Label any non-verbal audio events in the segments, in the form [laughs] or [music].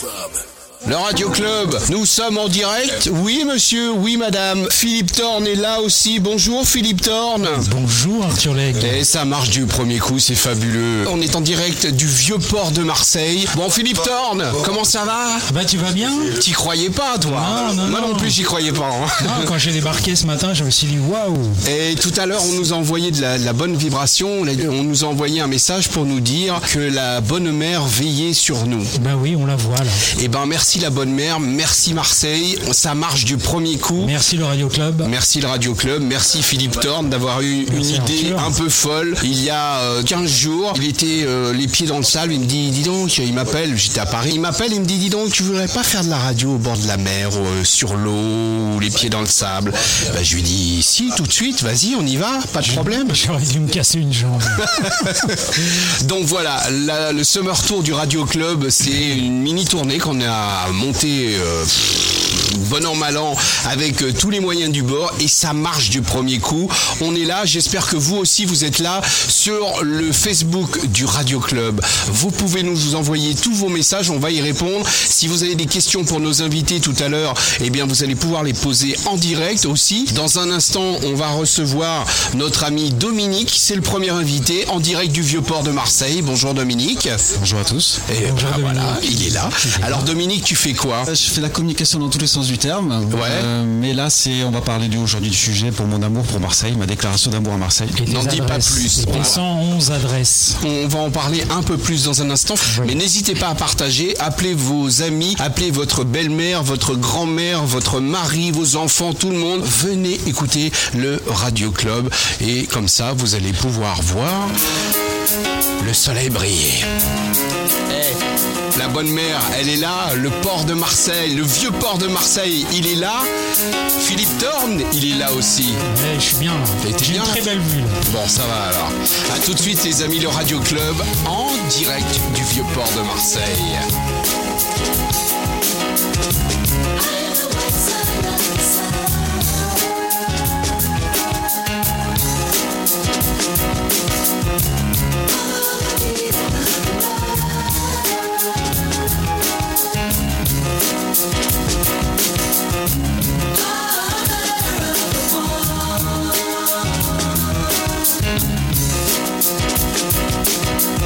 Club. Le Radio Club, nous sommes en direct. Oui, monsieur, oui, madame. Philippe Thorne est là aussi. Bonjour, Philippe Thorne. Bonjour, Arthur Legge. Et ça marche du premier coup, c'est fabuleux. On est en direct du vieux port de Marseille. Bon, Philippe Thorne, comment ça va? Bah, tu vas bien? T'y croyais pas, toi? Non, non, Moi non non. plus, j'y croyais pas. hein. Non, Quand j'ai débarqué ce matin, je me suis dit waouh Et tout à l'heure, on nous a envoyé de la, de la bonne vibration. On nous a envoyé un message pour nous dire que la bonne mère veillait sur nous. Bah oui, on la voit là. Eh ben, merci la bonne mère, merci Marseille. Ça marche du premier coup. Merci le Radio Club. Merci le Radio Club, merci Philippe Thorne d'avoir eu une Merci, idée Arthur. un peu folle. Il y a euh, 15 jours, il était euh, les pieds dans le sable, il me dit, dis donc, il m'appelle, j'étais à Paris, il m'appelle, il me dit, dis donc, tu voudrais pas faire de la radio au bord de la mer, euh, sur l'eau, ou les pieds dans le sable? Bah, Je lui dis, si, tout de suite, vas-y, on y va, pas de problème. [laughs] J'aurais dû me casser une jambe. [laughs] Donc voilà, la- le Summer Tour du Radio Club, c'est une mini tournée qu'on a montée euh, bon an mal an avec euh, tous les moyens du bord et ça marche du premier coup. On est là, j'espère que vous aussi vous êtes là sur le Facebook du Radio Club. Vous pouvez nous envoyer tous vos messages, on va y répondre. Si vous avez des questions pour nos invités tout à l'heure, eh bien vous allez pouvoir les poser en direct aussi. Dans un instant, on va recevoir notre ami Dominique, c'est le premier invité en direct du Vieux-Port de Marseille. Bonjour Dominique. Bonjour à tous. Et Bonjour, bah, voilà, il est là. Alors Dominique, tu fais quoi Euh, Je fais la communication dans tous les sens du terme. Ouais. Euh, mais là, c'est, on va parler du- aujourd'hui du sujet pour mon amour pour Marseille, ma déclaration d'amour à Marseille. Et N'en dis pas plus. Et Voilà. 111 adresses. On va en parler un peu plus dans un instant, mais n'hésitez pas à partager, appelez vos amis, appelez votre belle-mère, votre grand-mère, votre mari, vos enfants, tout le monde. Venez écouter le Radio Club et comme ça, vous allez pouvoir voir le soleil briller. Eh, la bonne mère, elle est là, le port de Marseille, le vieux port de Marseille, il est là. Philippe Thorne, il est là aussi. Ouais, je suis bien là. J'ai une très belle vue là. Bon, ça va alors. A tout de suite, les amis, le Radio Club en direct du vieux port de Marseille.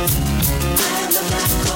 Round the block.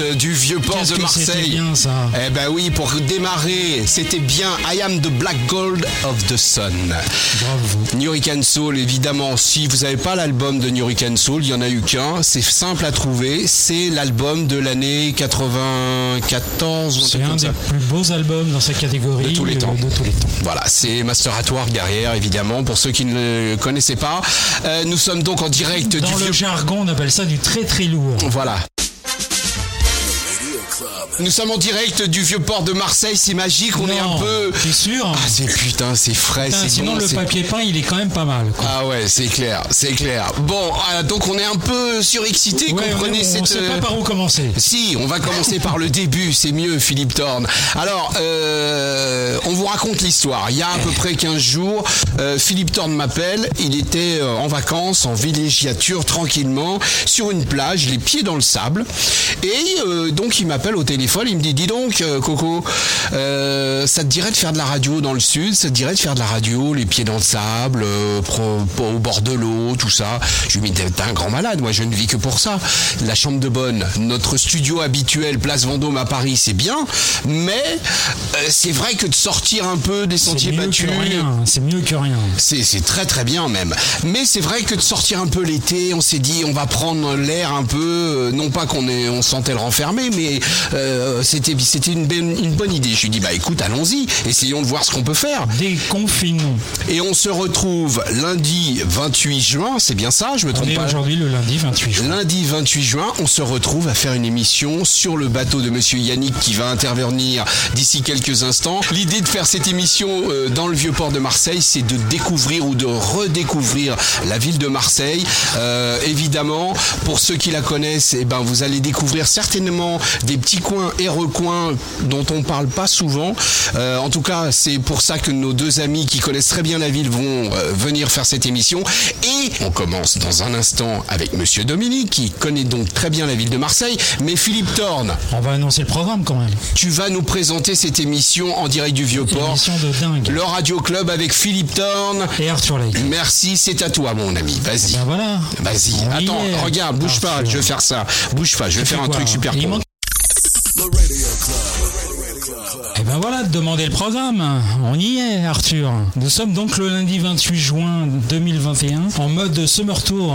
Du vieux port de Marseille. bien ça. Eh ben oui, pour démarrer, c'était bien I am the black gold of the sun. Bravo. Nurican Soul, évidemment, si vous n'avez pas l'album de Nurican Soul, il n'y en a eu qu'un, c'est simple à trouver, c'est l'album de l'année 94 ou un C'est un des ça. plus beaux albums dans sa catégorie De tous les temps. de tous les temps. Voilà, c'est Master at War derrière, évidemment, pour ceux qui ne le connaissaient pas. Euh, nous sommes donc en direct Dans du le vieux... jargon, on appelle ça du très très lourd. Voilà. Nous sommes en direct du vieux port de Marseille, c'est magique, on est un peu... T'es sûr Ah c'est putain, c'est frais, c'est Sinon, bon, le c'est- papier peint, il est quand même pas mal. quoi. Ah ouais, c'est clair, c'est clair. Bon, ah, donc on est un peu surexcité, Ouais, comprenez on, cette... on sait euh, pas par où commencer. Si, on va commencer par le début, c'est mieux, Philippe Thorne. Alors, euh, on vous raconte l'histoire. Il y a à peu près 15 jours, euh, Philippe Thorne m'appelle. Il était euh, en vacances, en villégiature, tranquillement, sur une plage, les pieds dans le sable. Et euh, donc, il m'appelle au téléphone. Il me dit, dis donc, euh, Coco, euh, ça te dirait de faire de la radio dans le sud Ça te dirait de faire de la radio, les pieds dans le sable, euh, pro- au bord de l'eau, tout ça Je lui dis, t'es un grand malade. Moi, je ne vis que pour ça. La chambre de bonne, notre studio habituel, place Vendôme à Paris, c'est bien. Mais euh, c'est vrai que de sortir un peu des sentiers battus. C'est mieux que rien. c'est très très bien même. Mais c'est vrai que de sortir un peu l'été, on s'est dit on va prendre l'air un peu, non pas qu'on on sentait le renfermer, mais euh, c'était c'était une, bonne- une bonne idée. Je lui dis bah écoute allons-y, essayons de voir ce qu'on peut faire. Déconfinons. Et on se retrouve lundi 28 juin, c'est bien ça, je me On trompe est pas. aujourd'hui le lundi 28 juin. Lundi 28 juin, on se retrouve à faire une émission sur le bateau de Monsieur Yannick qui va intervenir d'ici quelques instants. L'idée de faire cette émission euh, dans le vieux port de Marseille, c'est de découvrir ou de redécouvrir la ville de Marseille. Euh, évidemment, pour ceux qui la connaissent, eh ben, vous allez découvrir certainement des petits coins et recoins dont on parle pas souvent. Euh, en tout cas, c'est pour ça que nos deux amis qui connaissent très bien la ville vont euh, venir faire cette émission. Et on commence dans un instant avec Monsieur Dominique, qui connaît donc très bien la ville de Marseille. Mais Philippe Thorne, On va annoncer le programme quand même. tu vas nous présenter cette émission en direct du Vieux-Port. Émission de dingue. Le Radio Club avec Philippe Thorne. Et Arthur Lake. Merci, c'est à toi, mon ami. Vas-y. Ben voilà. Vas-y. Attends, regarde, bouge pas, je vais faire ça. Bouge pas, je vais faire un quoi, truc super Il con. manque- Et ben voilà, demandez le programme. On y est, Arthur. Nous sommes donc le lundi 28 juin 2021 en mode Summer Tour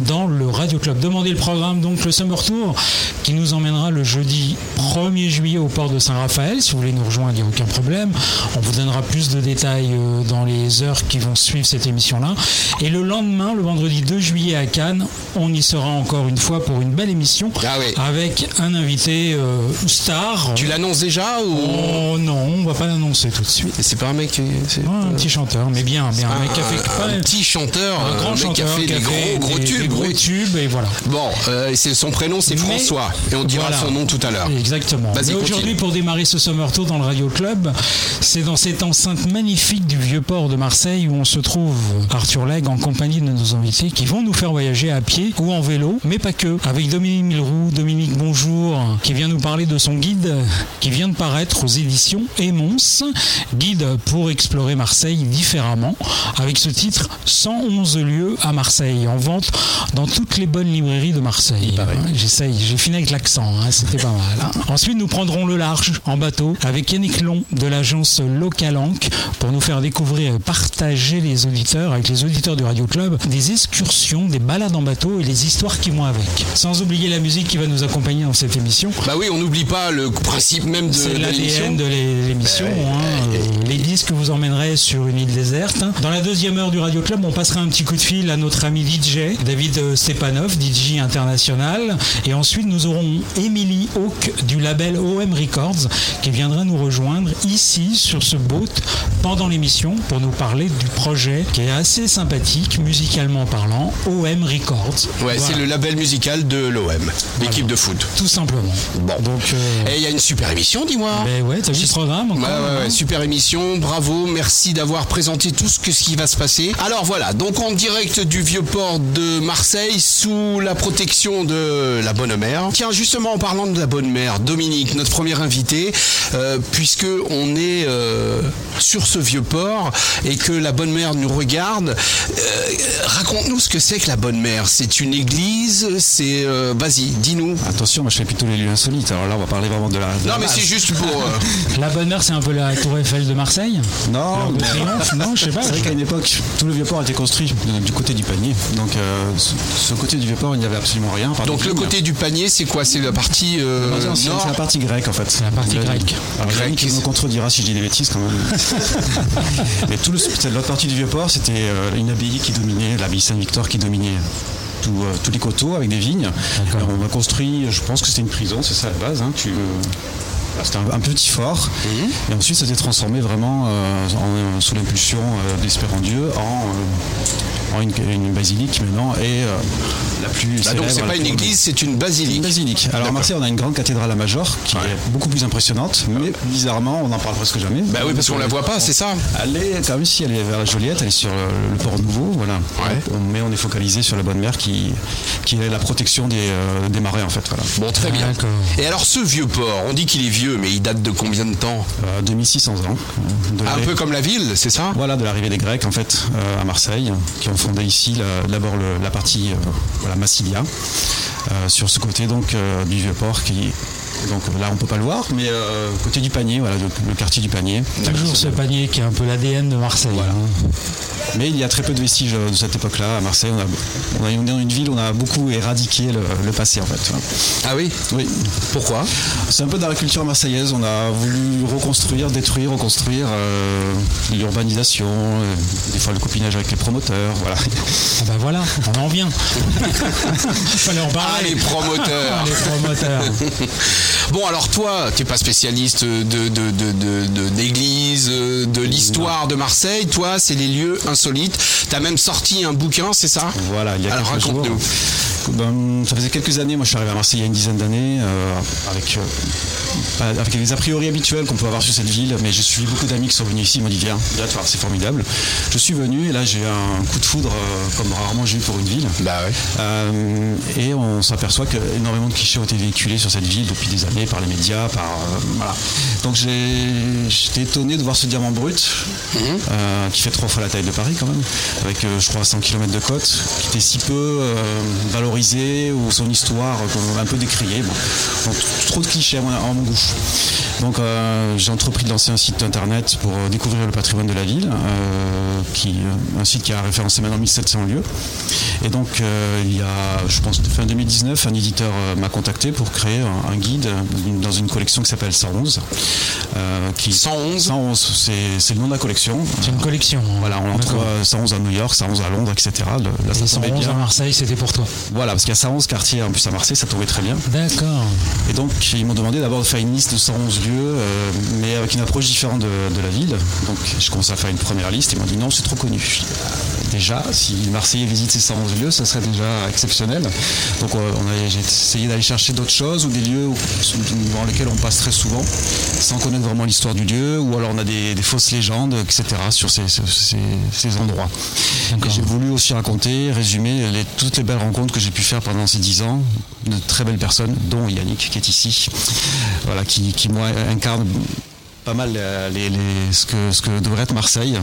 dans le Radio Club. Demandez le programme, donc le Summer Tour qui nous emmènera le jeudi 1er juillet au port de Saint-Raphaël. Si vous voulez nous rejoindre, il n'y a aucun problème. On vous donnera plus de détails euh, dans les heures qui vont suivre cette émission-là. Et le lendemain, le vendredi 2 juillet à Cannes, on y sera encore une fois pour une belle émission Ah oui. avec un invité euh, star. Tu l'annonces déjà ou Oh non, on va pas l'annoncer tout de suite. c'est pas un mec c'est- Ouais, un petit chanteur, mais bien, bien. Un mec qui a fait un, pas un petit chanteur, un grand mec chanteur qui a fait des gros gros des- tubes. des gros oui. tubes, et voilà. Bon, euh, c'est son prénom, c'est François, et on dira Voilà. son nom tout à l'heure. Exactement. Aujourd'hui, pour démarrer ce Summer Tour dans le Radio Club, c'est dans cette enceinte magnifique du vieux port de Marseille où on se trouve Arthur Legge en compagnie de nos invités qui vont nous faire voyager à pied ou en vélo, mais pas que. Avec Dominique Milroux, Dominique Bonjour, qui vient nous parler de son guide qui vient de paraître aux éditions Aimons, guide pour explorer Marseille différemment, avec ce titre 111 lieux à Marseille, en vente dans toutes les bonnes librairies de Marseille. Hein, J'essaye, j'ai fini avec l'accent, hein, c'était pas mal. hein. [laughs] Ensuite, nous prendrons le large en bateau avec Yannick Long de l'agence Localanque pour nous faire découvrir et partager les auditeurs, avec les auditeurs du Radio Club, des excursions, des balades en bateau et les histoires qui vont avec. Sans oublier la musique qui va nous accompagner dans cette émission. Bah oui, on n'oublie pas le principe même de, de l'émission. de l'émission. hein. Euh, Les disques vous emmèneraient sur une île déserte. Dans la deuxième heure du Radio Club, on passera un petit coup de fil à notre ami DJ, David euh, Stepanov, DJ international. Et ensuite, nous aurons Emily Hawk du label OM Records qui viendra nous rejoindre ici sur ce boat pendant l'émission pour nous parler du projet qui est assez sympathique, musicalement parlant, OM Records. Ouais, Voilà, c'est le label musical de l'OM, l'équipe de foot. Tout simplement. Bon. Donc, euh, Et il y a une super émission, dis-moi. ben ouais, t'as programme Ouais, ouais, ouais, super émission, bravo, merci d'avoir présenté tout ce, que, ce qui va se passer. Alors voilà, donc en direct du vieux port de Marseille, sous la protection de la bonne mère. Tiens, justement en parlant de la bonne mère, Dominique, notre premier invité, euh, puisque on est euh, sur ce vieux port et que la bonne mère nous regarde, euh, raconte-nous ce que c'est que la bonne mère. C'est une église, c'est... euh, Vas-y, dis-nous. Attention, moi je fais plutôt les lieux insolites. Alors là, on va parler vraiment de la. de Non la mais c'est juste pour... [laughs] La bonne mère, c'est un peu la tour Eiffel de Marseille Non, de mais- triomphe [laughs] Non, je sais pas. C'est vrai qu'à une époque, tout le vieux port a été construit euh, du côté du panier. Donc, euh, ce, ce côté du vieux port, il n'y avait absolument rien. Donc le côté du panier, c'est quoi? C'est la partie euh, c'est la partie grecque en fait. C'est la partie grecque. Alors Grec, il me contredira si je dis des bêtises quand même. [laughs] Mais tout l'autre partie du vieux port, c'était euh, une abbaye qui dominait, l'abbaye Saint-Victor qui dominait tout, euh, tous les coteaux avec des vignes. Alors, on a construit, je pense que c'était une prison, c'est ça à la base. hein, tu, euh, c'était un, un petit fort. Et ensuite, ça s'est transformé vraiment euh, en- sous l'impulsion euh, d'Espérant Dieu en, euh, en une, une basilique maintenant euh, la plus Ah, donc c'est pas une église, c'est une une basilique. basilique. Alors à Marseille, on a une grande cathédrale à Major qui Ouais. est beaucoup plus impressionnante, mais bizarrement, on n'en parle presque jamais. Bah oui, parce qu'on la voit pas, c'est ça. Elle est quand même si elle est vers la Joliette, elle est sur le, le port nouveau, voilà. Ouais. Mais on est focalisé sur la bonne mer qui, qui est la protection des, euh, des marais en fait. Voilà. Bon, très bien. Et alors ce vieux port, on dit qu'il est vieux, mais il date de combien de temps Euh, 2600 ans. Un peu comme la ville, c'est ça? Voilà, de l'arrivée des Grecs en fait euh, à Marseille, qui ont fondé ici d'abord la partie euh, voilà, Massilia, euh, sur ce côté donc du vieux port qui donc là on peut pas le voir, mais euh, côté du panier, voilà, le, le quartier du panier. Toujours ce panier qui est un peu l'ADN de Marseille. Mais il y a très peu de vestiges euh, de cette époque-là à Marseille. On, a, on, a- on est dans une ville où on a beaucoup éradiqué le, le passé en fait. Ah oui? Oui. Pourquoi? C'est un peu dans la culture marseillaise. On a voulu reconstruire, détruire, reconstruire euh, l'urbanisation, euh, des fois le copinage avec les promoteurs, voilà. Ah bah voilà, on en vient. [laughs] Fallait en Ah, parler. les promoteurs Ah, les promoteurs. [laughs] Bon, alors toi, t'es pas spécialiste de, de, de, d'église, de l'histoire de Marseille. Toi, c'est les lieux insolites. T'as même sorti un bouquin, c'est ça? Voilà, il y a Alors quelques jours. Ben, ça faisait quelques années, moi je suis arrivé à Marseille il y a une dizaine d'années, euh, avec, euh, avec les a priori habituels qu'on peut avoir sur cette ville, mais j'ai suivi beaucoup d'amis qui sont venus ici, ils m'ont dit viens, viens voir, c'est formidable. Je suis venu et là j'ai un coup de foudre euh, comme rarement j'ai eu pour une ville. Bah ouais. Et on s'aperçoit que énormément de clichés ont été véhiculés sur cette ville depuis des années par les médias, par voilà. Donc j'étais étonné de voir ce diamant brut euh, qui fait trois fois la taille de Paris quand même, avec je crois 100 km de côte, qui était si peu euh, valorisé ou son histoire un peu décriée. Bon. Donc, t- trop de clichés à mon, à mon goût. Donc euh, j'ai entrepris de lancer un site internet pour euh, découvrir le patrimoine de la ville, euh, qui, un site qui a référencé maintenant 1700 lieux. Et donc euh, il y a, je pense, fin 2019, un éditeur m'a contacté pour créer un, un guide dans une collection qui s'appelle 111. euh, qui, 111 111, c'est le nom de la collection. C'est une collection. hein. Voilà, on en trouve D'accord. euh, 111 à New York, 111 à Londres, etc. Le- là, ça Et tombait 111 à bien. Marseille, c'était pour toi. Voilà, parce qu'il y a 111 quartiers en plus à Marseille, ça tombait très bien. D'accord. Et donc, ils m'ont demandé d'abord de faire une liste de 111 lieux, euh, mais avec une approche différente de, de la ville. Donc, je commence à faire une première liste. Ils m'ont dit non, c'est trop connu. Déjà, si les Marseillais visitent ces 111 lieux, ça serait déjà exceptionnel. Donc, on a, j'ai essayé d'aller chercher d'autres choses ou des lieux où- dans lesquels on passe très souvent, sans connaître vraiment l'histoire du lieu, ou alors on a des, des fausses légendes, etc., sur ces, ces- ces- ces endroits. Et j'ai voulu aussi raconter, résumer les- toutes les belles rencontres que j'ai pu faire pendant ces 10 ans, de très belles personnes, dont Yannick qui est ici, voilà, qui, qui moi incarne pas mal euh, les- les- ce, que, ce que devrait être Marseille,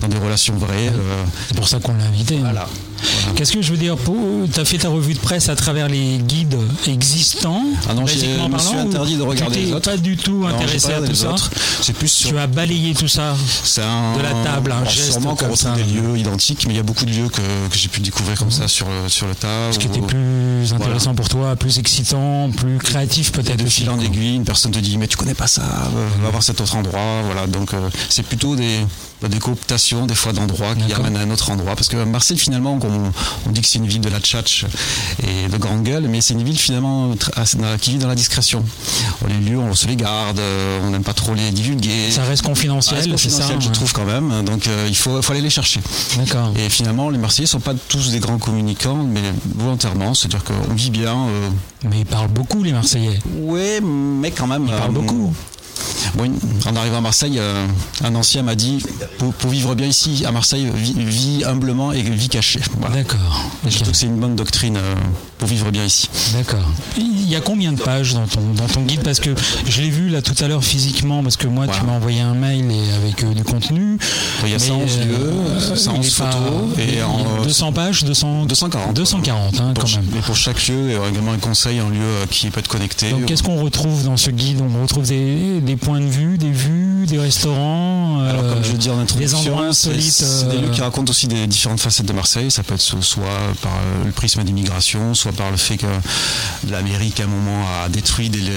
dans des relations vraies. euh, C'est pour ça qu'on l'a invité. hein. Voilà. Qu'est-ce que je veux dire Tu as fait ta revue de presse à travers les guides existants Ah non, je me suis interdit de regarder les autres. pas du tout Non, intéressé pas à tout ça autres. C'est plus sur Tu as balayé tout ça un, De la table, un Alors, geste Sûrement qu'on retrouve des lieux identiques, mais il y a beaucoup de lieux que, que j'ai pu découvrir comme ça sur le, sur le tas. Ce qui était plus intéressant pour toi, plus excitant, plus créatif peut-être de fil en aiguille, une personne te dit mais tu connais pas ça, euh, va voir cet autre endroit, voilà. Donc euh, c'est plutôt des, des cooptations des fois d'endroits qui amènent à un autre endroit. Parce que Marseille finalement, on, on dit que c'est une ville de la tchatch et de grande gueule, mais c'est une ville finalement assez- qui vit dans la discrétion. Les lieux, on se les garde, euh, on n'aime pas trop les divulguer. Ça reste confidentiel, c'est ça je ouais. trouve quand même. Donc euh, il faut, faut aller les chercher. D'accord. Et finalement, les Marseillais sont pas tous des grands communicants, mais volontairement, c'est-à-dire qu'on vit bien. euh, Mais ils parlent beaucoup les Marseillais. oui, mais quand même. Ils parlent beaucoup. Bon, en arrivant à Marseille, euh, un ancien m'a dit pour, pour vivre bien ici, à Marseille, vis, vis humblement et vis caché. Voilà. D'accord. Je trouve que c'est une bonne doctrine euh, pour vivre bien ici. D'accord. Il y a combien de pages dans ton, dans ton guide? Parce que je l'ai vu là tout à l'heure physiquement, parce que moi tu m'as envoyé un mail et avec euh, du contenu. Il y a Mais, 111 euh, lieux, 111 il est pas- photos et en- 200 pages, 200, 240. 240 hein, Pour quand même. Et pour chaque lieu, il y aura également un conseil, un lieu euh, qui peut être connecté. Donc qu'est-ce qu'on retrouve dans ce guide? On retrouve des, des points de vue, des vues, des restaurants, Alors, euh, comme je le dis en des endroits c'est insolites. c'est des euh, lieux qui racontent aussi des différentes facettes de Marseille. Ça peut être so- soit par euh, le prisme d'immigration, soit par le fait que l'Amérique à un moment a détruit des-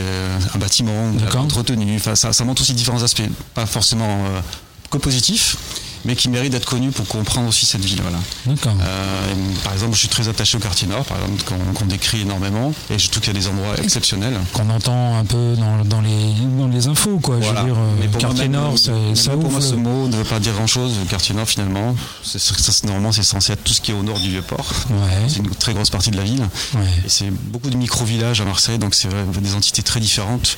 un bâtiment, entretenu. Enfin, ça, ça montre aussi différents aspects, pas forcément euh, que positifs, mais qui méritent d'être connus pour comprendre aussi cette ville. Voilà. D'accord. Euh, par exemple, je suis très attaché au quartier nord, par exemple, qu'on décrit énormément, et je trouve qu'il y a des endroits exceptionnels. Qu'on entend un peu dans, dans les, dans les infos, quoi. Je veux dire, euh, Mais pour moi, quartier même, Nord, ça, ça pour ouvre moi, ce mot ne veut pas dire grand-chose. Le quartier nord, finalement, c'est- ça, c'est- normalement, c'est censé être tout ce qui est au nord du Vieux-Port. Ouais. C'est une très grosse partie de la ville. Ouais. Et c'est beaucoup de micro-villages à Marseille, donc c'est des entités très différentes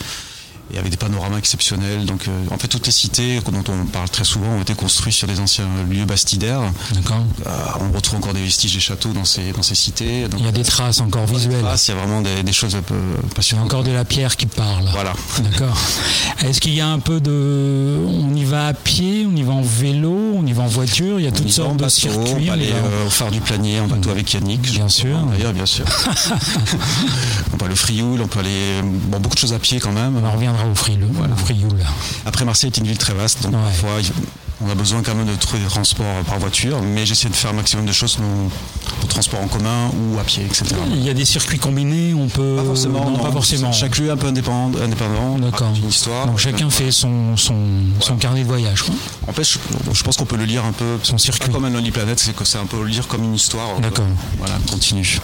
et avec des panoramas exceptionnels. Donc, euh, en fait, toutes les cités dont on parle très souvent ont été construites sur des anciens lieux bastidaires. D'accord. Euh, on retrouve encore des vestiges des châteaux dans ces, dans ces cités. Donc, Il y a des traces encore des visuelles. traces, il y a vraiment des, des choses un peu Il y a passionnantes. encore de la pierre qui parle. Voilà. [laughs] D'accord. Est-ce qu'il y a un peu de. On y va à pied, on y va en vélo, on y va en voiture, il y a toutes sortes de circuits. On aller va euh, au phare du Planier en bateau avec Yannick. Bien sûr. D'ailleurs, bien sûr. [laughs] on peut aller au Frioul, on peut aller. Bon, beaucoup de choses à pied quand même. On en reviendra au Frioul. Au Frioul. Après, Marseille est une ville très vaste, donc Ouais. parfois on a besoin quand même de trouver des transports par voiture, mais j'essaie de faire un maximum de choses pour transport en commun ou à pied, etc. Il y a des circuits combinés, on peut. Pas forcément, Non, pas forcément. Chaque lieu un peu indépendant, indépendant D'accord. une histoire. Donc chacun fait son, son, son carnet de voyage. quoi. En fait, je, je pense qu'on peut le lire un peu Son circuit. pas comme un Lonely Planet, c'est que c'est un peu le lire comme une histoire. euh, D'accord. Voilà, continue.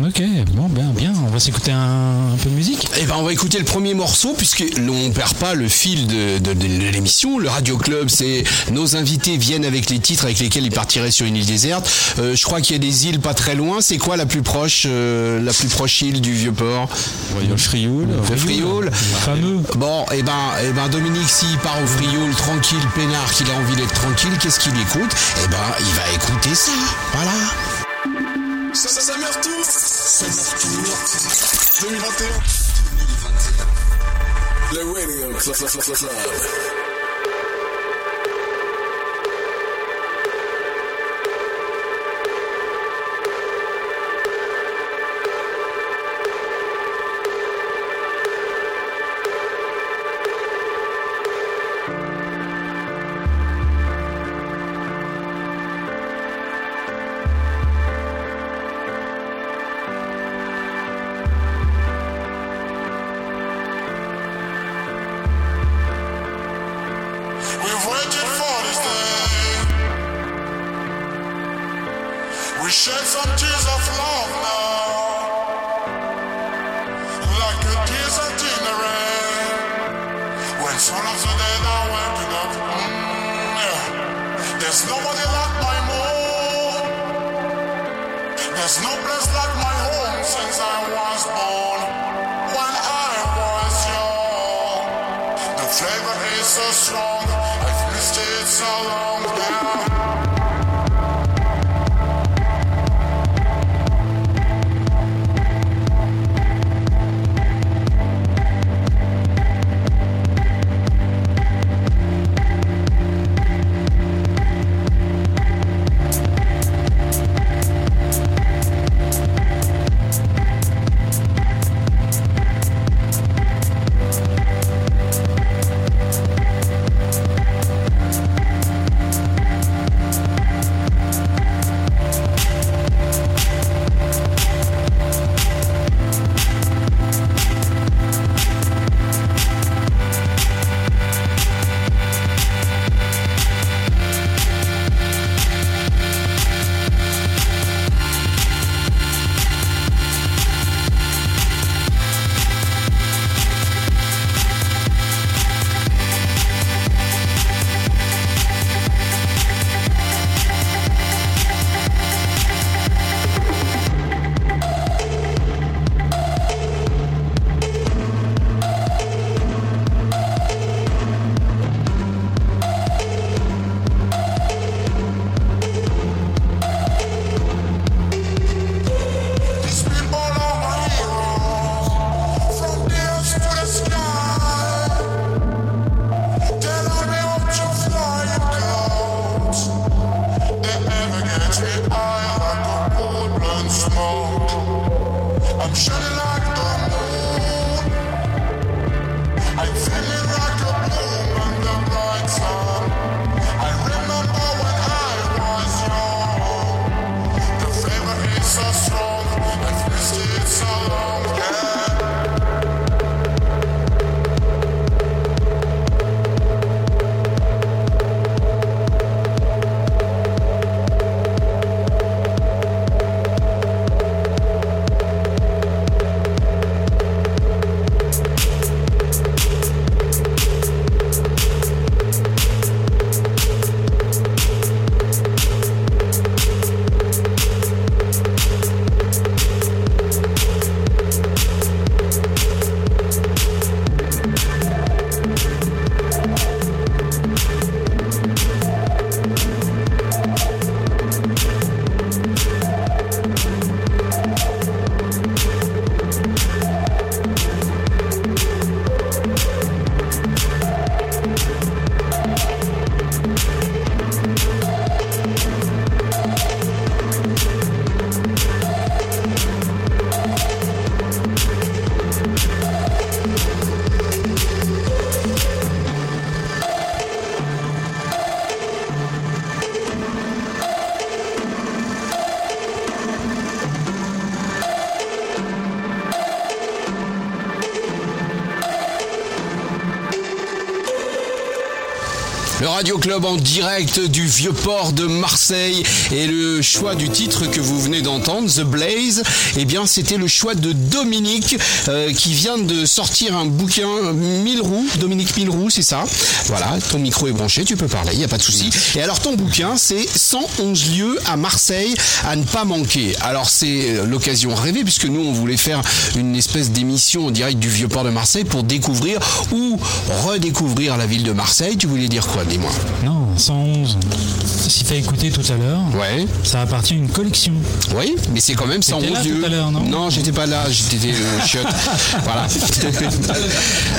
Ok, bon, bien, bien. On va s'écouter un, un peu de musique. Eh ben, on va écouter le premier morceau puisque l'on perd pas le fil de, de- de l'émission. Le Radio Club, c'est nos invités viennent avec les titres avec lesquels ils partiraient sur une île déserte. Euh, je crois qu'il y a des îles pas très loin. C'est quoi la plus proche, euh, la plus proche île du Vieux-Port le Frioul. Le Frioul. Fameux. Bon, eh ben, eh ben, Dominique, s'il part au Frioul tranquille, peinard, qu'il a envie d'être tranquille, qu'est-ce qu'il écoute? Eh ben, il va écouter ça. Voilà. Ça, ça, ça meurt tout Summer Tour 2021 Le Radio. Club. Radio Club en direct du vieux port de Marseille et le choix du titre que vous venez d'entendre, The Blaze, eh bien c'était le choix de Dominique euh, qui vient de sortir un bouquin Mille roues, Dominique Mille roues, c'est ça? Voilà, ton micro est branché, tu peux parler, il n'y a pas de souci. Et alors ton bouquin, c'est 111 lieux à Marseille à ne pas manquer. Alors c'est l'occasion rêvée puisque nous on voulait faire une espèce d'émission en direct du vieux port de Marseille pour découvrir ou redécouvrir la ville de Marseille. Tu voulais dire quoi, dis-moi? Non, 111. Si t'as écouté tout à l'heure, Ouais. ça appartient à une collection. Oui, mais c'est quand même 111 là lieux. tout à l'heure, non Non, j'étais pas là, j'étais euh, chiotte. [laughs] voilà.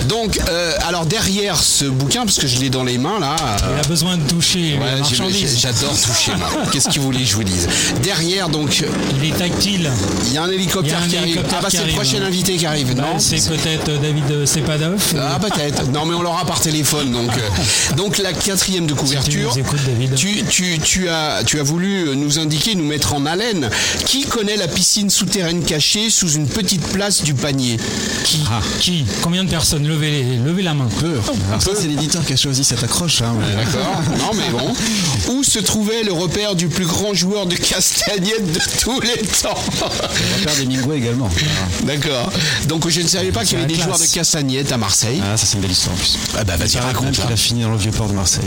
Donc, euh, alors derrière ce bouquin, parce que je l'ai dans les mains là. euh, Il a besoin de toucher ouais, marchandise. J'adore toucher. Qu'est-ce que vous voulez que je vous dise? Derrière, donc, Il est tactile. il y a un hélicoptère a un qui arrive. Ah bah c'est le prochain invité qui arrive, non? Ouais, c'est peut-être euh, David Stepadov. Ah peut-être. Non mais on l'aura par téléphone donc. euh, [laughs] donc la quatrième de couverture. nous écoutes, David. Tu, tu, tu as tu as voulu nous indiquer, nous mettre en haleine. Qui connaît la piscine souterraine cachée sous une petite place du panier? Qui Qui? Combien de personnes? Levez, levez la main. Peu. Ça, c'est l'éditeur qui a choisi cette accroche. hein, mais- D'accord. Non mais bon. Où se trouvait le repère du plus grand joueur de castagnette de tous les temps? Repère des Mingway également. D'accord. Donc je ne savais pas qu'il y avait des joueurs de castagnette à Marseille. Ah, ça c'est une belle histoire en plus. Ah bah vas-y raconte qu'il a fini dans le vieux port de Marseille.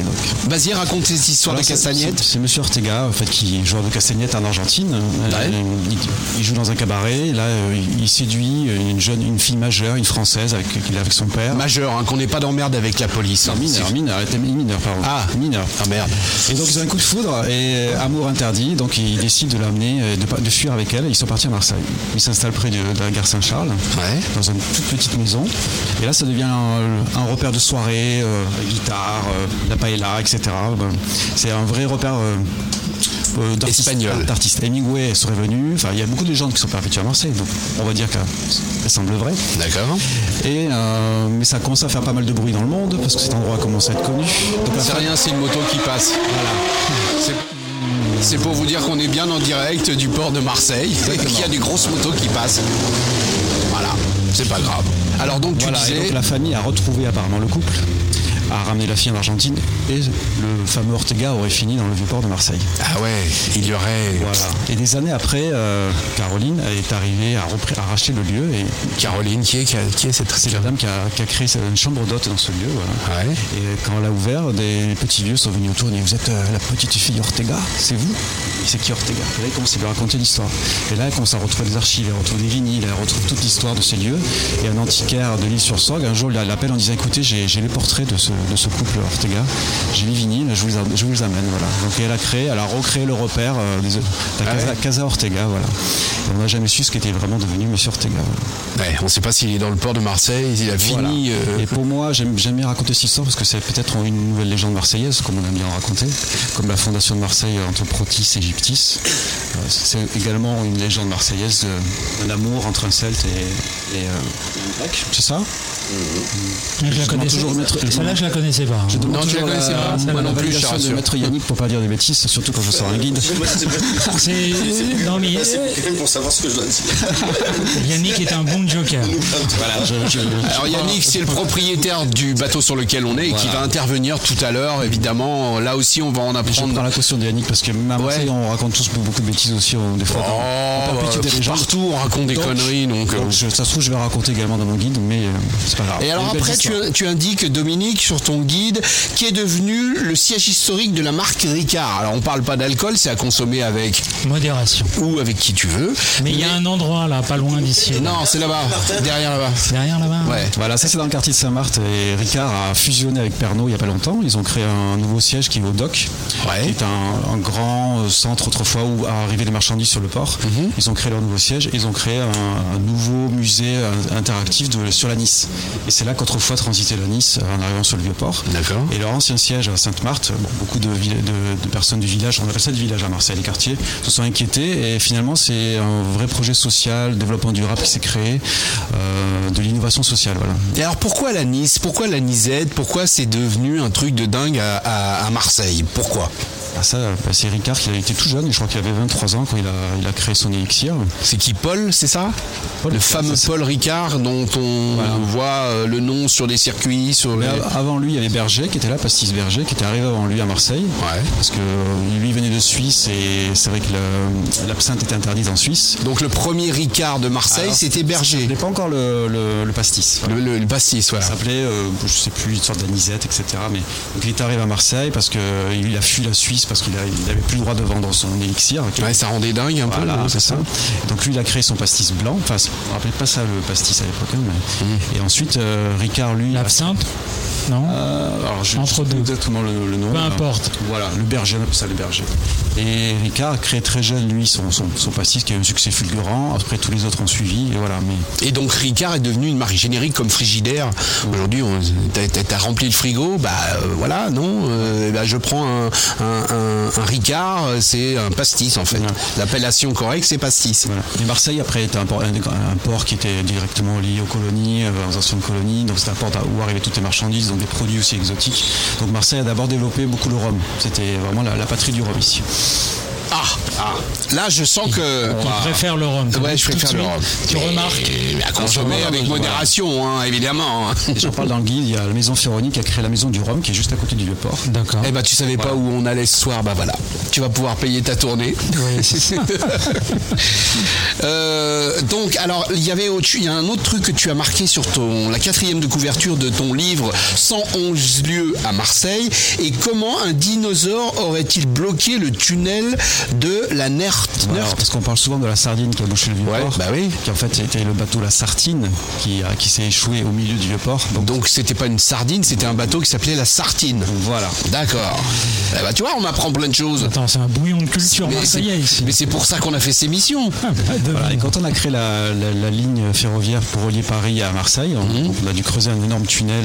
Vas-y raconte histoires Alors, de castagnette. C'est Monsieur Ortega, en fait, qui est joueur de castagnette en Argentine. Euh, Il, il joue dans un cabaret. Là, euh, il- il séduit une jeune, une fille majeure, une française, avec, avec son père. Majeur, hein, qu'on n'est pas d'emmerde avec la police. hein. mineur, mineur, mineur, pardon. Ah. mineur. Ah merde. Et donc ils ont un coup de foudre et euh, amour interdit, donc il décide de l'amener, euh, de, pas- de fuir avec elle. Ils sont partis à Marseille. Ils s'installent près de, de la gare Saint-Charles, Ouais. dans une toute petite maison. Et là, ça devient un, un repère de soirée, euh, guitare, euh, la paella, etc. Ben, C'est un vrai repère. euh, euh, d'artistes- Espagnol. d'artistes. Hemingway serait venu. Enfin, il y a beaucoup de légendes qui sont perpétuées à Marseille, donc on va dire qu'elle semble vraie. D'accord. Et euh, mais ça commence à faire pas mal de bruit dans le monde parce que cet endroit commence à être connu. C'est femme- rien, c'est une moto qui passe. Voilà. C'est- pour vous dire qu'on est bien en direct du port de Marseille et qu'il [laughs] y a des grosses motos qui passent. Voilà, c'est pas grave. Alors donc tu Voilà, disais. donc la famille a retrouvé apparemment le couple, a ramené la fille en Argentine et le fameux Ortega aurait fini dans le vieux port de Marseille. Ah ouais, il y aurait. Voilà. Et des années après, euh, Caroline est arrivée à, à racheter le lieu et Caroline, qui est, qui, a- qui est cette c'est la dame qui a, qui a créé une chambre d'hôte dans ce lieu. Voilà. Ouais. Et quand on l'a ouvert, des petits vieux sont venus autour et disent Vous êtes euh, la petite fille Ortega? C'est vous? C'est qui Ortega? Et là, ils commencent à lui raconter l'histoire. Et là, elle commence à retrouver des archives, elle retrouve des vinyles, elle retrouve toute l'histoire de ces lieux. Et un antiquaire de l'île sur Sorgue, un jour, il l'appelle en disant Écoutez, j'ai j'ai les portraits de ce, de ce couple Ortega, j'ai les vinyles, je vous, je vous les amène. Voilà. Donc, elle a créé, elle a recréé le repère euh, des- la Casa, Casa Ortega. Voilà. Et on n'a jamais su ce qu'était vraiment devenu Monsieur Ortega. voilà. Ouais, on sait pas s'il est dans le port de Marseille, il a Voilà. fini. euh, Et pour moi, j'aime bien raconter cette histoire parce que c'est peut-être une nouvelle légende marseillaise, comme on aime bien en raconter, comme la fondation de Marseille entre Protis et Gyptis. Euh, C'est également une légende marseillaise d'un amour entre un Celte et, et, euh, un Grec, c'est ça? Je la demande connaissais. toujours maître- Celle-là, je la connaissais pas. hein. Je demande Non, tu la connaissais pas. Moi non plus, je validation de maître Yannick pour pas dire des bêtises, surtout quand je sors un guide. [laughs] C'est non mais pour savoir ce que je dois dire. [laughs] Yannick est un bon joker. Voilà, je, je- Alors Yannick, c'est le propriétaire du bateau sur lequel on est et qui va intervenir tout à l'heure. Évidemment, là aussi, on va en apprendre. prends la caution de Yannick parce que même Ouais. on raconte tous beaucoup de bêtises aussi, on- des fois. Oh, on perpétue bah, des légendes. partout, on raconte des Donc, conneries. Donc, euh, Donc, ça se trouve, je vais raconter également dans mon guide, mais euh, c'est pas grave. Et alors après, tu, tu indiques, Dominique, sur ton guide, qui est devenu le siège historique de la marque Ricard. Alors on parle pas d'alcool, c'est à consommer avec Modération. ou avec qui tu veux. Mais il y a un endroit là, pas loin d'ici. Non, c'est là-bas, derrière là-bas. Derrière là-bas. Ouais. Voilà, ça c'est dans le quartier de Saint-Marthe et Ricard a fusionné avec Pernod il n'y a pas longtemps. Ils ont créé un nouveau siège qui est au dock, Ouais. qui est un, un grand euh, centre autrefois où arrivaient les marchandises sur le port. Mhm. Ils ont créé leur nouveau siège. Ils ont créé un, un nouveau musée euh, interactif de- sur la Nice. Et c'est là qu'autrefois transitait la Nice euh, en arrivant sur le vieux port. D'accord. Et leur ancien siège à Sainte-Marthe, bon, beaucoup de, vill- de- de personnes du village, on appelle ça des villages à Marseille, les quartiers, se sont inquiétés. Et finalement, c'est un vrai projet social, développement durable qui s'est créé, euh, de l'innovation sociale. Voilà. Et alors pourquoi la Nice Pourquoi la Nisette Pourquoi c'est devenu un truc de dingue à, à- à Marseille? Pourquoi? Ah, ça, c'est Ricard qui a été tout jeune, je crois qu'il avait 23 ans quand il a, il a créé son élixir. C'est qui Paul, c'est ça? Paul Le Ricard, fameux. Paul Ricard dont on Voilà. voit euh, le nom sur les circuits, sur les... av- avant lui, il y avait Berger qui était là, Pastis Berger, qui était arrivé avant lui à Marseille. Ouais. Parce que euh, lui venait de Suisse et c'est vrai que l'absinthe était interdite en Suisse. Donc le premier Ricard de Marseille, c'était Il Berger. n'est pas encore le, le- le pastis. Le, le- le pastis, voilà. Ça s'appelait, euh, je sais plus, une sorte d'anisette, etc. Mais donc il est arrivé à Marseille parce qu'il a fui la Suisse parce qu'il n'avait plus le droit de vendre son élixir. Ouais, ça rendait dingue un peu, Voilà, non, c'est ça. Donc lui, il a créé son pastis blanc. Enfin, on ne rappelait pas ça le pastis à l'époque. hein, mais- Mhm. Et ensuite, euh, Ricard, lui. L'absinthe? Non? Euh, alors, je, Entre deux. exactement le, le nom. Peu hein. importe. Voilà, le berger, on appelle ça le berger. Et Ricard a créé très jeune, lui, son, son, son pastis qui a eu un succès fulgurant. Après, tous les autres ont suivi. Et voilà, mais Et donc Ricard est devenu une marque générique comme Frigidaire. Aujourd'hui, t'as- t'as rempli le frigo, bah euh, voilà, non, euh, bah, je prends un, un, un- un Ricard, euh, c'est un pastis en fait. L'appellation correcte, c'est pastis. Voilà. Et Marseille, après, était un port, un, un port qui était directement lié aux colonies, euh, aux anciennes colonies. Donc, c'était un port où arrivaient toutes les marchandises, donc des produits aussi exotiques. Donc, Marseille a d'abord développé beaucoup le rhum. C'était vraiment la, patrie du rhum ici. Ah, ah, là je sens que. Il Ah. préfère le rhum. Ouais, je préfère le rhum. Tu Mais- remarques à consommer avec modération, hein, évidemment. [laughs] J'en parle dans le guide, il y a la maison Ferroni qui a créé la maison du rhum qui est juste à côté du Vieux-Port. D'accord. Eh ben, tu savais pas où on allait ce soir, bah voilà. Tu vas pouvoir payer ta tournée. Oui, c'est ça. [laughs] Euh, donc, alors, il y avait autre- y a un autre truc que tu as marqué sur ton, la quatrième de couverture de ton livre 111 lieux à Marseille. Et comment un dinosaure aurait-il bloqué le tunnel de la Nert Voilà, parce qu'on parle souvent de la sardine qui a bouché le Vieux-Port. Ouais, bah oui. Qui en fait était le bateau La Sartine qui, qui s'est échoué au milieu du Vieux-Port. Donc, Donc, c'était pas une sardine, c'était un bateau qui s'appelait la Sartine. voilà. D'accord. Eh ben, tu vois, on m'apprend plein de choses. Attends, c'est un bouillon de culture Mais c'est marseillais ici. mais c'est pour ça qu'on a fait ces missions. Ah, bah, Voilà, et quand on a créé la, la- la ligne ferroviaire pour relier Paris à Marseille, on, Mhm. on a dû creuser un énorme tunnel.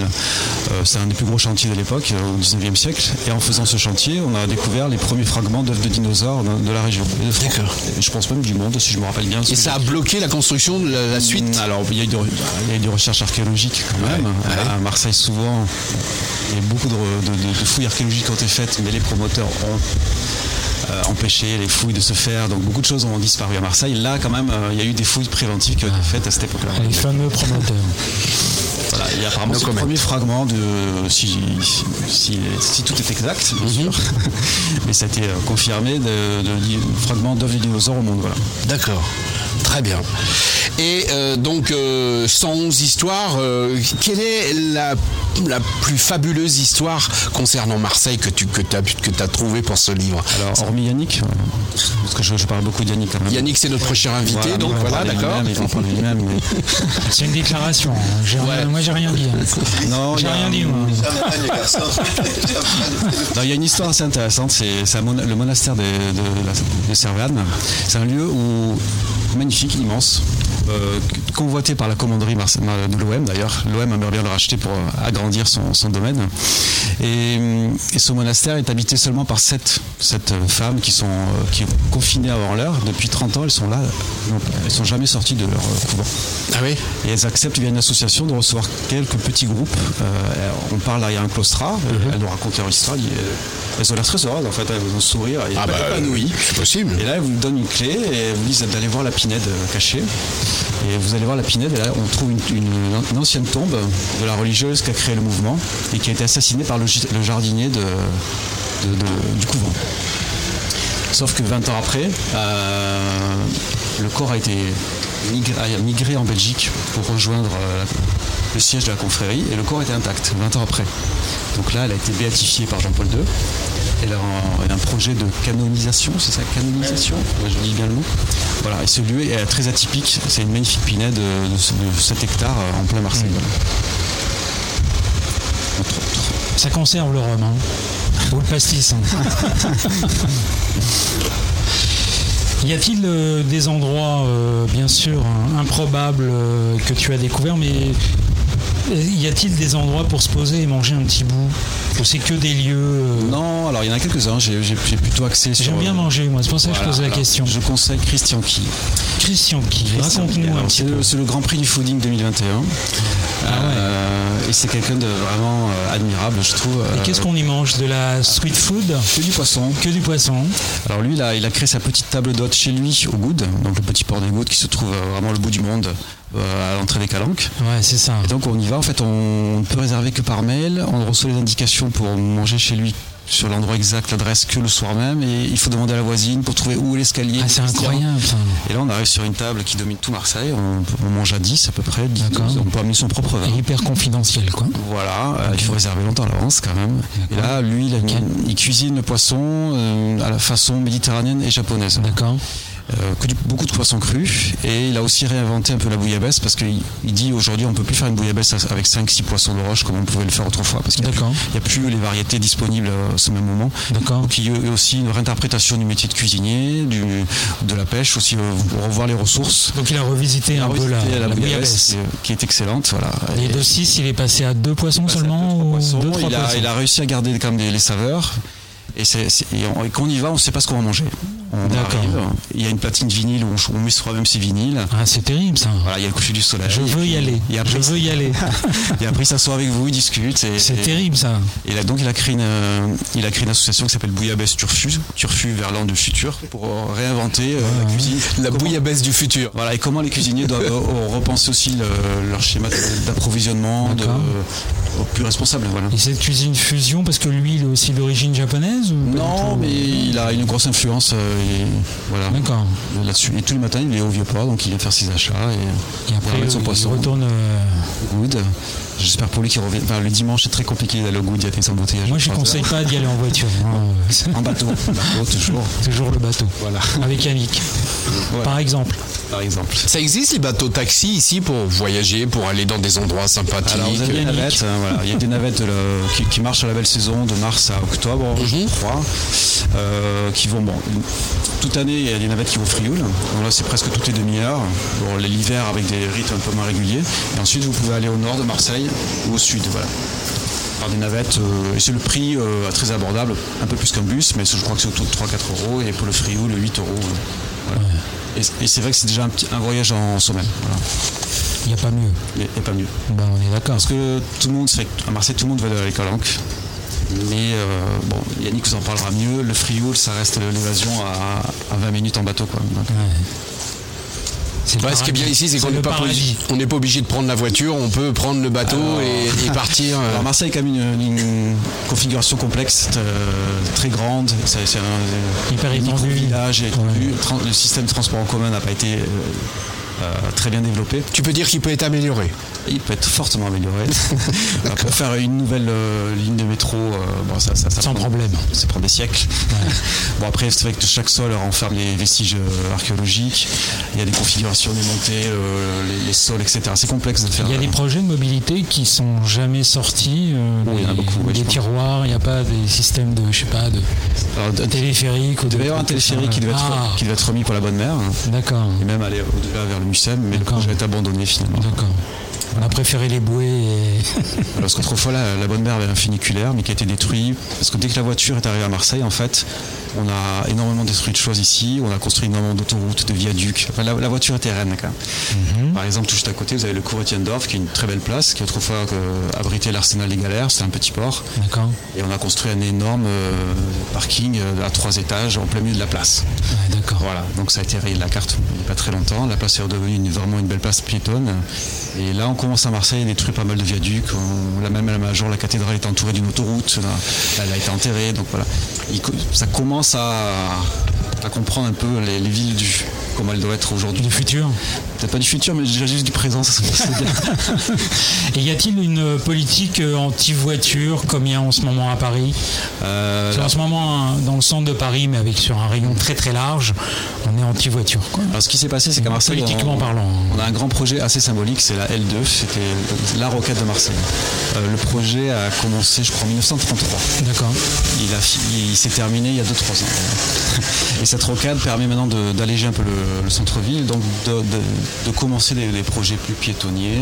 Euh, c'est un des plus gros chantiers de l'époque, euh, au 19e siècle. Et en faisant ce chantier, on a découvert les premiers fragments d'œufs de dinosaures de, de la région. De France. Je pense même du monde, si je me rappelle bien. Et ça a bloqué la construction de la, la suite. Alors, il y, a eu des, des recherches archéologiques quand même. ouais. À Marseille, souvent, il y a beaucoup de, de- de- de fouilles archéologiques qui ont été faites, mais les promoteurs ont euh, empêché les fouilles de se faire. Donc, beaucoup de choses ont disparu à Marseille. Là, quand même, euh, il y a eu des fouilles préventives qui ont été faites à cette époque-là. Les fameux promoteurs. Voilà, et apparemment, No c'est le premier fragment de. Si, si, si tout est exact, bien sûr. [laughs] Mais ça a été euh, confirmé de, de, di- fragment d'œuvres de dinosaures au monde. Voilà. D'accord. Très bien. Et euh, donc, euh, 111 histoires. euh, quelle est la, la plus fabuleuse histoire concernant Marseille que tu que as, que as trouvée pour ce livre? Alors, hormis Yannick, euh, parce que je, je parle beaucoup de Yannick quand même. Yannick, c'est notre prochain invité, Voilà, donc voilà, d'accord. [laughs] C'est une déclaration. hein. Moi, j'ai rien dit. hein. Non, il J'ai y a- rien dit, moi. [laughs] Non, il y a une histoire assez intéressante, c'est le monastère de, de, la- de Servane. C'est un lieu où, magnifique, immense, euh, convoité par la commanderie de l'OM d'ailleurs. L'OM aimerait bien le racheter pour euh, agrandir son, son domaine. Et, hum, et ce monastère est habité seulement par sept, sept, euh, femmes qui sont euh, qui sont confinées avant l'heure. Depuis 30 ans, elles sont là, donc, elles sont jamais sorties de leur euh, couvent. Ah oui? Et elles acceptent via une association de recevoir quelques petits groupes. Euh, on parle, il y a un claustrat, elles nous racontent leur histoire. elles- ont l'air très heureuses en fait, elles ont un sourire Ah bah, épanouies. c'est possible. Et là, elles vous donnent une clé et elles vous disent d'aller voir la pinède euh, cachée. Et vous allez voir la pinède et là, on trouve une, ancienne tombe de la religieuse qui a créé le mouvement et qui a été assassinée par le, jardinier du couvent. Sauf que 20 ans après, euh, le corps a été migré en Belgique pour rejoindre euh, le siège de la confrérie et le corps était intact 20 ans après. Donc là, elle a été béatifiée par Jean-Paul II. Elle a un, elle a un projet de canonisation, c'est ça, canonisation Ouais, Je dis bien le mot. Voilà, et ce lieu est très atypique. C'est une magnifique pinède de, de, 7 hectares euh, en plein Marseille. voilà. Entre autres. Ça conserve le rhum. Hein. Ou le pastis. hein. [laughs] Y a-t-il euh, des endroits, euh, bien sûr, hein, improbables euh, que tu as découverts, mais y a-t-il des endroits pour se poser et manger un petit bout Ou c'est que des lieux euh, Non, alors il y en a quelques-uns. J'ai plutôt axé sur. J'aime bien manger, moi, c'est pour ça que je posais la alors, question. Je conseille Christian Key. Christian qui Raconte-nous un petit C'est peu. le, c'est le Grand Prix du Fooding 2021. Euh, et c'est quelqu'un de vraiment euh, admirable, je trouve. Et qu'est-ce qu'on y mange De la street food Que du poisson. Que du poisson. Alors lui, il a, il a créé sa petite table d'hôte chez lui, au Goud, donc le petit port des Goudes qui se trouve vraiment au bout du monde, à l'entrée des Calanques. Ouais, c'est ça. Et donc on y va, en fait, on ne peut réserver que par mail, on reçoit les indications pour manger chez lui sur l'endroit exact, l'adresse que le soir même, et il faut demander à la voisine pour trouver où est l'escalier. Ah, c'est incroyable. Et là, on arrive sur une table qui domine tout Marseille, on, on mange à 10 à peu près, 10, D'accord. 12, on peut amener son propre vin. Et hyper confidentiel quoi. Voilà, euh, il faut réserver longtemps à l'avance quand même. Et là, lui, il, a il cuisine le poisson euh, à la façon méditerranéenne et japonaise. D'accord. Euh, beaucoup de poissons crus. Et il a aussi réinventé un peu la bouillabaisse parce qu'il il dit aujourd'hui on peut plus faire une bouillabaisse avec 5-6 poissons de roche comme on pouvait le faire autrefois parce qu'il n'y a, plus- D'accord. il y a plus les variétés disponibles à ce même moment. D'accord. Donc il y a aussi une réinterprétation du métier de cuisinier, du, de la pêche, aussi euh, revoir les ressources. Donc il a revisité un peu la, bouillabaisse. bouillabaisse, euh, qui est excellente. Voilà. Et de 6, il est passé à deux poissons passe à seulement deux, trois ou poissons. deux, il, a, poissons il a réussi à garder quand même les saveurs. Et, c'est- c'est- et on- et quand on y va, on ne sait pas ce qu'on va manger. D'accord. il y a une platine vinyle où on, on met soi-même ses vinyles. Ah, c'est terrible ça. Voilà, il y a le coucher du soleil. Je veux y aller. Et après, Je veux y aller. [laughs] et après, il s'assoit avec vous, il discute. C'est terrible ça. Et là, donc, il a créé une, euh, il a créé une association qui s'appelle Bouillabaisse Turfu, Turfu vers l'an du futur, pour euh, réinventer euh, la cuisine. La Comment- bouillabaisse du futur. Voilà, et comment les cuisiniers doivent repenser aussi le- leur schéma d'approvisionnement de, plus responsable. Voilà. Et cette cuisine fusion, parce que lui, il est aussi d'origine japonaise ou Non, mais il a une grosse influence euh, et, voilà, D'accord. là-dessus. Et tous les matins, il est au vieux port, donc il vient faire ses achats et, Et après, il va mettre son il poisson. retourne. euh, Good. J'espère pour lui qu'il revient. Enfin, le dimanche, c'est très compliqué d'aller au Good, il y a des embouteillages. Moi, je ne conseille pas d'y aller en voiture. hein. [laughs] En bateau, en bateau, toujours. [laughs] Toujours le bateau. Voilà. Avec Yannick, Voilà, par exemple. par exemple. Ça existe les bateaux taxi ici pour voyager, pour aller dans des endroits sympathiques? Alors vous avez des Yannick. navettes, hein, voilà. il y a des navettes euh, qui, qui marchent à la belle saison de mars à octobre, je crois, euh, qui vont bon. Toute année il y a des navettes qui vont au Frioul, donc là c'est presque toutes les demi-heures. Bon, l'hiver avec des rythmes un peu moins réguliers. Et ensuite vous pouvez aller au nord de Marseille ou au sud, voilà. Par des navettes, euh, et c'est le prix euh, très abordable, un peu plus qu'un bus, mais je crois que c'est autour de 3-4 euros, et pour le Frioul, 8 euros. euh, voilà. Et, et c'est vrai que c'est déjà un, petit, un voyage en semaine, voilà. Il n'y a pas mieux. et, et pas mieux. Ben, on est d'accord. Parce que tout le monde, qu'à Marseille, tout le monde va à les Calanques. Mais euh, bon, Yannick vous en parlera mieux. Le Frioul, ça reste l'évasion à, à 20 minutes en bateau. Quoi. Donc, Ouais. C'est le Ouais, ce qui est bien ici, c'est qu'on n'est pas, paradis. obligé- on n'est pas obligé de prendre la voiture, on peut prendre le bateau et, et [laughs] partir. euh, Alors Marseille a quand même une, une configuration complexe, euh, très grande. C'est, un, Hyper étendu. Tran- Le système de transport en commun n'a pas été euh, euh, très bien développé. tu peux dire qu'il peut être amélioré. Il peut être fortement amélioré. [laughs] Alors, Pour faire une nouvelle euh, ligne de métro, euh, bon, ça, ça, ça Sans prend- problème. Ça prend des siècles. [laughs] Bon après c'est vrai que chaque sol renferme les vestiges euh, archéologiques. Il y a des configurations des montées, les, les sols, etc. C'est complexe de faire. Il y a des projets de mobilité qui sont jamais sortis. Oui, il y en a des- beaucoup, oui, des tiroirs, il n'y a pas des systèmes de, je sais pas, de Alors, de- téléphérique ou il de y avoir un téléphérique qui devait, être, Ah, qui devait être remis pour la bonne mère d'accord, et même aller au-delà vers le Mucem, mais le projet est abandonné finalement. d'accord. On a préféré les bouées et [laughs] Parce qu'autrefois la, la bonne mère avait un funiculaire mais qui a été détruit. Parce que dès que la voiture est arrivée à Marseille, en fait, on a énormément détruit de choses ici. On a construit énormément d'autoroutes, de viaducs. Enfin, la, la voiture était reine quand même. Par exemple, tout juste à côté, vous avez le cours Etiendorf, qui est une très belle place, qui autrefois euh, abritait l'arsenal des galères. C'est un petit port. Et on a construit un énorme euh, parking euh, à trois étages en plein milieu de la place. Ouais, d'accord. Voilà, donc ça a été rayé de la carte il n'y a pas très longtemps. La place est redevenue une- vraiment une belle place piétonne. Et là, on commence à Marseille, il détruit pas mal de viaducs. On, la même à la Major, la cathédrale est entourée d'une autoroute. Elle a été enterrée. Donc voilà, Il ça commence à, à comprendre un peu les, les villes du comment elles doivent être aujourd'hui. Du futur. Peut-être pas du futur, mais déjà juste du présent, ça bien. [laughs] Et y a-t-il une politique euh, anti-voiture comme il y a en ce moment à Paris? Euh, qu'en ce moment, hein, dans le centre de Paris, mais avec sur un rayon très très large, on est anti-voiture. alors, ce qui s'est passé, c'est qu'à Marseille, Politiquement on- parlant. On a un grand projet assez symbolique, c'est la L2, c'était la roquette de Marseille. Euh, le projet a commencé, je crois, en 1933. D'accord. Il, a il s'est terminé il y a 2-3 ans. Et cette rocade permet maintenant d'alléger un peu le, le centre-ville, donc de, de- de commencer des, des projets plus piétonniers,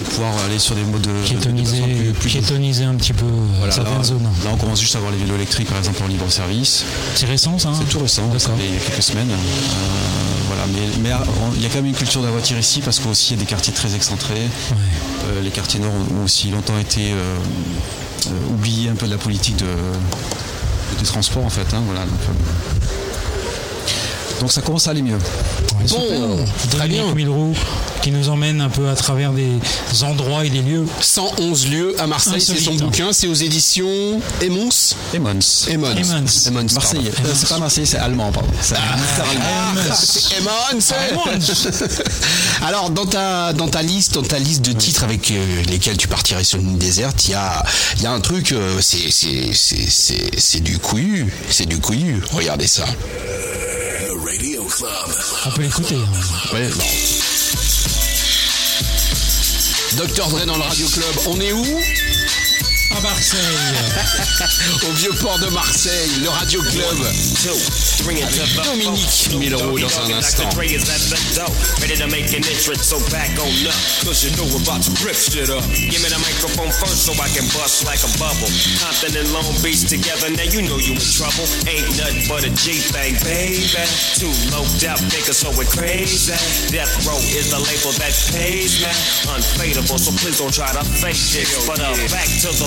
de pouvoir aller sur des modes de Piétoniser, de plus, piétoniser un petit peu Voilà, certaines là, zones. là, on commence juste à avoir les vélos électriques, par exemple, en libre service. C'est récent ça hein C'est tout récent, ça D'accord. fait il y a quelques semaines. Euh, voilà, mais, mais on- il y a quand même une culture de la voiture ici parce qu'aussi il y a des quartiers très excentrés. Ouais. Euh, les quartiers nord ont aussi longtemps été euh, oubliés un peu de la politique de, transport en fait. hein, voilà, donc, donc ça commence à aller mieux. Ouais, Bon, super. très Dominique bien. Milroux qui nous emmène un peu à travers des endroits et des lieux. 111 lieux à Marseille, c'est son bouquin, c'est aux éditions Emons. Emons. Emons. Emons, Marseillais. Euh, c'est pas Marseillais, c'est allemand, pardon. C'est Ah, Emons. Emons. [laughs] Alors dans ta dans ta liste dans ta liste de titres avec euh, lesquels tu partirais sur une ligne déserte, il y a il y a un truc euh, c'est c'est c'est c'est c'est du couillu, c'est du couillu. Regardez ça. On peut l'écouter. hein. Ouais, non. Dr Dre dans le Radio Club, on est où? À Marseille. [laughs] Au vieux port de Marseille, le Radio Club. Avec Dominique Milroux dans un instant. Ready to make an entrance, so back on up. Cause you know we're about to rip shit up. Give me the microphone first so I can bust like a bubble. Compton and Long Beach together, now you know you in trouble. Ain't nothing but a G thing, baby. Too low out niggas, so we're crazy. Death Row is the label that pays me. Unfadable, so please don't try to fake this. But uh, back to the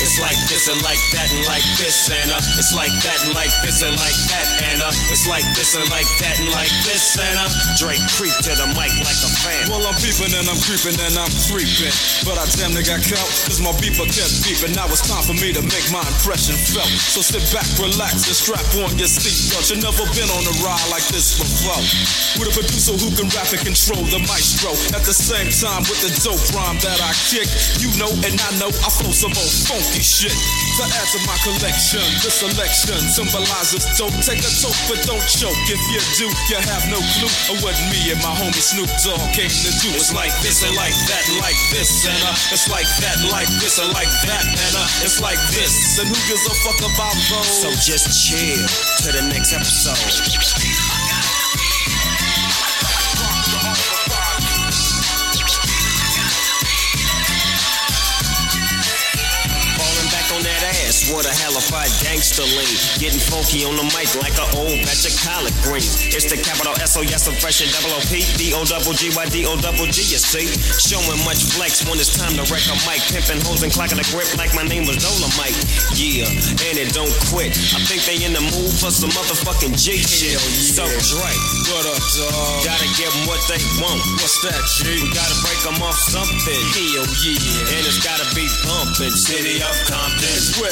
It's like this and like that and like this and uh, it's like that and like this and like that and uh, it's like this and like that and like this and uh, Drake creep to the mic like a fan. Well, I'm peeping and I'm creeping and I'm creeping. But I damn near got caught, cause my beeper kept beeping. Now it's time for me to make my impression felt. So sit back, relax, and strap on your seatbelt. You've never been on a ride like this before. With a producer who can rap and control the maestro. At the same time, with the dope rhyme that I kick, you know and I know I flow some old funky shit. To add to my collection, The selection symbolizes dope. Take a toke, but don't choke. If you do, you have no clue of what me and my homie Snoop Dogg came to do. It's like this and like that like this and uh, it's like that like this and like that and uh, it's like this. And who gives a fuck about those? So just chill to the next episode. That ass, what a hellified gangster lean. Getting funky on the mic like an old batch of collard greens. It's the capital S O S oppression, double O P D O double G Y D O double G. You see, showing much flex when it's time to wreck a mic, pimping hoes and clocking a grip like my name was Dolomite. Yeah, and it don't quit. I think they in the mood for some motherfucking G shit. So Drake, What up, dog? gotta give 'em what they want. What's that, G? We gotta break 'em off something. Hell yeah. And it's gotta be pumping. City of Compton. It's where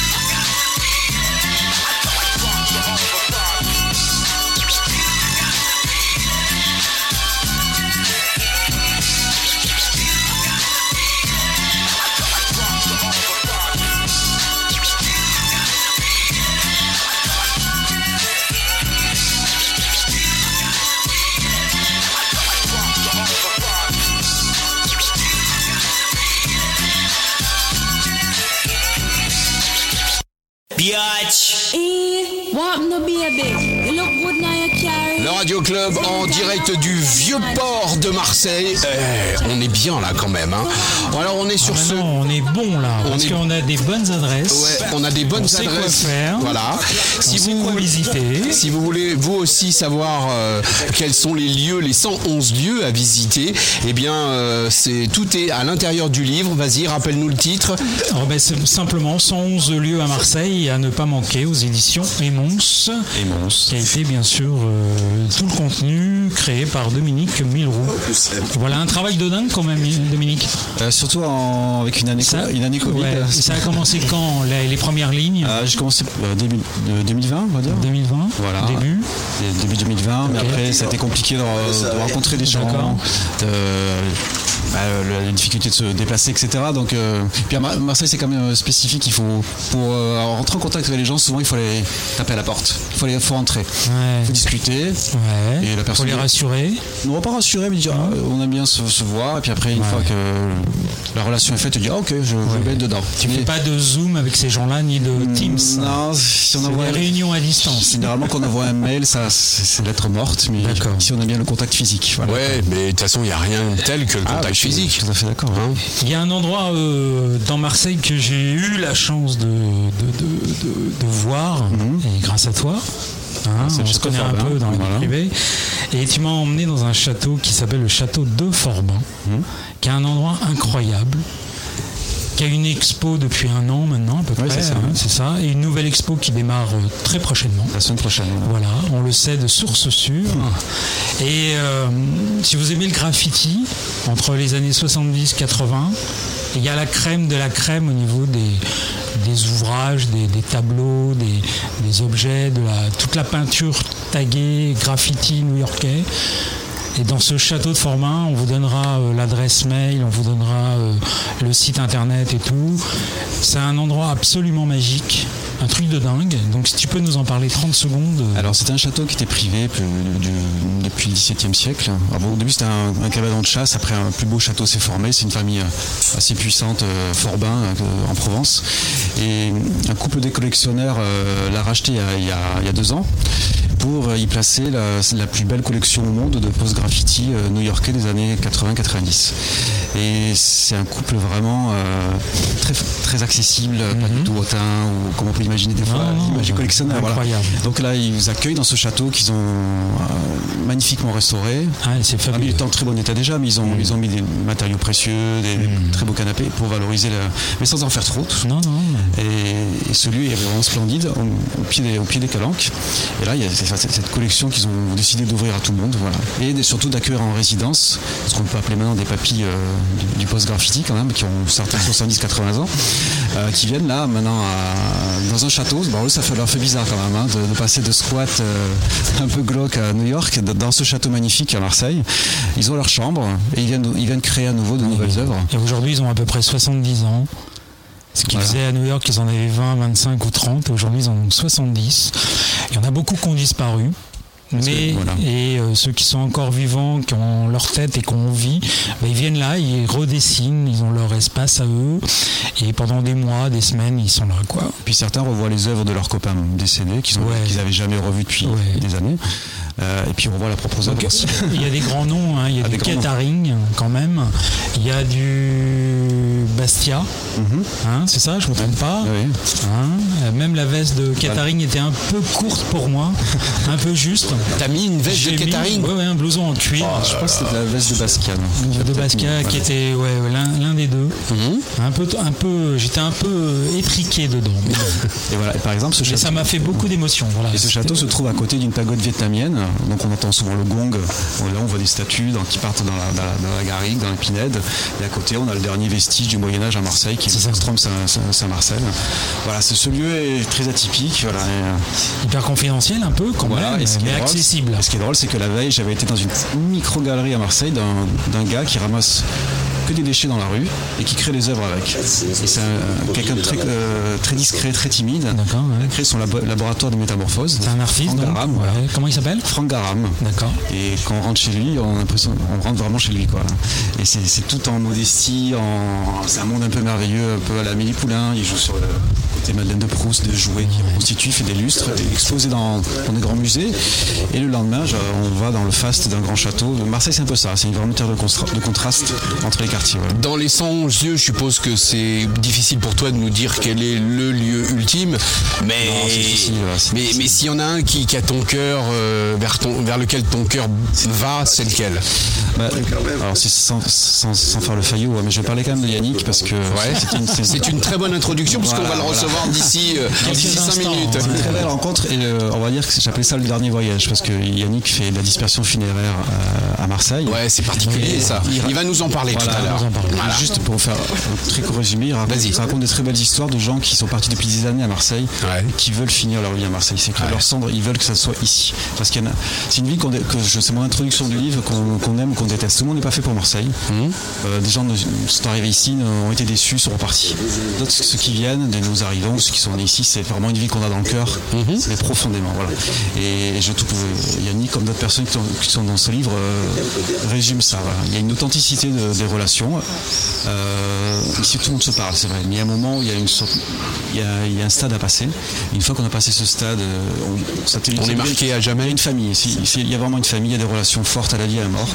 Biatch. E, what no baby? You look good now. Le Radio Club en direct du vieux port de Marseille. Eh, on est bien là quand même. Hein. Alors on est sur Ah ce. non, on est bon là, parce est- qu'on a des bonnes adresses. Ouais, on a des bonnes On sait quoi adresses. faire. Voilà. Si sait vous quoi voulez visiter. si vous voulez vous aussi savoir euh, quels sont les lieux, les 111 lieux à visiter, eh bien euh, c'est tout est à l'intérieur du livre. Vas-y, rappelle-nous le titre. Alors, ben, c'est simplement 111 lieux à Marseille à ne pas manquer aux éditions Emons. Et Mons. qui a été bien sûr euh, tout le contenu créé par Dominique Milroux. Voilà un travail de dingue quand même, Dominique. Euh, surtout en- avec une année, Ça, une année Covid. ouais, ça a commencé quand les, les premières lignes Ah, J'ai commencé euh, début de 2020, on va dire. 2020, Voilà. début. Et Début 2020, mais après ça a été compliqué de, de rencontrer des gens, de, bah, les difficultés de se déplacer, etc. Donc, euh, puis à Mar- Marseille c'est quand même euh, spécifique. Il faut pour euh, rentrer en contact avec les gens, souvent il faut aller taper à la porte. Il faut aller, faut rentrer, Ouais. il faut discuter. Ouais. Et la personne- Faut les rassurer. On va pas rassurer, mais dire ah, on aime bien se, se voir. Et puis après, une fois que la relation est faite, tu dis ah, ok, je, je vais être dedans. Tu fais pas de Zoom avec ces gens-là ni de Teams. Non, si on envoie des réunions à distance. Généralement, quand on envoie un mail, ça, c'est lettre morte, mais D'accord. si on aime bien le contact physique. Voilà. Ouais, mais de toute façon, il n'y a rien de tel que le Ah, contact je suis physique. Tout à fait d'accord. hein. Il y a un endroit euh, dans Marseille que j'ai eu la chance de, de, de- de- de voir, et grâce à toi. Hein, on se un peu dans la vie privée. Et tu m'as emmené dans un château qui s'appelle le château de Forbin, Mhm. qui est un endroit incroyable, qui a une expo depuis un an maintenant à peu près, c'est ça. hein, c'est ça, et une nouvelle expo qui démarre euh, très prochainement. La semaine prochaine. Voilà, on le sait de source sûre. Et euh, si vous aimez le graffiti, entre les années 70-80, il y a la crème de la crème au niveau des, des ouvrages, des, des tableaux, des, des objets, de la, toute la peinture taguée, graffiti new-yorkais. Et dans ce château de Formin, on vous donnera euh, l'adresse mail, on vous donnera euh, le site internet et tout. C'est un endroit absolument magique, un truc de dingue. Donc si tu peux nous en parler 30 secondes. Alors c'était un château qui était privé depuis le XVIIe siècle. Bon, au début c'était un, cabanon de chasse, après un plus beau château s'est formé. C'est une famille euh, assez puissante, Forbin, en Provence. Et un couple de collectionneurs l'a racheté il y, a, deux ans pour y placer la, plus belle collection au monde de post-graffiti euh, new-yorkais des années 80-90. Et c'est un couple vraiment euh, très, très accessible, pas du tout hautain, ou comme on peut imaginer des fois, Mhm. L'image collectionneur. voilà. incroyable. Donc là, ils vous accueillent dans ce château qu'ils ont euh, magnifiquement restauré. Ah, c'est Ah, mais il fabuleux. est en très bon état déjà, mais ils ont, ils ont mis des matériaux précieux, des, des très beaux canapés pour valoriser la... Mais sans en faire trop. Non, non. Et, et ce lieu est vraiment splendide au, au pied des, au pied des calanques. Et là, il y a cette, cette- cette collection qu'ils ont décidé d'ouvrir à tout le monde. Voilà. Et des- surtout d'accueillir en résidence, ce qu'on peut appeler maintenant des papilles euh, du, post-graffiti quand même, qui ont certains 70-80 ans, euh, qui viennent là maintenant à- dans un château. Bon, eux, ça fait, leur fait bizarre quand même hein, de, de passer de squat euh, un peu glauque à New York, dans ce château magnifique à Marseille. Ils ont leur chambre et ils viennent, ils viennent créer à nouveau de nouvelles œuvres. Et aujourd'hui, ils ont à peu près 70 ans. Ce qu'ils Voilà. faisaient à New York, ils en avaient 20, 25 ou 30. Et aujourd'hui, ils en ont 70. Il y en a beaucoup qui ont disparu. Mais, voilà. et euh, ceux qui sont encore vivants, qui ont leur tête et qui ont envie, bah, ils viennent là, ils redessinent, ils ont leur espace à eux. Et pendant des mois, des semaines, ils sont là, quoi. Puis certains revoient les œuvres de leurs copains décédés qu'ils Ouais. n'avaient jamais revus depuis Ouais. des années. Euh, et puis on revoit la aussi. il y a des grands noms, hein. il y a Ah, du catering quand même, il y a du Bastia, Mhm. hein, c'est ça, je me trompe pas. Oui. Hein, euh, même la veste de catering était un peu courte pour moi, un peu juste. T'as mis une veste de catering ouais, un blouson en cuir Je pense que c'était la veste de Basquiat. non de Basquiat qui était ouais, l'un des deux. Mhm. Un peu, un peu, j'étais un peu euh, étriqué dedans. Mais. [laughs] Et voilà. Et par exemple, ce ça m'a fait beaucoup d'émotions. Voilà. et ce château se trouve à côté d'une pagode vietnamienne. Donc on entend souvent le gong. Là, on voit des statues dans- qui partent dans la, dans la, dans la garrigue, dans l'épinède. Et à côté, on a le dernier vestige du Moyen-Âge à Marseille, qui est Saint-Marcel. Voilà, ce, ce lieu est très atypique. Voilà, et, euh, hyper confidentiel un peu quand Voilà, même, et ce mais drôle, accessible. et ce qui est drôle, c'est que la veille, j'avais été dans une micro-galerie à Marseille d'un gars qui ramasse que des déchets dans la rue et qui crée des œuvres avec. Et c'est un- quelqu'un de très, euh, très discret, très timide. D'accord, ouais. Il a créé son labo- laboratoire de métamorphose. C'est un artiste Franck donc. Garam, voilà. Ouais. Comment il s'appelle? Franck Garam. D'accord. Et quand on rentre chez lui, on a l'impression on rentre vraiment chez lui. Quoi. Et c'est tout en modestie, en... c'est un monde un peu merveilleux, un peu à la Mélie Poulain. Il joue sur le des Madeleines de Proust, des jouets qui reconstituent, fait des lustres, exposés dans, dans des grands musées. Et le lendemain, on va dans le faste d'un grand château. Marseille, c'est un peu ça, c'est une grande terre de, contraste entre les quartiers. voilà. Dans les 111 lieux, je suppose que c'est difficile pour toi de nous dire quel est le lieu ultime, mais c'est c'est mais, mais s'il y en a un qui, qui a ton cœur euh, vers ton vers lequel ton cœur va, c'est lequel? Bah, alors c'est sans, sans- sans faire le faillot, mais je vais parler quand même de Yannick parce que Ouais. c'est une, c'est- C'est une très bonne introduction puisqu'on Voilà, va le voilà. recevoir d'ici euh, Quelques d'ici 5 instants, minutes. ouais. une très belle rencontre et euh, on va dire que j'appelais ça le dernier voyage parce que Yannick fait la dispersion funéraire euh, à Marseille. Ouais, c'est particulier ça. Il va nous en parler tout à l'heure. Voilà. Juste pour faire un très court résumé, il raconte, raconte des très belles histoires de gens qui sont partis depuis des années à Marseille Ouais. et qui veulent finir leur vie à Marseille. C'est que Ouais. leur cendre, ils veulent que ça soit ici. Parce qu'il y en a, c'est une ville qu'on, que je, c'est mon introduction du livre qu'on, qu'on aime qu'on déteste. Tout le monde n'est pas fait pour Marseille. Hum. Euh, des gens sont arrivés ici, ont été déçus, sont repartis. D'autres, ceux qui viennent, de nous arrivons, ceux qui sont nés ici, c'est vraiment une ville qu'on a dans le cœur, mais profondément. Voilà. Et je trouve Yannick, comme d'autres personnes qui sont, qui sont dans ce livre, euh, résume ça. voilà. Il y a une authenticité de- des relations. Euh, ici, tout le monde se parle, c'est vrai. Mais il y a un moment où il y a, une sorte, il y a, il y a un stade à passer. Et une fois qu'on a passé ce stade, euh, on, ça On est marqué à jamais. Il y a une famille. ici. Ici, il y a vraiment une famille, il y a des relations fortes à la vie et à la mort.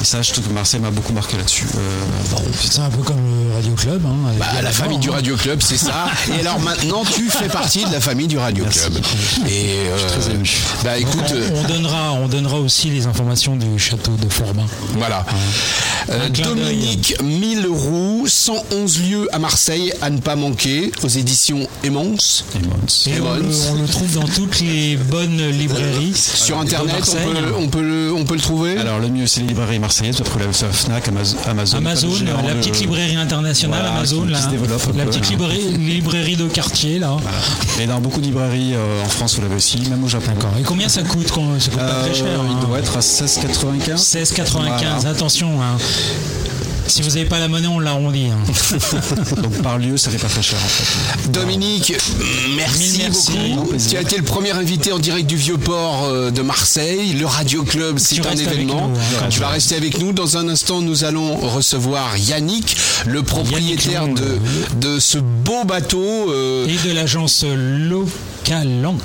Et ça, je trouve que Marseille m'a beaucoup marqué là-dessus. Euh, C'est un peu comme le Radio Club. Hein, Bah, la famille du Radio Club, c'est ça. Et alors maintenant, tu fais partie de la famille du Radio Club. Et euh, très ému. bah écoute, euh, On, on donnera, on donnera aussi les informations du château de Forbin. voilà. Euh. Dominique 1000 roues, 111 lieux à Marseille à ne pas manquer aux éditions Emons. et on le, on le trouve dans toutes les bonnes librairies. Sur de internet, on peut, on, peut le, on peut le trouver. Alors le mieux c'est les librairies marseillaises, la la Fnac, Amazon, Amazon, la petite librairie internationale, Voilà, Amazon, qui- qui là, se développe un la peu, petite hein. librairie, [laughs] librairie de quartier, là. Voilà. Et dans beaucoup de librairies euh, en France, vous l'avez aussi, même au Japon. Et combien ça coûte Ça coûte pas Euh, très cher. il hein. doit être à 16,95. 16,95. Voilà. Attention. hein. Si vous n'avez pas la monnaie, on l'arrondit. hein. [laughs] Donc par lieu, ça fait pas très cher en fait. Dominique, merci, beaucoup. Tu as été le premier invité en direct du Vieux-Port euh, de Marseille. Le Radio Club, c'est un événement. nous, hein, tu vas rester avec nous. Dans un instant, nous allons recevoir Yannick, le propriétaire Yannick de, de ce beau bateau euh, Et de l'agence Localanc.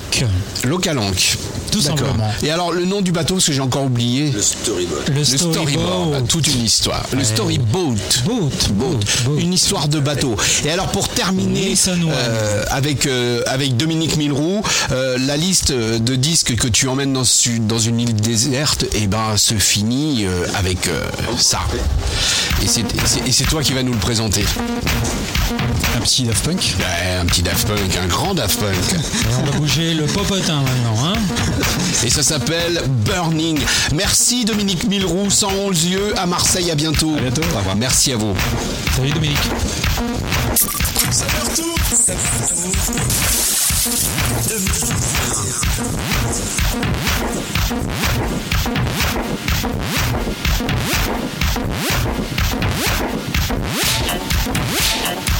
Localanque. Tout simplement. Et alors, le nom du bateau, parce que j'ai encore oublié. Le storyboard. Le, Le storyboard. storyboard, toute une histoire. Le storyboat. Boat, boat, boat. Une histoire de bateau. Et alors pour terminer euh, avec euh, avec Dominique Milroux, euh, la liste de disques que tu emmènes dans, dans une île déserte, et ben se finit avec ça. Et c'est toi qui vas nous le présenter. Un petit Daft Punk. Ouais, un petit Daft Punk, un grand Daft Punk. Et on va bouger le popotin maintenant. Hein Et ça s'appelle Burning. Merci Dominique Milroux, 111 lieux à Marseille. À bientôt. À bientôt, au revoir. Merci à vous. Salut Dominique. Thank you.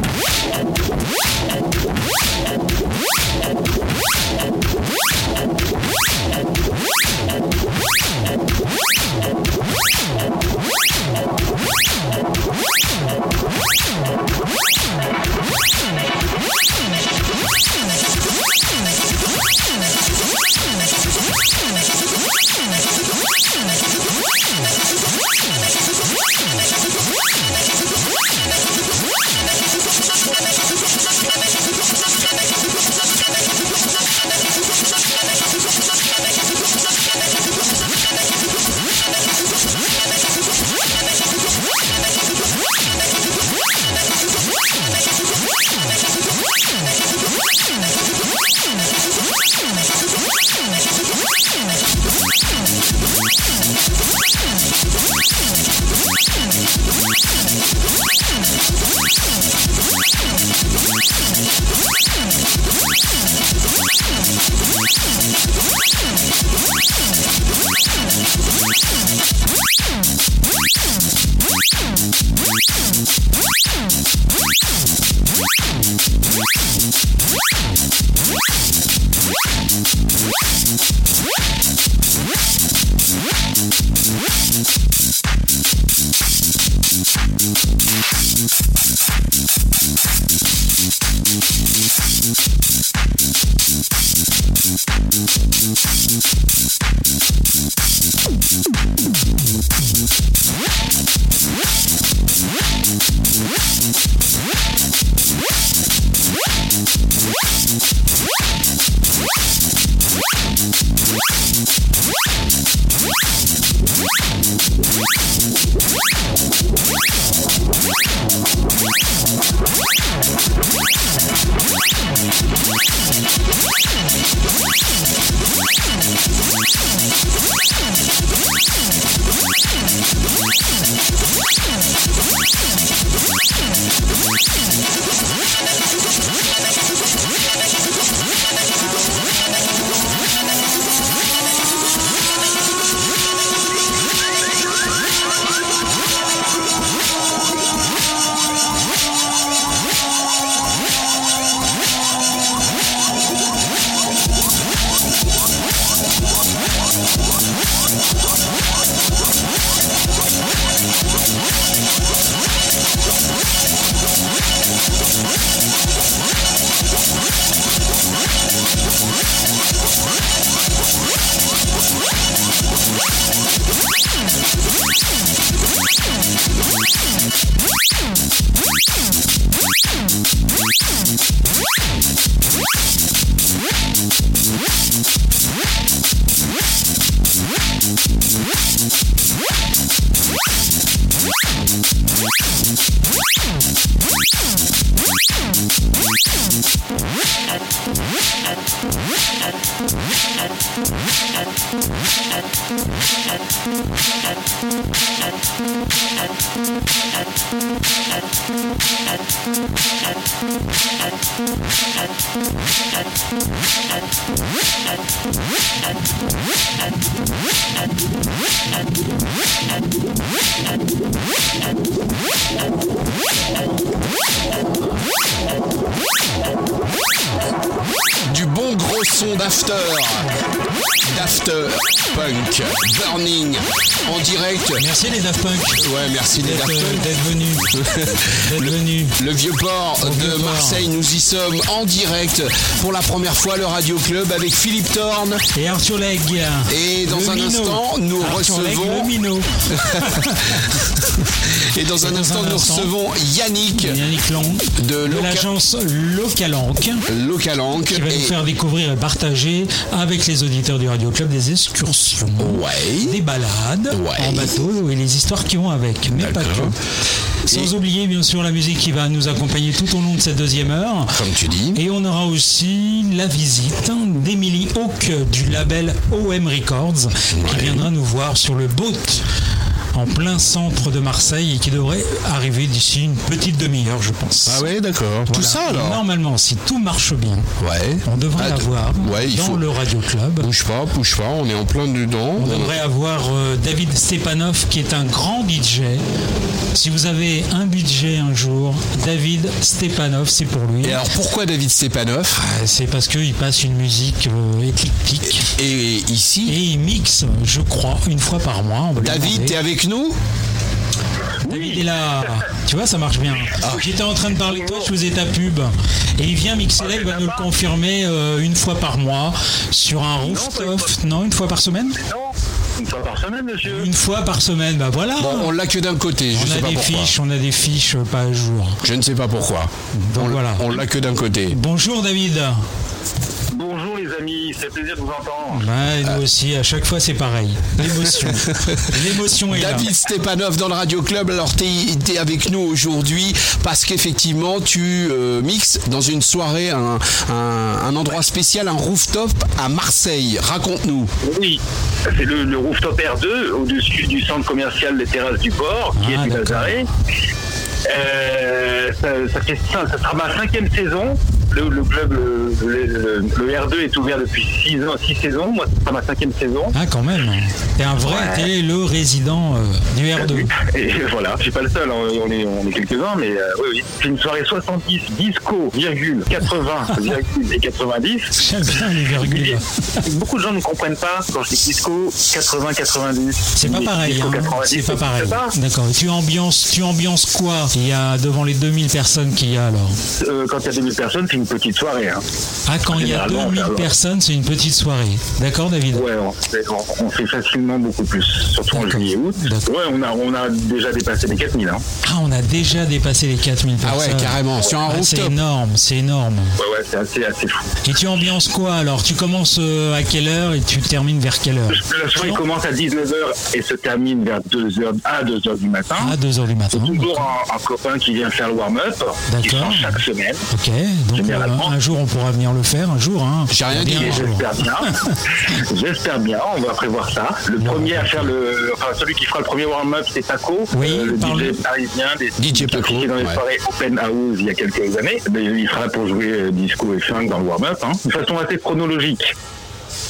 direct pour la première fois le Radio Club avec Philippe Thorne. Et Arthur Legge. Et dans Le un instant, nous Arthur recevons- le minot. [laughs] Et dans un dans instant, un nous instant, recevons Yannick Yannick Long de l'agence Localanque Localanque. qui va nous Et- faire découvrir et partager avec les auditeurs du Radio Club des excursions, Ouais. des balades Ouais. en bateau et les histoires qui vont avec, mais pas que. Sans Et- oublier bien sûr la musique qui va nous accompagner tout au long de cette deuxième heure. Comme tu dis. Et on aura aussi la visite d'Emily Hawk du label OM Records qui viendra nous voir sur le boat en plein centre de Marseille et qui devrait arriver d'ici une petite demi-heure, je pense. Ah ouais, d'accord. Tout Voilà. ça alors Normalement, si tout marche bien, Ouais. on devrait Ah, avoir Ouais, il dans faut. le Radio Club. Bouge pas, bouge pas, on est en plein dedans. On devrait avoir euh, David Stepanov qui est un grand DJ. Si vous avez un budget un jour, David Stepanov, c'est pour lui. Et alors pourquoi David Stepanov? Ah, C'est parce qu'il passe une musique euh, éclectique. Et ici, Et il mixe, je crois, une fois par mois. on David, t'es avec nous David est là. Tu vois, ça marche bien. Ah. J'étais en train de parler de toi, je faisais ta pub. Et il vient mixer là, il va nous le confirmer euh, une fois par mois sur un rooftop. Non, une fois par semaine? Non, une fois par semaine, monsieur. Une fois par semaine, bah voilà. Bon, on l'a que d'un côté, je on sais a pas des pourquoi. fiches, on a des fiches euh, pas à jour. Je ne sais pas pourquoi. Donc on voilà. on l'a que d'un côté. Bonjour David. Les amis, c'est plaisir de vous entendre. Ouais, nous aussi, à chaque fois c'est pareil. L'émotion. [laughs] L'émotion est là. David Stepanov dans le Radio Club. Alors, t'es es avec nous aujourd'hui parce qu'effectivement, tu euh, mixes dans une soirée, un, un- un endroit spécial, un rooftop à Marseille. Raconte-nous. Oui, c'est le, le rooftop R2 au-dessus du centre commercial Les Terrasses du Port, qui Ah, est du d'accord. Nazaré. Euh, ça, ça fait ça, ça sera ma cinquième saison. Le, le club, le, le- le R2 est ouvert depuis 6 ans, six saisons. Moi, c'est ma cinquième saison. Ah, quand même. T'es un vrai, Ouais. t'es le résident euh, du R2. [laughs] Et voilà, je suis pas le seul, hein, on est, on est quelques-uns, mais euh, oui, oui. C'est une soirée 70, disco, virgule, 80, [laughs] virgule et 90. J'aime bien les virgules. Beaucoup de gens ne comprennent pas quand je dis disco 80, 90. C'est pas pareil, hein. 90, c'est pas pareil. D'accord. Tu ambiances, tu ambiances quoi? Il y a devant les 2000 personnes qu'il y a alors? Euh, quand il y a 2000 personnes, c'est une petite soirée. Hein. Ah, quand il y a Généralement, 2000 ça va. personnes, c'est une petite soirée. D'accord, David? Ouais, on fait, on- fait facilement beaucoup plus, surtout en juillet août. Ouais, on a, on a déjà dépassé les 4000. Hein. Ah, on a déjà dépassé les 4000 Ah personnes. ouais, carrément, sur un Ah, C'est énorme, c'est énorme. Ouais, ouais, c'est assez, assez fou. Et tu ambiances quoi alors? Tu commences euh, à quelle heure et tu termines vers quelle heure? La soirée commence à 19h et se termine vers 2h à 2h du matin. À 2h du matin. C'est toujours un, un copain qui vient faire le warm-up, qui D'accord. change chaque semaine. Ok, donc Généralement. un jour on pourra venir le faire, un jour. Hein. J'ai rien dit. J'espère bien. [laughs] J'espère bien. On va prévoir ça. Le premier à faire le, enfin celui qui fera le premier warm-up, c'est Paco, Oui, le parle- DJ parisien, des DJ qui Paco, officié dans les ouais. soirées open house il y a quelques années. Mais il sera là pour jouer euh, disco et funk dans le warm-up, hein. de façon assez chronologique.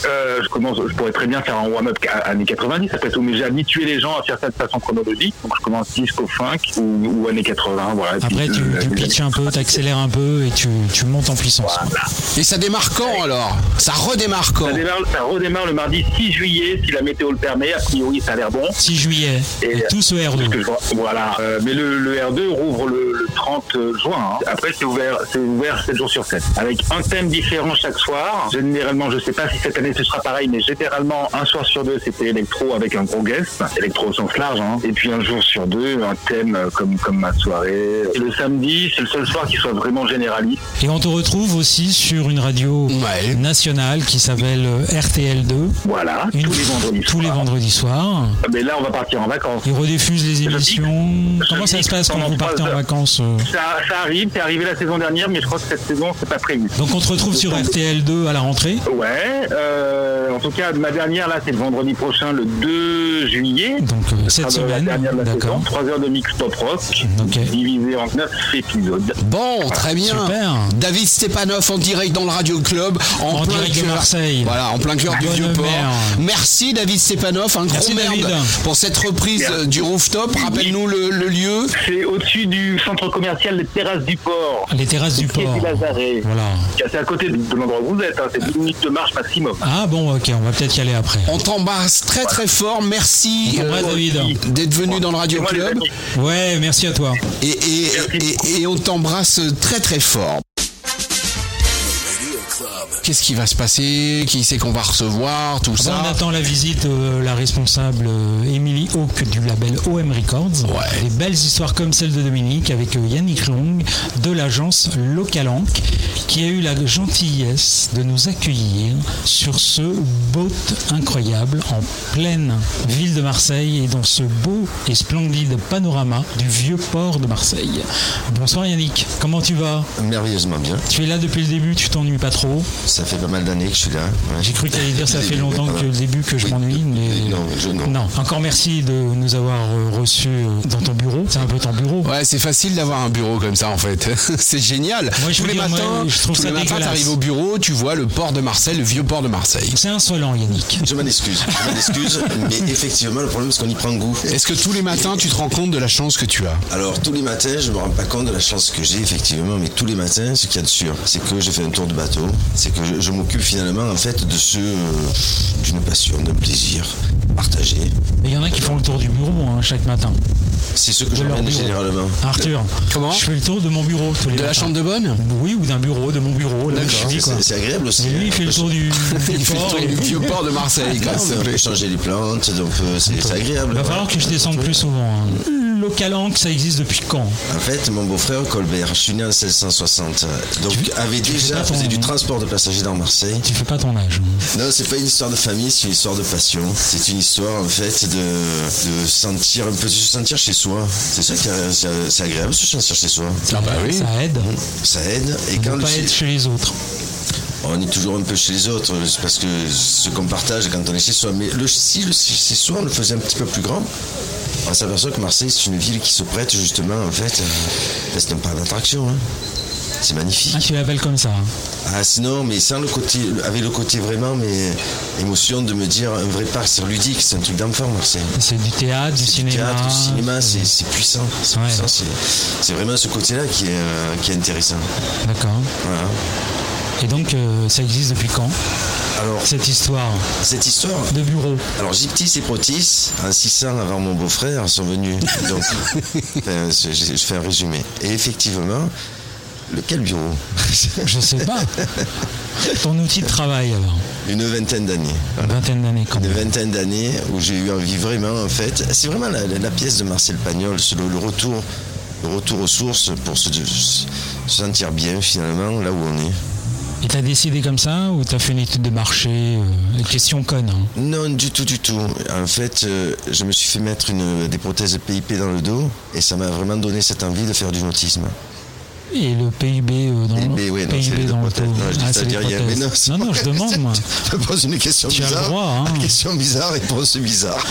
Euh, je commence, je pourrais très bien faire un warm-up à- années 90 après tout, mais j'ai habitué les gens à faire ça de façon chronologique. Donc je commence disco funk ou, ou années 80, voilà. Et puis, Après tu, euh, tu pitches un peu, t'accélères un peu et tu, tu montes en puissance. Voilà. Et ça démarre quand alors? Ça redémarre quand? Ça, démarre, ça redémarre le mardi 6 juillet si la météo le permet. A priori, ça a l'air bon. 6 juillet, et, Et, tous au Parce R2. que je vois- voilà. Euh, mais le, le R2 rouvre le, le 30 juin. hein. Après, c'est ouvert, c'est ouvert 7 jours sur 7. Avec un thème différent chaque soir. Généralement, je sais pas si cette année ce sera pareil, mais généralement, un soir sur deux, c'était électro avec un gros guest. Électro au sens large. hein. Et puis un jour sur deux, un thème euh, comme, comme ma soirée. Et le samedi, c'est le seul soir qui soit vraiment généraliste. Et on te retrouve aussi sur une radio Ouais. nationale qui s'appelle euh, RTL2. Voilà. Une- tous les vendredis. tous les soirs. vendredis soirs. Mais là, on va partir en vacances. Ils rediffusent les émissions. Comment je ça se passe quand vous partez en vacances euh Ça, ça arrive, c'est arrivé la saison dernière, mais je crois que cette saison, c'est pas prévu. Donc on te retrouve sur RTL2 à la rentrée. Ouais, euh, en tout cas, ma dernière, là, c'est le vendredi prochain, le 2 juillet. Donc euh, Ce cette semaine. dernière de la D'accord. saison. 3 heures de mix pop rock, divisé en 9 épisodes. Bon, très bien. Super. David Stepanov en direct dans le Radio Club, en, En plein direct de cœur. Marseille. Voilà, en plein cœur du Bonne vieux port. mère. Merci David Stepanov, un Merci, gros merde pour cette reprise Merci. euh, du rooftop. Rappelle-nous le, le lieu. C'est au-dessus du centre commercial des Terrasses du Port. Les terrasses du port. du Lazaret. Voilà. C'est à côté de, de l'endroit où vous êtes, hein. c'est 10 minutes de marche maximum. Ah bon, ok, on va peut-être y aller après. On t'embrasse très très fort. Merci David. d'être venu dans le Radio Club. Ouais, merci à toi. Et, et, et, et on t'embrasse très très fort. Qu'est-ce qui va se passer? Qui c'est qu'on va recevoir? Tout Ah bon, ça? on attend la visite de la responsable euh, Émilie Hawk du label OM Records. Ouais. Des belles histoires comme celle de Dominique avec euh, Yannick Long de l'agence Localank qui a eu la gentillesse de nous accueillir sur ce boat incroyable en pleine ville de Marseille et dans ce beau et splendide panorama du vieux port de Marseille. Bonsoir Yannick, comment tu vas? Merveilleusement bien. Tu es là depuis le début, tu t'ennuies pas trop Ça fait pas mal d'années que je suis là. ouais. J'ai cru que tu allais dire ça fait [laughs] longtemps que le début que je Oui. m'ennuie, mais Non, je- non. Encore merci de nous avoir euh, reçus euh, dans ton bureau. C'est un peu ton bureau. Ouais, c'est facile d'avoir un bureau comme ça en fait. [laughs] c'est génial. Moi, je tous les dire, matins, moi, je trouve tous ça les matins, t'arrives au bureau, tu vois le port de Marseille, le vieux port de Marseille. C'est insolent, Yannick. Je m'en excuse, je m'en excuse, mais effectivement, le problème, c'est qu'on y prend goût. Est-ce que tous les matins, tu te rends compte de la chance que tu as? Alors, tous les matins, je me rends pas compte de la chance que j'ai, effectivement, mais tous les matins, ce qu'il y a de sûr, c'est que j'ai fait un tour de bateau, c'est que je, je m'occupe finalement, en fait, de ce, euh, d'une passion, d'un plaisir partagé. Il y en a qui font le tour du bureau hein, chaque matin. C'est ce que j'emmène généralement. Arthur, Comment Je fais le tour de mon bureau tous les De la chambre de bonne Oui, ou d'un bureau, de mon bureau. Là où je suis, quoi. C'est agréable aussi. Et lui, il fait le tour du, du [laughs] Il fait le port. tour et- du vieux port de Marseille. Là, on peut changer les plantes, donc euh, c'est agréable. Il va falloir que je descende plus souvent. hein. Localank, ça existe depuis quand? En fait, mon beau-frère Colbert, je suis né en 1660, donc avait déjà ton- faisait du transport de passagers dans Marseille. Tu fais pas ton âge. Non, c'est pas une histoire de famille, c'est une histoire de passion. C'est une histoire en fait de, de sentir un peu se sentir chez soi. C'est ça qui est- c'est agréable, se sentir chez soi. Ah bah oui. Ça aide. Ça aide. Et De quand pas le- être chez les autres. on est toujours un peu chez les autres, c'est parce que ce qu'on partage quand on est chez soi. Mais le, si le chez soi, on le faisait un petit peu plus grand, on s'aperçoit que Marseille, c'est une ville qui se prête justement, en fait, euh, c'est un parc d'attraction. hein. C'est magnifique. Ah, tu l'appelles comme ça. hein. Ah sinon, mais sans le côté, avec le côté vraiment, mais émotion de me dire un vrai parc, c'est ludique, c'est un truc d'enfant, Marseille. C'est du théâtre, du cinéma. théâtre, du cinéma, c'est puissant. C'est Ouais. puissant, c'est- c'est vraiment ce côté-là qui est, euh, qui est intéressant. D'accord. Voilà. Et donc, euh, ça existe depuis quand Alors, Cette histoire cette histoire, de bureau. alors Gyptis et Protis, en 600 avant mon beau-frère, sont venus. Donc, [laughs] enfin, je, je- je fais un résumé. Et effectivement, lequel bureau [laughs] Je sais pas. Ton outil de travail, alors. Une vingtaine d'années. Une vingtaine d'années quand Une même. vingtaine d'années où j'ai eu envie vraiment, en fait, c'est vraiment la, la- la pièce de Marcel Pagnol, le, le retour, le retour aux sources pour se, se sentir bien finalement là où on est. Et t'as décidé comme ça ou t'as fait une étude de marché euh, Question conne. hein. Non, du tout, du tout. En fait, euh, je me suis fait mettre une, des prothèses PIP dans le dos et ça m'a vraiment donné cette envie de faire du nautisme. Et le PIB euh, dans PIB, le oui, non, c'est PIB les dans le. Non, je dis Ah, ça, les dis rien, prothèses. mais non, non, non, je demande moi. [laughs] Je me pose une question Tu as le bizarre. droit, hein. Question bizarre, réponse bizarre.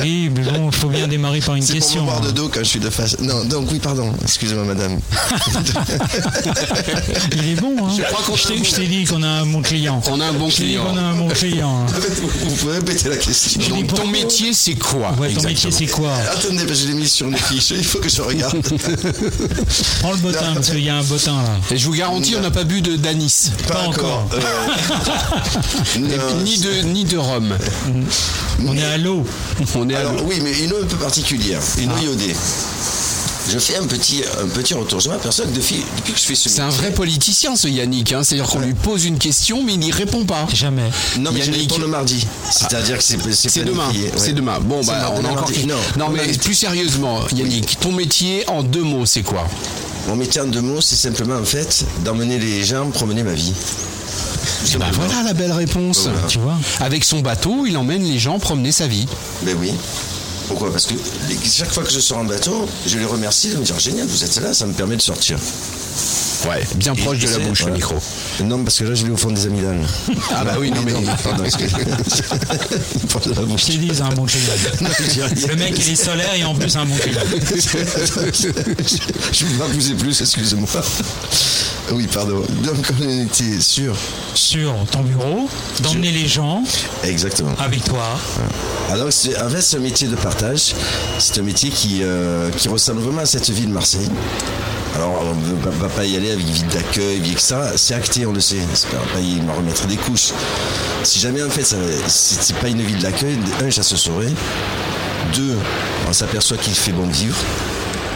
Oui, mais bon, il faut bien démarrer par une C'est pour question. me voir hein. de dos quand je suis de face. Non, donc oui, pardon. Excusez-moi, madame. [laughs] Il est bon, hein. Je crois qu'on a Je un t'ai- dit qu'on a un bon client. On a un bon client. qu'on a un bon client. hein. [laughs] Vous pouvez répéter la question. Donc ton métier c'est quoi Ouais, ton métier, c'est quoi Attendez, je l'ai mis sur une fiche. Il faut que je regarde. Prends le bottin, qu'il y a un bottin là. Et je vous garantis, on n'a pas bu de d'anis. Pas encore. Euh, [laughs] non, Ni de ni de rhum. On est à l'eau. On est à Alors oui, mais une eau un peu particulière, une Ah. eau iodée. Je fais un petit, un petit retour. Je m'aperçois que depuis, depuis que je fais ce C'est un vrai politicien ce Yannick. Hein. C'est-à-dire qu'on lui pose une question mais il n'y répond pas. Jamais. Non, mais je Yannick. réponds le mardi. C'est-à-dire que c'est demain. ouais. C'est demain. Bon, bah, on a encore. Non, non on mais plus sérieusement, Yannick, ton métier en deux mots, c'est quoi? Mon métier en deux mots, c'est simplement en fait d'emmener les gens promener ma vie. Eh ben voilà la belle réponse. Voilà. Tu vois Avec son bateau, il emmène les gens promener sa vie. Ben oui. Pourquoi? Parce que chaque fois que je sors en bateau, je les remercie de me dire génial, vous êtes là, ça me permet de sortir. Ouais, bien proche de la bouche voilà. le micro. Non, parce que là, je l'ai au fond des amygdales. Ah bah oui, non mais. [laughs] Pardon, excusez-moi. De un bon. Non, dis rien. Le mec, il est solaire et en plus, un bon client. je pas bouger plus, excusez-moi. Oui, pardon. Donc, on était sûr. Sur ton bureau, d'emmener les gens Exactement. avec toi. Alors, c'est, en fait, c'est un métier de partage. C'est un métier qui, euh, qui ressemble vraiment à cette ville, Marseille. Alors, on ne va, va pas y aller avec vide d'accueil, vie, etc. C'est acté, on le sait. Pas, pas y me remettre des couches. Si jamais, en fait, ça, c'est pas une ville d'accueil, un, ça se saurait. Deux, on s'aperçoit qu'il fait bon vivre.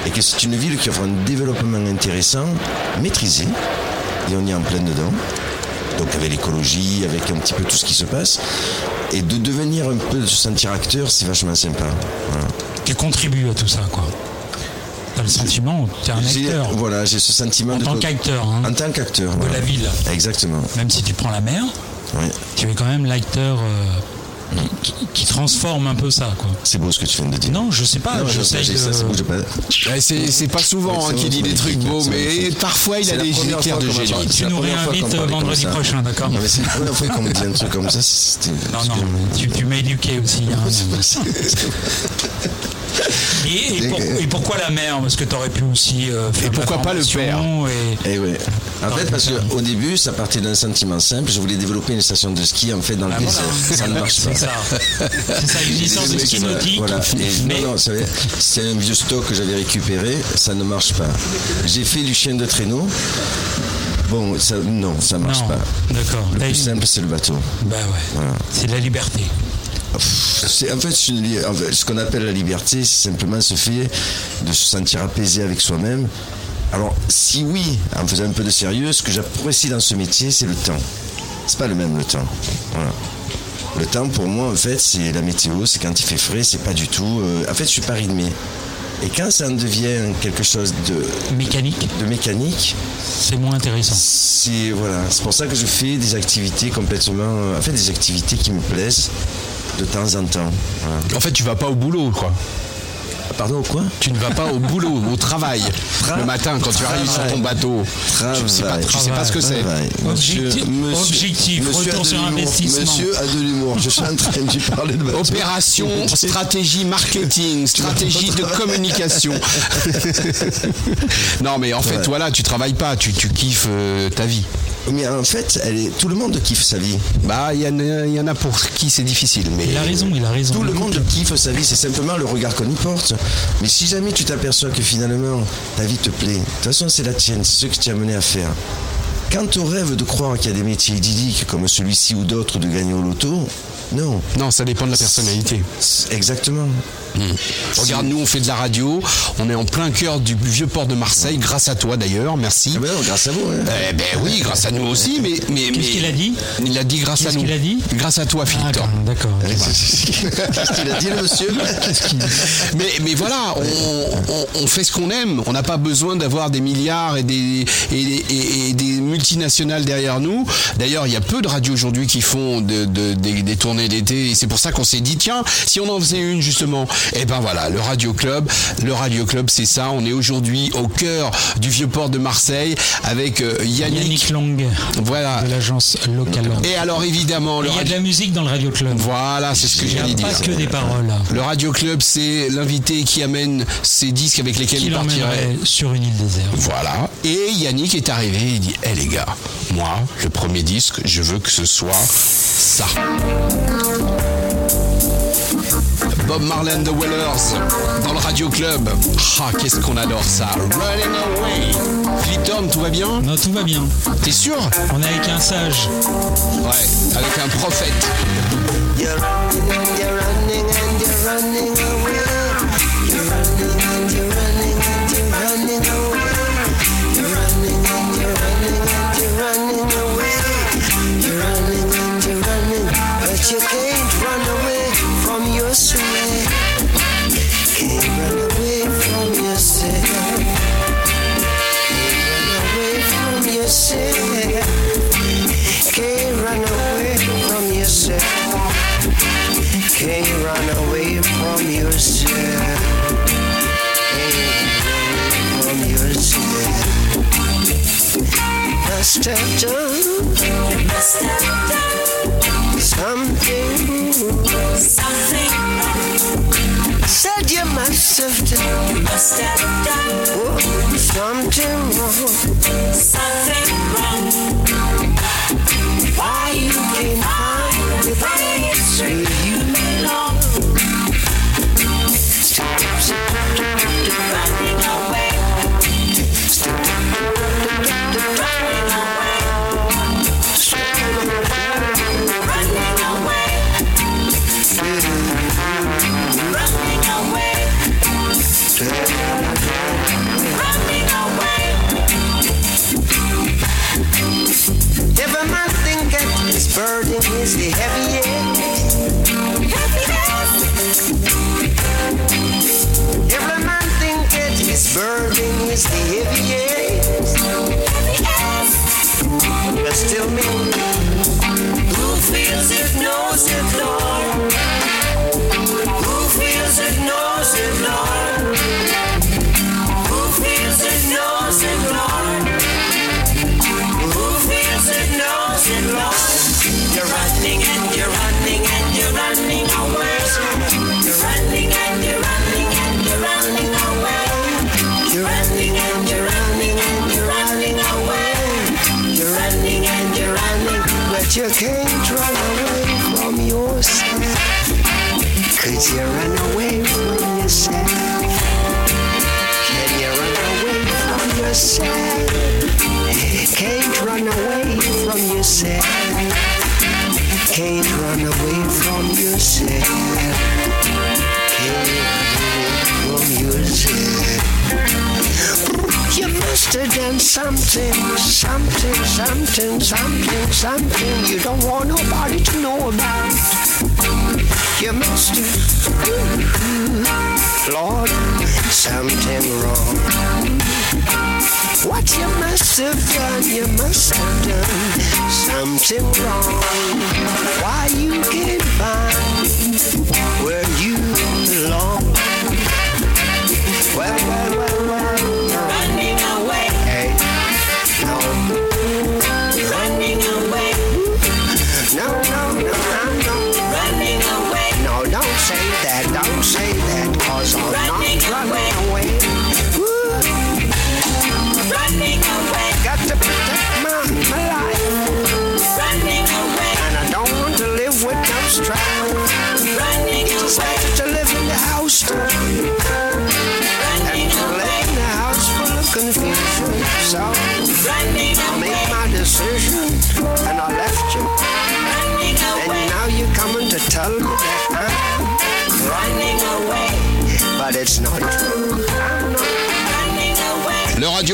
Et que c'est une ville qui offre un développement intéressant, maîtrisé. Et on y est en plein dedans donc avec l'écologie, avec un petit peu tout ce qui se passe. Et de devenir un peu, de se sentir acteur, c'est vachement sympa. Voilà. Tu contribues à tout ça, quoi. Sentiment, t'es un J'ai- acteur. Voilà, j'ai ce sentiment En de. tant qu'acteur, hein, En tant qu'acteur. de voilà. la ville. Exactement. Même si tu prends la mer, tu es quand même l'acteur euh, qui, qui transforme un peu ça, quoi. C'est beau ce que tu viens de dire. Non, je sais pas, Non, je ça. Ouais, c'est, c'est pas souvent hein, Ouais, qu'il dit des trucs beaux, mais parfois il a des éclairs de génie. Tu nous réinvites vendredi prochain, d'accord Non, mais c'est la première fois qu'on me dit un truc comme ça. C'était. Non, non, tu, m'as éduqué aussi. hein. [laughs] Et, et pour- et pourquoi la mer? Parce que tu aurais pu aussi euh, faire Et pourquoi pas le formation Et... Eh oui. En fait, parce qu'au début, ça partait d'un sentiment simple. Je voulais développer une station de ski en fait dans le Ah, désert. voilà. Ça ne marche pas. C'est ça. C'est ça, une licence de ski nautique. Voilà. Mais Non, non, c'est un vieux stock que j'avais récupéré, ça ne marche pas. J'ai fait du chien de traîneau. Bon, ça, non, ça marche non, pas. d'accord. Le plus simple, c'est le bateau. Bah ouais. C'est la liberté. C'est, en fait, c'est une li- en fait, ce qu'on appelle la liberté, c'est simplement ce fait de se sentir apaisé avec soi-même. Alors, si oui, en faisant un peu de sérieux, ce que j'apprécie dans ce métier, c'est le temps. C'est pas le même le temps. Voilà. Le temps, pour moi, en fait, c'est la météo, c'est quand il fait frais, c'est pas du tout. euh, en fait, je suis pas rythmé. Et quand ça en devient quelque chose de, Mécanique, de mécanique, c'est moins intéressant. c'est voilà, c'est pour ça que je fais des activités complètement, euh, en fait, des activités qui me plaisent de temps en temps. Voilà. En fait, tu vas pas au boulot, quoi. Pardon, quoi Tu ne vas pas au boulot, au travail, le matin quand tu arrives sur ton bateau. Tu sais pas, tu sais pas ce que c'est. Travail. Objectif- objectif, monsieur retour sur investissement. Monsieur a de l'humour. Je suis en train de parler de bateau. Opération, [laughs] stratégie marketing, stratégie de communication. [laughs] non, mais en fait, Ouais. voilà, tu travailles pas, tu, tu kiffes euh, ta vie. Mais en fait, elle est... tout le monde kiffe sa vie. Bah, il y, en a- il y en a pour qui c'est difficile, mais. Il a raison, il a raison. Tout le monde kiffe sa vie, c'est simplement le regard qu'on y porte. Mais si jamais tu t'aperçois que finalement ta vie te plaît, de toute façon c'est la tienne, c'est ce que tu es amené à faire. Quand on rêve de croire qu'il y a des métiers idylliques comme celui-ci ou d'autres de gagner au loto, non. Non, ça dépend de la personnalité. Exactement. Regarde, nous, on fait de la radio. On est en plein cœur du vieux port de Marseille, grâce à toi d'ailleurs. Merci. Ah ben non, grâce à vous. hein. Eh ben oui, grâce à nous aussi, mais. mais Qu'est-ce mais- qu'il a dit? Il a dit grâce à Qu'est-ce nous. qu'il a dit? Grâce à toi, Ah, Philippe. Thorne. d'accord. [laughs] Qu'est-ce qu'il a dit le monsieur? Mais, mais voilà, on, on- on fait ce qu'on aime. On n'a pas besoin d'avoir des milliards et des, et, et- et des multinationales derrière nous. D'ailleurs, il y a peu de radios aujourd'hui qui font de- de- des, des tournées d'été. Et c'est pour ça qu'on s'est dit, tiens, si on en faisait une justement, et ben voilà, le Radio Club. Le Radio Club, c'est ça. On est aujourd'hui au cœur du vieux port de Marseille avec euh, Yannick. Yannick Long Voilà. de l'agence locale. Et alors évidemment, le Il y a de la musique dans le Radio Club. Voilà, c'est ce que j'allais dire. pas que des paroles. Le Radio Club, c'est l'invité qui amène ses disques avec lesquels Qui il partirait. sur une île déserte. Voilà. Et Yannick est arrivé et il dit Eh les gars, moi, le premier disque, je veux que ce soit ça. Bob Marley and the Wellers dans le Radio Club. Ah, qu'est-ce qu'on adore ça. Running Away. Philippe tout va bien Non, tout va bien. T'es sûr On est avec un sage. Ouais, avec un prophète. must have done something wrong. Yourself. You must have done something, something, something, something, something you don't want nobody to know about. You must have, Lord, something wrong. What you must have done, you must have done something wrong. Why you can't find where you belong? Well, well, well.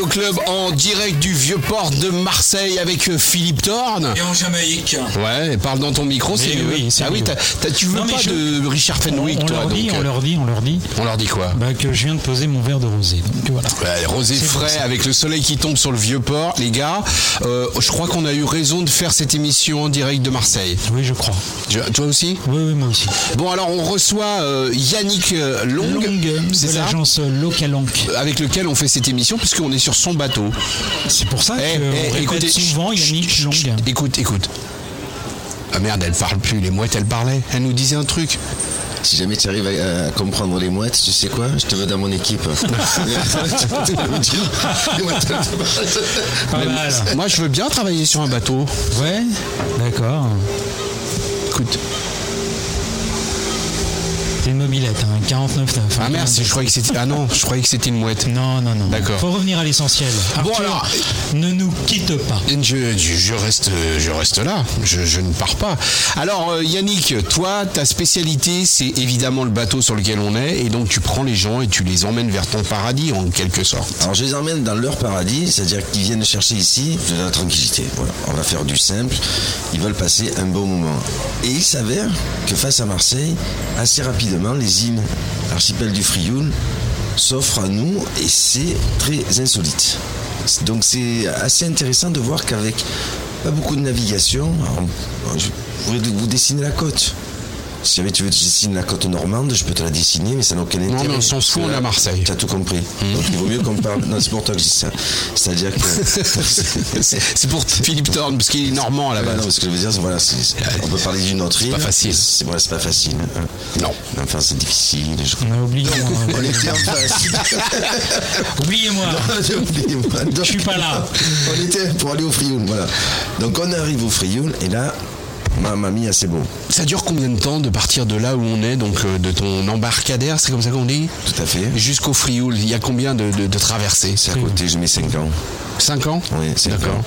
Radio Club en direct du vieux port de Marseille avec euh, Philippe Thorne. Et en Jamaïque. Ouais, parle dans ton micro, c'est mieux. oui, ah oui, mieux. t'as- t'as- tu veux Non, pas je- de Richard Fenwick, on toi leur dit, donc, on euh, leur dit, on leur dit. on leur dit quoi Bah, que je viens de poser mon verre de rosé. Donc voilà. Ouais, rosé frais avec le soleil qui tombe sur le vieux port, les gars. euh, je crois qu'on a eu raison de faire cette émission en direct de Marseille. Oui, je crois. Toi aussi Oui, oui, moi aussi. Bon, alors on reçoit euh, Yannick Long, c'est de l'agence Localank. avec lequel on fait cette émission puisqu'on est sur son bateau. C'est pour ça Eh, qu'on eh, répète écoutez, souvent Yannick chut, Long. chut, Écoute, écoute. Ah merde, elle parle plus. Les mouettes, elle parlait. Elle nous disait un truc. Si jamais tu arrives à, à comprendre les mouettes, tu sais quoi? Je te veux dans mon équipe. [laughs] Moi, je veux bien travailler sur un bateau. Ouais, d'accord. Écoute. C'est une mobilette, hein, 49,9. Ah merde, je croyais que c'était. Ah non, je croyais que c'était une mouette. Non, non, non. D'accord. Faut revenir à l'essentiel. Bon, Arthur, alors- ne nous quitte pas. Je, reste, je reste là, je, je ne pars pas. Alors euh, Yannick, toi, ta spécialité, c'est évidemment le bateau sur lequel on est, et donc tu prends les gens et tu les emmènes vers ton paradis en quelque sorte. Alors je les emmène dans leur paradis, c'est-à-dire qu'ils viennent chercher ici de la tranquillité. Voilà, on va faire du simple. Ils veulent passer un bon moment. Et il s'avère que face à Marseille, assez rapidement, les îles, l'archipel du Frioul, s'offrent à nous et c'est très insolite. Donc c'est assez intéressant de voir qu'avec pas beaucoup de navigation, je pourrais vous dessiner la côte. Si jamais tu veux que je dessine la côte normande, je peux te la dessiner, mais ça n'a aucun intérêt. mais on s'en fout, on est à Marseille. Tu as tout compris. Donc il vaut mieux qu'on parle. Non, c'est pour toi que je dis ça. C'est-à-dire que. [laughs] C'est c'est pour Philippe Thorne, parce qu'il est normand à la base. non, ce que je veux dire, c'est voilà, c'est- c'est- on peut parler d'une autre île. pas facile. C'est voilà, c'est pas facile. Non. Enfin, c'est difficile. Je... On a oublié. On [laughs] était en face. [laughs] Oubliez-moi. Oubliez-moi. Je suis pas là. On était pour aller au Frioul, voilà. Donc on arrive au Frioul et là, ma mamie, c'est beau. Ça dure combien de temps de partir de là où on est, donc euh, de ton embarcadère, c'est comme ça qu'on dit? Tout à fait. Jusqu'au Frioul, il y a combien de, de- de traversées? C'est à côté, je mets 5 ans. 5 ans Oui, c'est D'accord.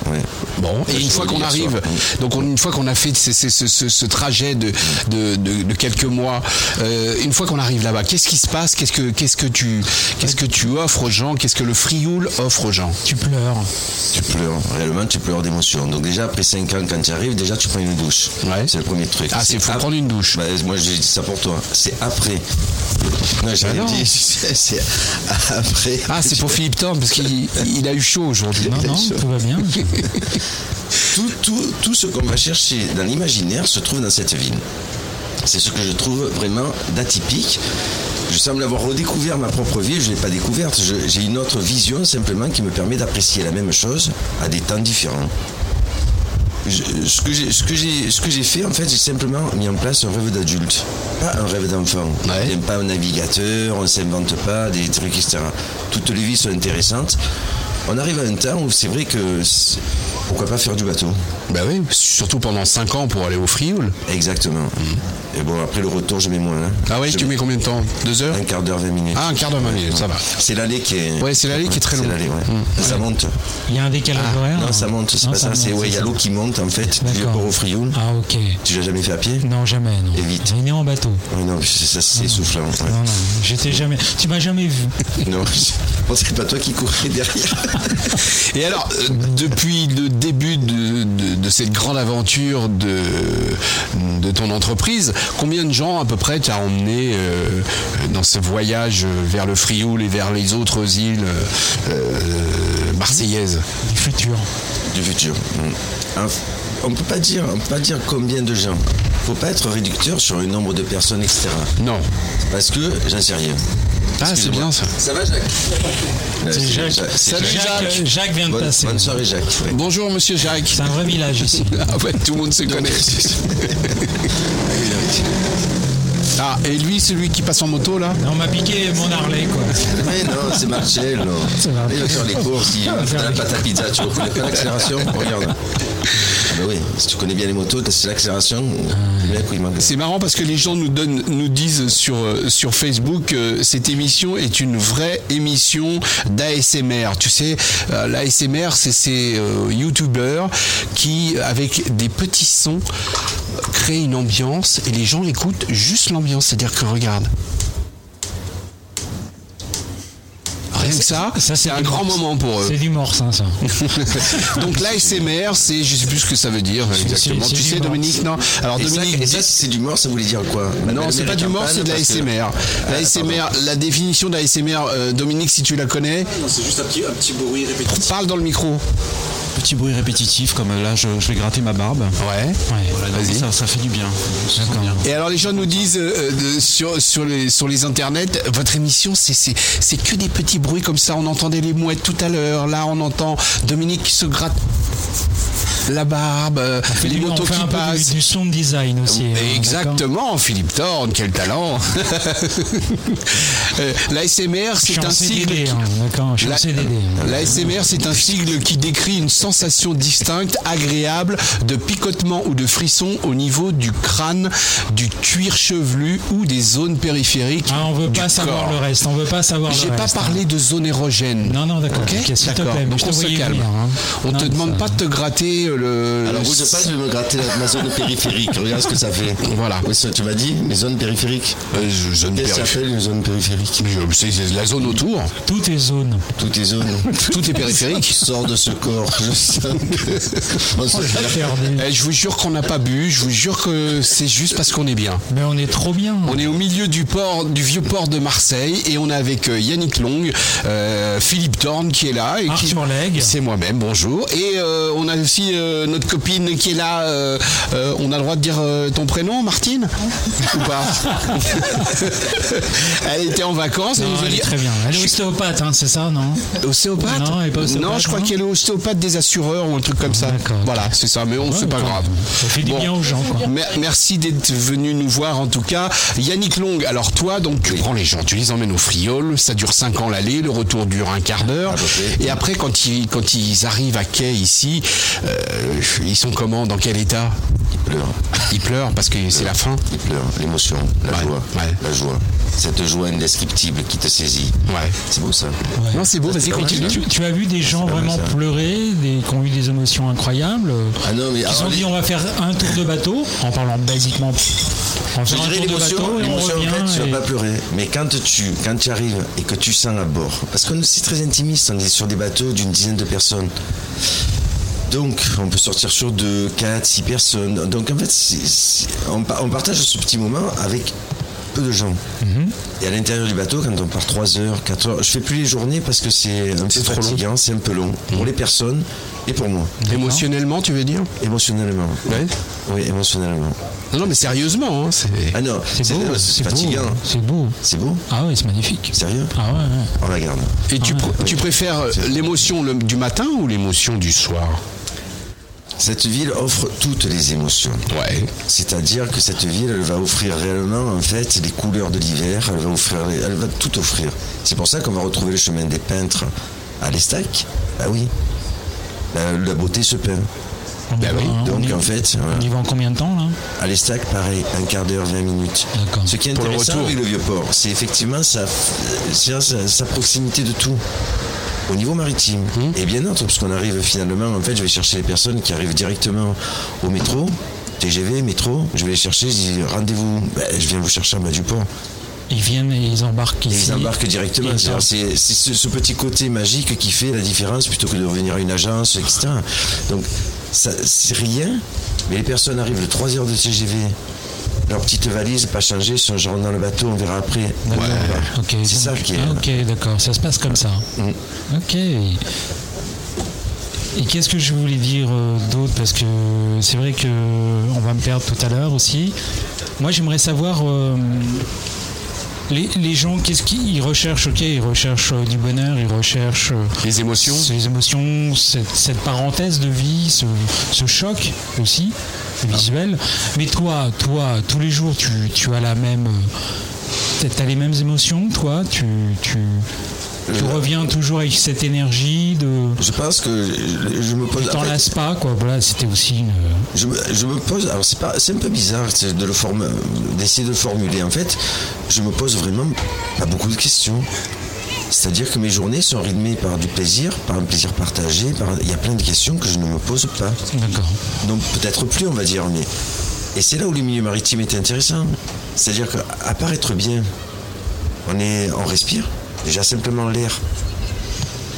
Bon, et une fois qu'on arrive, soir. donc on- une fois qu'on a fait ce, ce- ce- ce- ce trajet de, de, de- de quelques mois, euh, une fois qu'on arrive là-bas, qu'est-ce qui se passe? Qu'est-ce que qu'est-ce que tu qu'est-ce que tu offres aux gens? Qu'est-ce que le Frioul offre aux gens? Tu pleures. Tu pleures, réellement tu pleures d'émotion. Donc déjà après 5 ans quand tu arrives, déjà tu prends une douche. Ouais. C'est le premier truc. Ah, c'est faut ap- prendre une douche. Bah, moi j'ai dit ça pour toi. C'est après. Non, j'ai Bah rien non. dit. [laughs] C'est après. Ah, c'est pour Philippe Thorne parce qu'il il a eu chaud aujourd'hui. Non, non, tout va bien. [laughs] tout, tout, tout ce qu'on va chercher dans l'imaginaire se trouve dans cette ville. C'est ce que je trouve vraiment d'atypique. Je semble avoir redécouvert ma propre vie, je ne l'ai pas découverte. J'ai une autre vision simplement qui me permet d'apprécier la même chose à des temps différents. Je- ce que j'ai- ce que j'ai ce que j'ai fait, en fait, j'ai simplement mis en place un rêve d'adulte, pas un rêve d'enfant. Ouais. On n'aime pas un navigateur, on ne s'invente pas des trucs, etc. Toutes les vies sont intéressantes. On arrive à un temps où c'est vrai que pourquoi pas faire du bateau? Bah oui, surtout pendant 5 ans pour aller au Frioul. Exactement. Et bon, après le retour, je mets moins. hein. Ah oui, Je tu mets combien de temps? 2 heures? Un quart d'heure, 20 minutes. Ah, un quart d'heure, 20 minutes, ça va. C'est l'allée qui est. Ouais, c'est l'allée qui est très C'est longue. l'allée, ouais. Ça monte. Il y a un décalage horaire. Non, ça monte, c'est pas ça. C'est ouais, il y a l'eau qui monte en fait du port au Frioul. Ah, ok. Tu l'as jamais fait à pied? Non, jamais, non. Et vite. On est en bateau. Oui, non, c'est ça, c'est essoufflant. Non, non, j'étais jamais. Tu m'as jamais vu. [laughs] Non, c'est pas toi qui courais derrière. Et alors, euh, depuis le début de, de- de cette grande aventure de, de ton entreprise, combien de gens à peu près t'as emmené euh, dans ce voyage vers le Frioul et vers les autres îles euh, marseillaises? Du futur. du futur. Mm. Un- On peut pas dire, on peut pas dire combien de gens. Faut pas être réducteur sur le nombre de personnes, etc. Non. Parce que j'en sais rien. Ah, c'est bien ça. Ça va, Jacques C'est Jacques. Salut, Jacques. Jacques, Jacques vient de Bonne, passer. bonne soirée, Jacques. Ouais. Bonjour Monsieur Jacques. C'est un vrai village ici. [laughs] Ah ouais, tout le monde se connaît. [laughs] Ah, et lui, celui qui passe en moto là On m'a piqué mon Harley, quoi. Mais non, c'est Marcel. non. C'est Marcel. Il va faire les courses, il va faire la pâte à pizza. Tu pas l'accélération Regarde. Ah bah oui, si tu connais bien les motos, c'est l'accélération. Manque. C'est marrant parce que les gens nous donnent, nous disent sur euh, sur Facebook que cette émission est une vraie émission d'ASMR. Tu sais, euh, l'ASMR, c'est ces euh, youtubeurs qui, avec des petits sons, créent une ambiance et les gens écoutent juste l'ambiance. C'est-à-dire que regarde. Rien que ça, c'est un grand morse. moment pour eux. C'est du morse, hein, ça. [laughs] Donc l'ASMR, c'est, je sais plus ce que ça veut dire exactement. Tu sais, morse. Dominique, non? Alors Et ça, Dominique, et ça, c'est du mort, ça voulait dire quoi? Non, c'est pas du mort, c'est de l'ASMR. L'ASMR, la définition d'ASMR, euh, Dominique, si tu la connais, Non, c'est juste un petit, un petit bruit répétitif. parle dans le micro. Petit bruit répétitif, comme là, je, je vais gratter ma barbe. Ouais. Voilà, donc Vas-y. ça, ça fait du bien. Se. Et alors les gens nous disent euh, de- sur, sur, les, sur les internets, votre émission c'est, c'est, c'est que des petits bruits comme ça. On entendait les mouettes tout à l'heure. Là on entend Dominique qui se gratte la barbe, euh, les du- on motos fait qui un peu passent. du, du son design aussi. hein, Exactement, Philippe Thorne, quel talent. [laughs] Euh, L'ASMR, suis c'est un sigle. Qui- hein, La- c'est un sigle qui décrit une sensation distincte, agréable, de picotement ou de frisson au niveau du crâne, du cuir chevelu ou des zones périphériques. Ah, on veut du pas savoir le reste, on veut pas savoir J'ai reste. pas hein. parlé de zone érogène. Non, non, d'accord. Ok, ok, s'il te d'accord. Donc je te on se calme. venir, hein. On Non, te demande ça- pas de te gratter le. Alors, le- où je passe, je vais me gratter la- ma zone périphérique. Regarde ce que ça fait. Voilà. Oui, ça, tu m'as dit, les zones périphériques. Euh, zone Qu'est-ce que ça s'appelle une zone périphérique Je- C'est la zone autour. Tout est zone. Toutes les zones. Tout est périphérique. [laughs] Sors de ce corps. Je Eh, je vous jure qu'on n'a pas bu. Je vous jure que c'est juste parce qu'on est bien. Mais on est trop bien. On est au milieu du port, du vieux port de Marseille et on est avec euh, Yannick Long, euh, Philippe Thorne qui est là. Et qui-. C'est moi-même, bonjour. Et euh, on a aussi euh, notre copine qui est là. on a le droit de dire ton prénom, Martine Ou pas [laughs] Elle était en vacances. Non, elle dit- est très bien. Elle est ostéopathe, hein, c'est ça, non? Ostéopathe Non, elle est pas ostéopathe, Non, je crois qu'elle est ostéopathe des assureurs ou un truc comme ça. D'accord. Voilà, c'est ça, mais on c'est pas bah, grave. ça fait du bien aux gens, quoi. Mer- Merci d'être venu nous voir en tout cas. Yannick Long, alors toi, donc tu prends les gens, tu les emmènes au Frioul, ça dure 5 ans l'aller, le retour dure un quart d'heure. Peu près. Et après, quand ils, quand ils arrivent à quai ici, euh, ils sont comment Dans quel état? Il pleure. Ils pleurent parce que c'est la fin Il pleure. L'émotion, la Ouais, joie. ouais. La joie. Cette joie indescriptible qui te saisit. Ouais. C'est beau ça. Non, c'est beau, vas-y, c'est pas. Tu, tu as vu des gens vraiment ça. pleurer, des, qui ont eu des émotions incroyables Ah non, mais Ils se alors, sont dit les- on va faire un tour de bateau, en parlant basiquement. Va Je dirais l'émotion, l'émotion en tu et- vas pas pleurer. Mais quand tu, quand tu arrives et que tu sens à bord, parce que c'est très intimiste, on est sur des bateaux d'une dizaine de personnes. Donc, on peut sortir sur deux, quatre, six personnes. Donc, en fait, on, pa- on partage ce petit moment avec peu de gens. Mhm. Et à l'intérieur du bateau, quand on part 3 heures, 4 heures, je fais plus les journées parce que c'est un peu trop long. fatigant, c'est un peu long pour les personnes et pour moi. Émotionnellement, tu veux dire? Émotionnellement. Ouais. Oui, émotionnellement. Non, non, mais sérieusement, hein, c'est. Ah non, C'est beau, c'est fatigant. C'est beau. C'est beau Ah ouais, c'est magnifique. Sérieux? Ah ouais, ouais. On la garde. Et tu, Ouais. pr- tu préfères l'émotion du matin ou l'émotion du soir? Cette ville offre toutes les émotions. Ouais. C'est-à-dire que cette ville, elle va offrir réellement, en fait, les couleurs de l'hiver. Elle va offrir, les- elle va tout offrir. C'est pour ça qu'on va retrouver le chemin des peintres à l'Estac. Ah oui. La, la beauté se peint. On y Bah va, oui, hein, Donc on y- en fait, voilà. On y va en combien de temps là? À l'Estac, pareil, un quart d'heure, 20 minutes. D'accord. Ce qui est Pour le intéressant retour. avec le Vieux-Port, c'est effectivement sa, c'est sa, sa proximité de tout. Au niveau maritime, Hum. et bien d'autres, parce qu'on arrive finalement, en fait, je vais chercher les personnes qui arrivent directement au métro, TGV, métro, je vais les chercher, je dis rendez-vous, Ben, je viens vous chercher à bas du port. Ils viennent et ils embarquent Et ici. ils embarquent directement. C'est ce, ce petit côté magique qui fait la différence plutôt que de revenir à une agence, etc. Donc, c'est rien, mais les personnes arrivent de 3 heures de TGV, leur petite valise, pas changée, sont genre dans le bateau, on verra après. C'est ça qui est. Ok, d'accord. Ça se passe comme ça. Mm. Ok. Et qu'est-ce que je voulais dire euh, d'autre? Parce que c'est vrai que on va me perdre tout à l'heure aussi. Moi, j'aimerais savoir. euh, les, les gens, qu'est-ce qu'ils recherchent Ok, ils recherchent euh, du bonheur, ils recherchent euh, Les émotions ces émotions, cette, cette parenthèse de vie, ce, ce choc aussi visuel. Mais toi, toi, tous les jours, tu, tu as la même, euh, t'as les mêmes émotions, toi. Tu, tu, tu reviens toujours avec cette énergie de. Je pense que je, je me pose. Tu t'en lasses pas, quoi. Voilà, c'était aussi une. je, me, je me pose. Alors c'est pas, c'est un peu bizarre de le forme, d'essayer de le formuler. En fait, je me pose vraiment pas beaucoup de questions. C'est-à-dire que mes journées sont rythmées par du plaisir, par un plaisir partagé. Par, il y a plein de questions que je ne me pose pas. D'accord. Donc peut-être plus, on va dire. Mais et c'est là où le milieu maritime est intéressant. C'est-à-dire qu'à part être bien, on est, on respire. Déjà simplement l'air.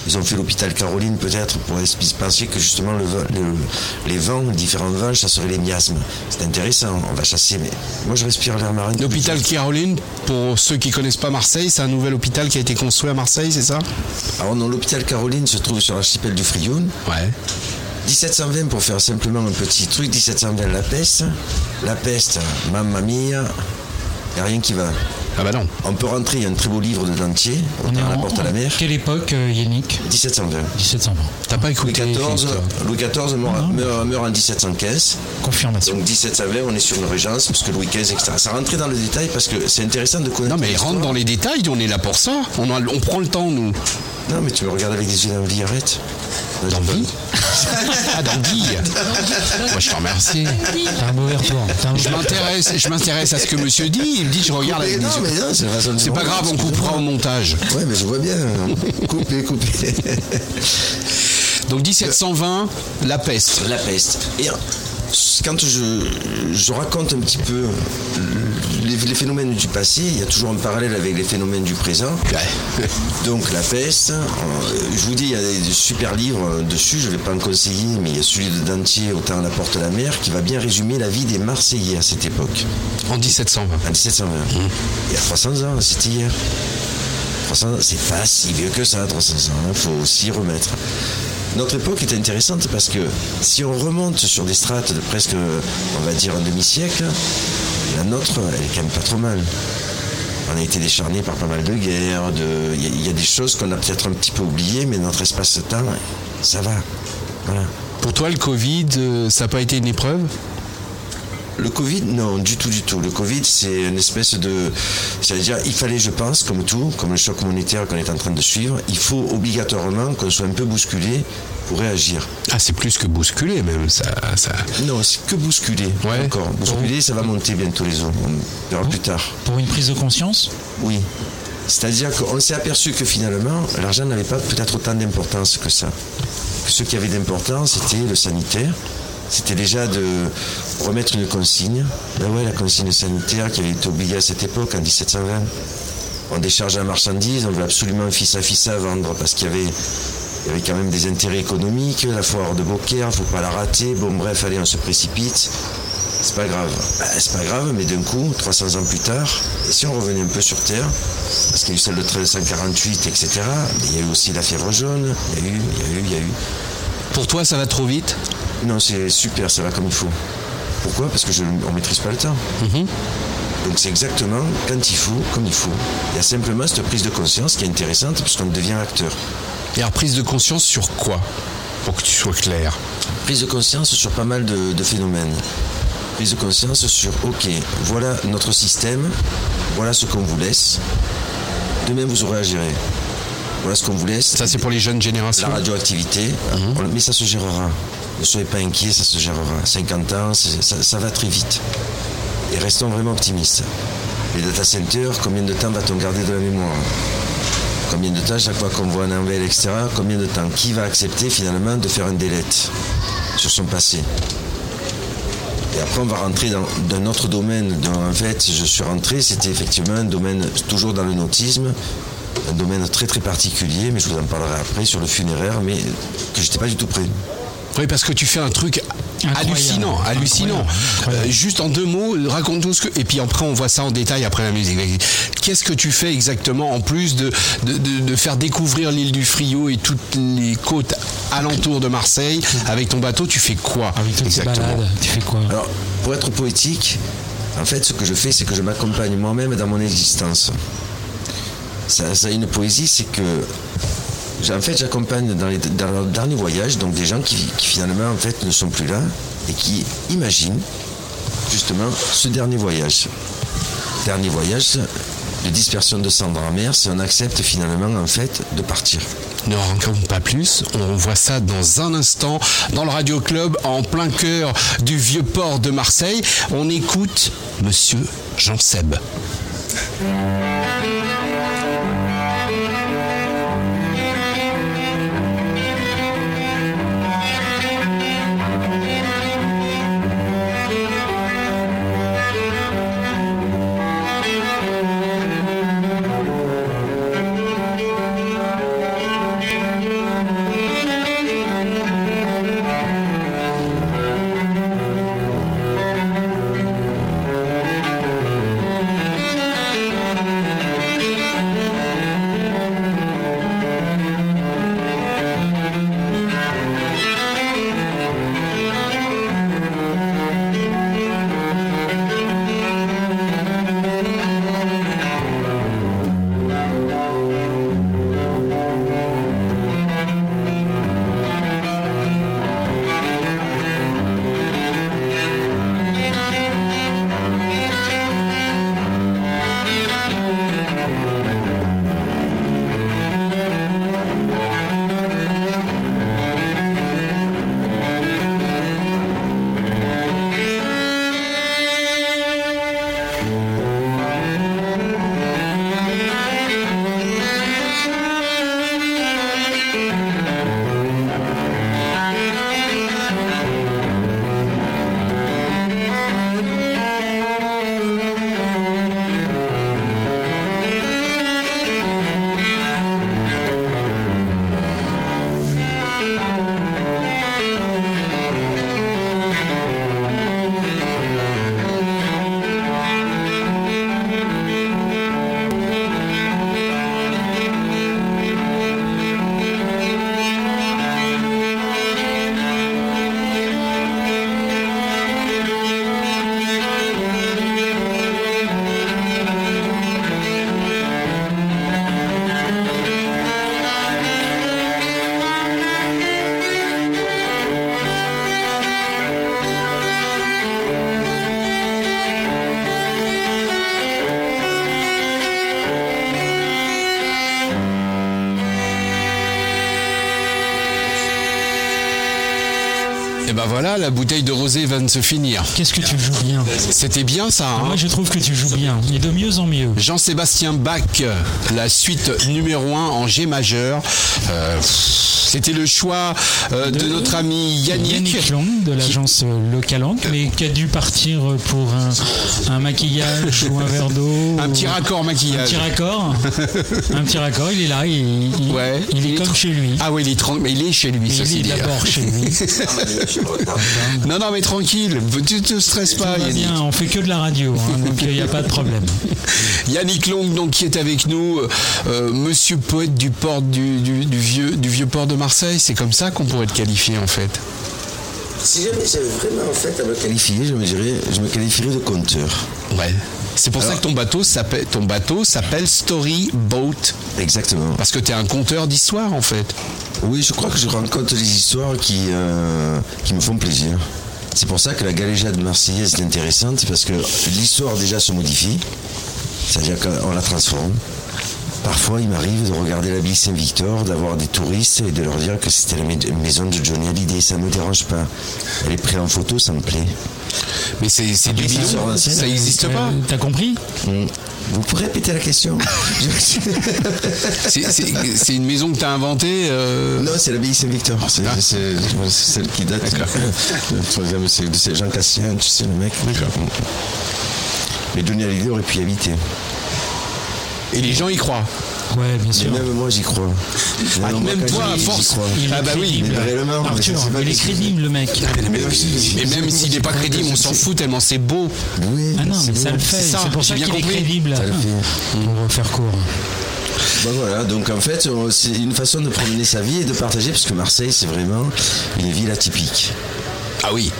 Ils ont fait l'hôpital Caroline peut-être pour penser que justement le, vent- le- les vents, différents vents, chasseraient les miasmes. C'est intéressant, on va chasser, mais moi je respire l'air marin. L'hôpital Caroline, pour ceux qui connaissent pas Marseille, c'est un nouvel hôpital qui a été construit à Marseille, c'est ça? Alors non, l'hôpital Caroline se trouve sur l'archipel du Frioul. Ouais. 1720 pour faire simplement un petit truc, 1720 la peste. La peste, mamma mia, y a rien qui va. Ah bah non. On peut rentrer, il y a un très beau livre de Dentier, on est à la porte à la mer. Quelle époque, euh, Yannick 1720. 1720. T'as pas Louis écouté XIV, Philippe, toi Louis XIV meurt, meurt- meurt en 1715. Confirmation. Donc 1720, on est sur une régence, parce que Louis XV, etc. Ça rentrait dans le détail parce que c'est intéressant de connaître. Non mais rentre dans les détails, on est là pour ça. On, a- on prend le temps, nous. Non, mais tu me regardes avec des yeux d'envie, arrête. D'envie [laughs] Ah, d'envie Moi, je te remercie. T'as un mauvais retour. Je mauvais- m'intéresse, je m'intéresse à ce que monsieur dit. Il me dit, je regarde avec des yeux. C'est pas grave, on coupera au montage. Ouais, mais je vois bien. coupez, coupez. Donc 1720, la peste. La peste. Et euh, quand je, je raconte un petit peu les, les phénomènes du passé, il y a toujours un parallèle avec les phénomènes du présent. [laughs] Donc la peste, euh, je vous dis, il y a des super livres dessus, je ne vais pas en conseiller, mais il y a celui de Dentier, Autant à la porte de la mer, qui va bien résumer la vie des Marseillais à cette époque. En 1720. En 1720. Il y a 300 ans, c'était hier. 300 ans, c'est pas si vieux que ça, 300 ans, il faut aussi remettre. Notre époque est intéressante parce que si on remonte sur des strates de presque, on va dire, un demi-siècle, la nôtre, elle est quand même pas trop mal. On a été décharné par pas mal de guerres, il y a- des choses qu'on a peut-être un petit peu oubliées, mais notre espace-temps, ça va. Pour toi, le Covid, euh, ça n'a pas été une épreuve? Le Covid, non, du tout, du tout. Le Covid, c'est une espèce de. C'est-à-dire, il fallait, je pense, comme tout, comme le choc monétaire qu'on est en train de suivre, il faut obligatoirement qu'on soit un peu bousculé pour réagir. Ah, c'est plus que bousculé, même. Ça, ça... Non, c'est que bousculé. Ouais. Encore. Bousculé, ça va monter bientôt les eaux. On verra plus tard. Pour une prise de conscience? Oui. C'est-à-dire qu'on s'est aperçu que finalement, l'argent n'avait pas peut-être autant d'importance que ça. Que ce qui avait d'importance, c'était le sanitaire. C'était déjà de remettre une consigne. Ben ouais, la consigne sanitaire qui avait été oubliée à cette époque, en 1720. On décharge la marchandise, on veut absolument fils à vendre parce qu'il y avait, il y avait quand même des intérêts économiques. La foire de Beaucaire, faut pas la rater. Bon, bref, allez, on se précipite. C'est pas grave. Ben, c'est pas grave, mais d'un coup, 300 ans plus tard, si on revenait un peu sur Terre, parce qu'il y a eu celle de 1348, etc., il y a eu aussi la fièvre jaune, il y a eu, il y a eu, il y a eu. Pour toi, ça va trop vite Non, c'est super, ça va comme il faut. Pourquoi? Parce que je, on maîtrise pas le temps. Donc c'est exactement quand il faut, comme il faut. Il y a simplement cette prise de conscience qui est intéressante puisqu'on devient acteur. Et alors, prise de conscience sur quoi? Pour que tu sois clair. Prise de conscience sur pas mal de, de phénomènes. Prise de conscience sur, ok, voilà notre système, voilà ce qu'on vous laisse. Demain, vous aurez à gérer. Voilà ce qu'on vous laisse. Ça, c'est pour les jeunes générations. La radioactivité, mais ça se gérera. Ne soyez pas inquiets, ça se gérera. 50 ans, ça, ça va très vite. Et restons vraiment optimistes. Les data centers, combien de temps va-t-on garder de la mémoire? Combien de temps, chaque fois qu'on voit un enveloppe, etc., combien de temps? Qui va accepter finalement de faire un delete sur son passé? Et après, on va rentrer dans, dans un autre domaine dont, en fait, je suis rentré. C'était effectivement un domaine, toujours dans le nautisme, un domaine très très particulier, mais je vous en parlerai après sur le funéraire, mais que j'étais pas du tout prêt. Oui, parce que tu fais un truc hallucinant, hallucinant. Euh, juste en deux mots, raconte-nous ce que. Et puis après, on voit ça en détail après la musique. Qu'est-ce que tu fais exactement en plus de, de, de- de faire découvrir l'île du Frio et toutes les côtes alentours de Marseille avec ton bateau Tu fais quoi exactement tu fais quoi Alors, pour être poétique, en fait, ce que je fais, c'est que je m'accompagne moi-même dans mon existence. Ça, une poésie, c'est que. En fait, j'accompagne dans, leur dernier voyage, donc des gens qui, finalement en fait ne sont plus là et qui imaginent justement ce dernier voyage. Dernier voyage de dispersion de cendres en mer, si on accepte finalement en fait de partir. Ne rencontre pas plus, on voit ça dans un instant dans le Radio Club en plein cœur du vieux port de Marseille. On écoute Monsieur Jean Seb. Bouteille de rosé va de se finir. Qu'est-ce que tu joues bien C'était bien ça, hein Moi, je trouve que tu joues bien, et de mieux en mieux. Jean-Sébastien Bach, la suite numéro 1 en G majeur. Euh, C'était le choix euh, de, notre ami Yannick. Yannick Long de l'agence euh, Localanque, mais qui a dû partir pour un, un maquillage ou un verre d'eau. Un petit raccord Un maquillage. petit raccord. [laughs] un petit raccord, il est là, il, il- Ouais. il est comme chez lui. Ah oui, il est tranquille, mais il est chez lui, Il est d'abord chez lui. [laughs] non, non, mais tranquille, tu te stresses Tout pas, va Yannick. bien, on fait que de la radio, hein, donc [laughs] il n'y a pas de problème. [laughs] Yannick Long, donc, qui est avec nous, euh, monsieur poète du port du, du- du vieux, du vieux port de Marseille, c'est comme ça qu'on pourrait te qualifier en fait. Si jamais j'avais vraiment en fait à me qualifier, je me dirais, je me qualifierais de conteur. Ouais. C'est pour ça que ton bateau s'appelle ton bateau s'appelle Story Boat. Exactement. Parce que tu es un conteur d'histoire en fait. Oui, je crois que je raconte des histoires qui, euh, qui me font plaisir. C'est pour ça que la galéjade marseillaise est intéressante, parce que l'histoire déjà se modifie, c'est-à-dire qu'on la transforme. Parfois, il m'arrive de regarder l'abbaye Saint-Victor, d'avoir des touristes et de leur dire que c'était la mai- maison de Johnny Hallyday. Ça ne me dérange pas. Elle est prise en photo, ça me plaît. Mais c'est c'est du bidon, ça n'existe pas. Euh, T'as compris? Hmm. Vous pourrez répéter la question C'est- une maison que tu as inventée. euh, Non, c'est l'abbaye Saint-Victor. C'est Ah. c'est- celle qui date c'est Jean Cassien, tu sais, le mec. Mais Johnny Hallyday aurait pu y habiter. Et les gens y croient. Ouais, bien Et sûr. même moi, j'y crois. Ah, Non, même toi, à force. Ah bah oui. Arthur, il est crédible le mec. Mais même s'il n'est pas crédible, on s'en fout tellement c'est beau. Oui, Ah non, mais ça le fait. C'est pour j'ai ça bien qu'il est compris. crédible. Fait. Pour faire court. Bah voilà, donc en fait, on- c'est une façon de promener sa vie et de partager, parce que Marseille, c'est vraiment une ville atypique. Ah oui.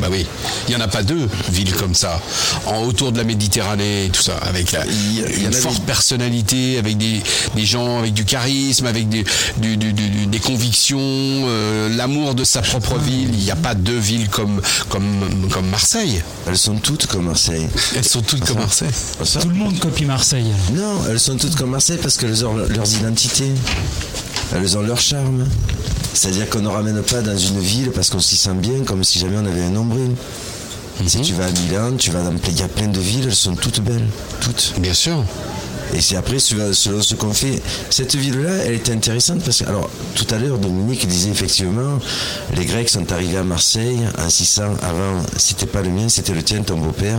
Bah oui, il n'y en a pas deux villes comme ça, en autour de la Méditerranée et tout ça, avec la, Il y- il y en une forte personnalité, avec des, des gens avec du charisme, avec des, du- du- du- des convictions, euh, l'amour de sa propre ville. Il n'y a pas deux villes comme, comme, comme Marseille. Elles sont toutes comme Marseille. Elles sont toutes comme Marseille. Tout le monde copie Marseille. Non, elles sont toutes comme Marseille parce qu'elles ont leurs identités. Elles ont leur charme. C'est-à-dire qu'on ne ramène pas dans une ville parce qu'on s'y sent bien comme si jamais on avait un nombril. Si tu vas à Milan, tu vas dans il y a plein de villes, elles sont toutes belles, toutes. Bien sûr. Et c'est après, selon ce qu'on fait. Cette ville-là, elle était intéressante parce que, alors, tout à l'heure, Dominique disait effectivement, les Grecs sont arrivés à Marseille en 600 avant, c'était pas le mien, c'était le tien, ton beau-père,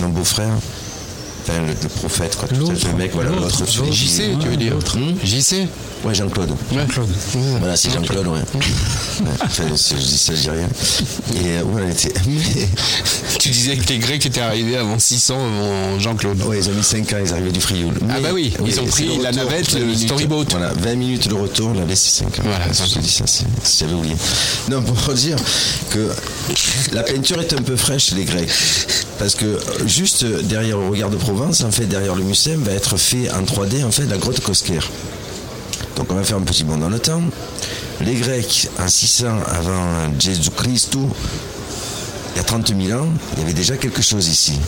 mon beau-frère. Enfin, le, le prophète, quoi. tout le mec, voilà, l'autre, JC, tu veux dire Hmm JC Ouais, Jean-Claude. Jean-Claude. Voilà, c'est Jean-Claude, ouais. Ouais, enfin, c'est- je dis ça, je dis rien. Et euh. Mais, [laughs] Tu disais que les Grecs étaient arrivés avant 600 avant Jean-Claude. ouais, ils ont mis 5 ans, ils arrivaient du Frioul. Ah bah oui, ils ont c'est pris la navette, 20 le storyboat. Voilà, 20 minutes de retour, la laisse 5 ans. Voilà, je te dis ça, c'est- si j'avais oublié. Non, pour [laughs] dire que la peinture est un peu fraîche, les Grecs. Parce que juste derrière le regard de Provence, en fait, derrière le Mucem, va être fait en 3D, en fait, la grotte Cosquer. Donc on va faire un petit bond dans le temps. Les Grecs, en 600 avant Jésus-Christ, il y a 30 000 ans, il y avait déjà quelque chose ici.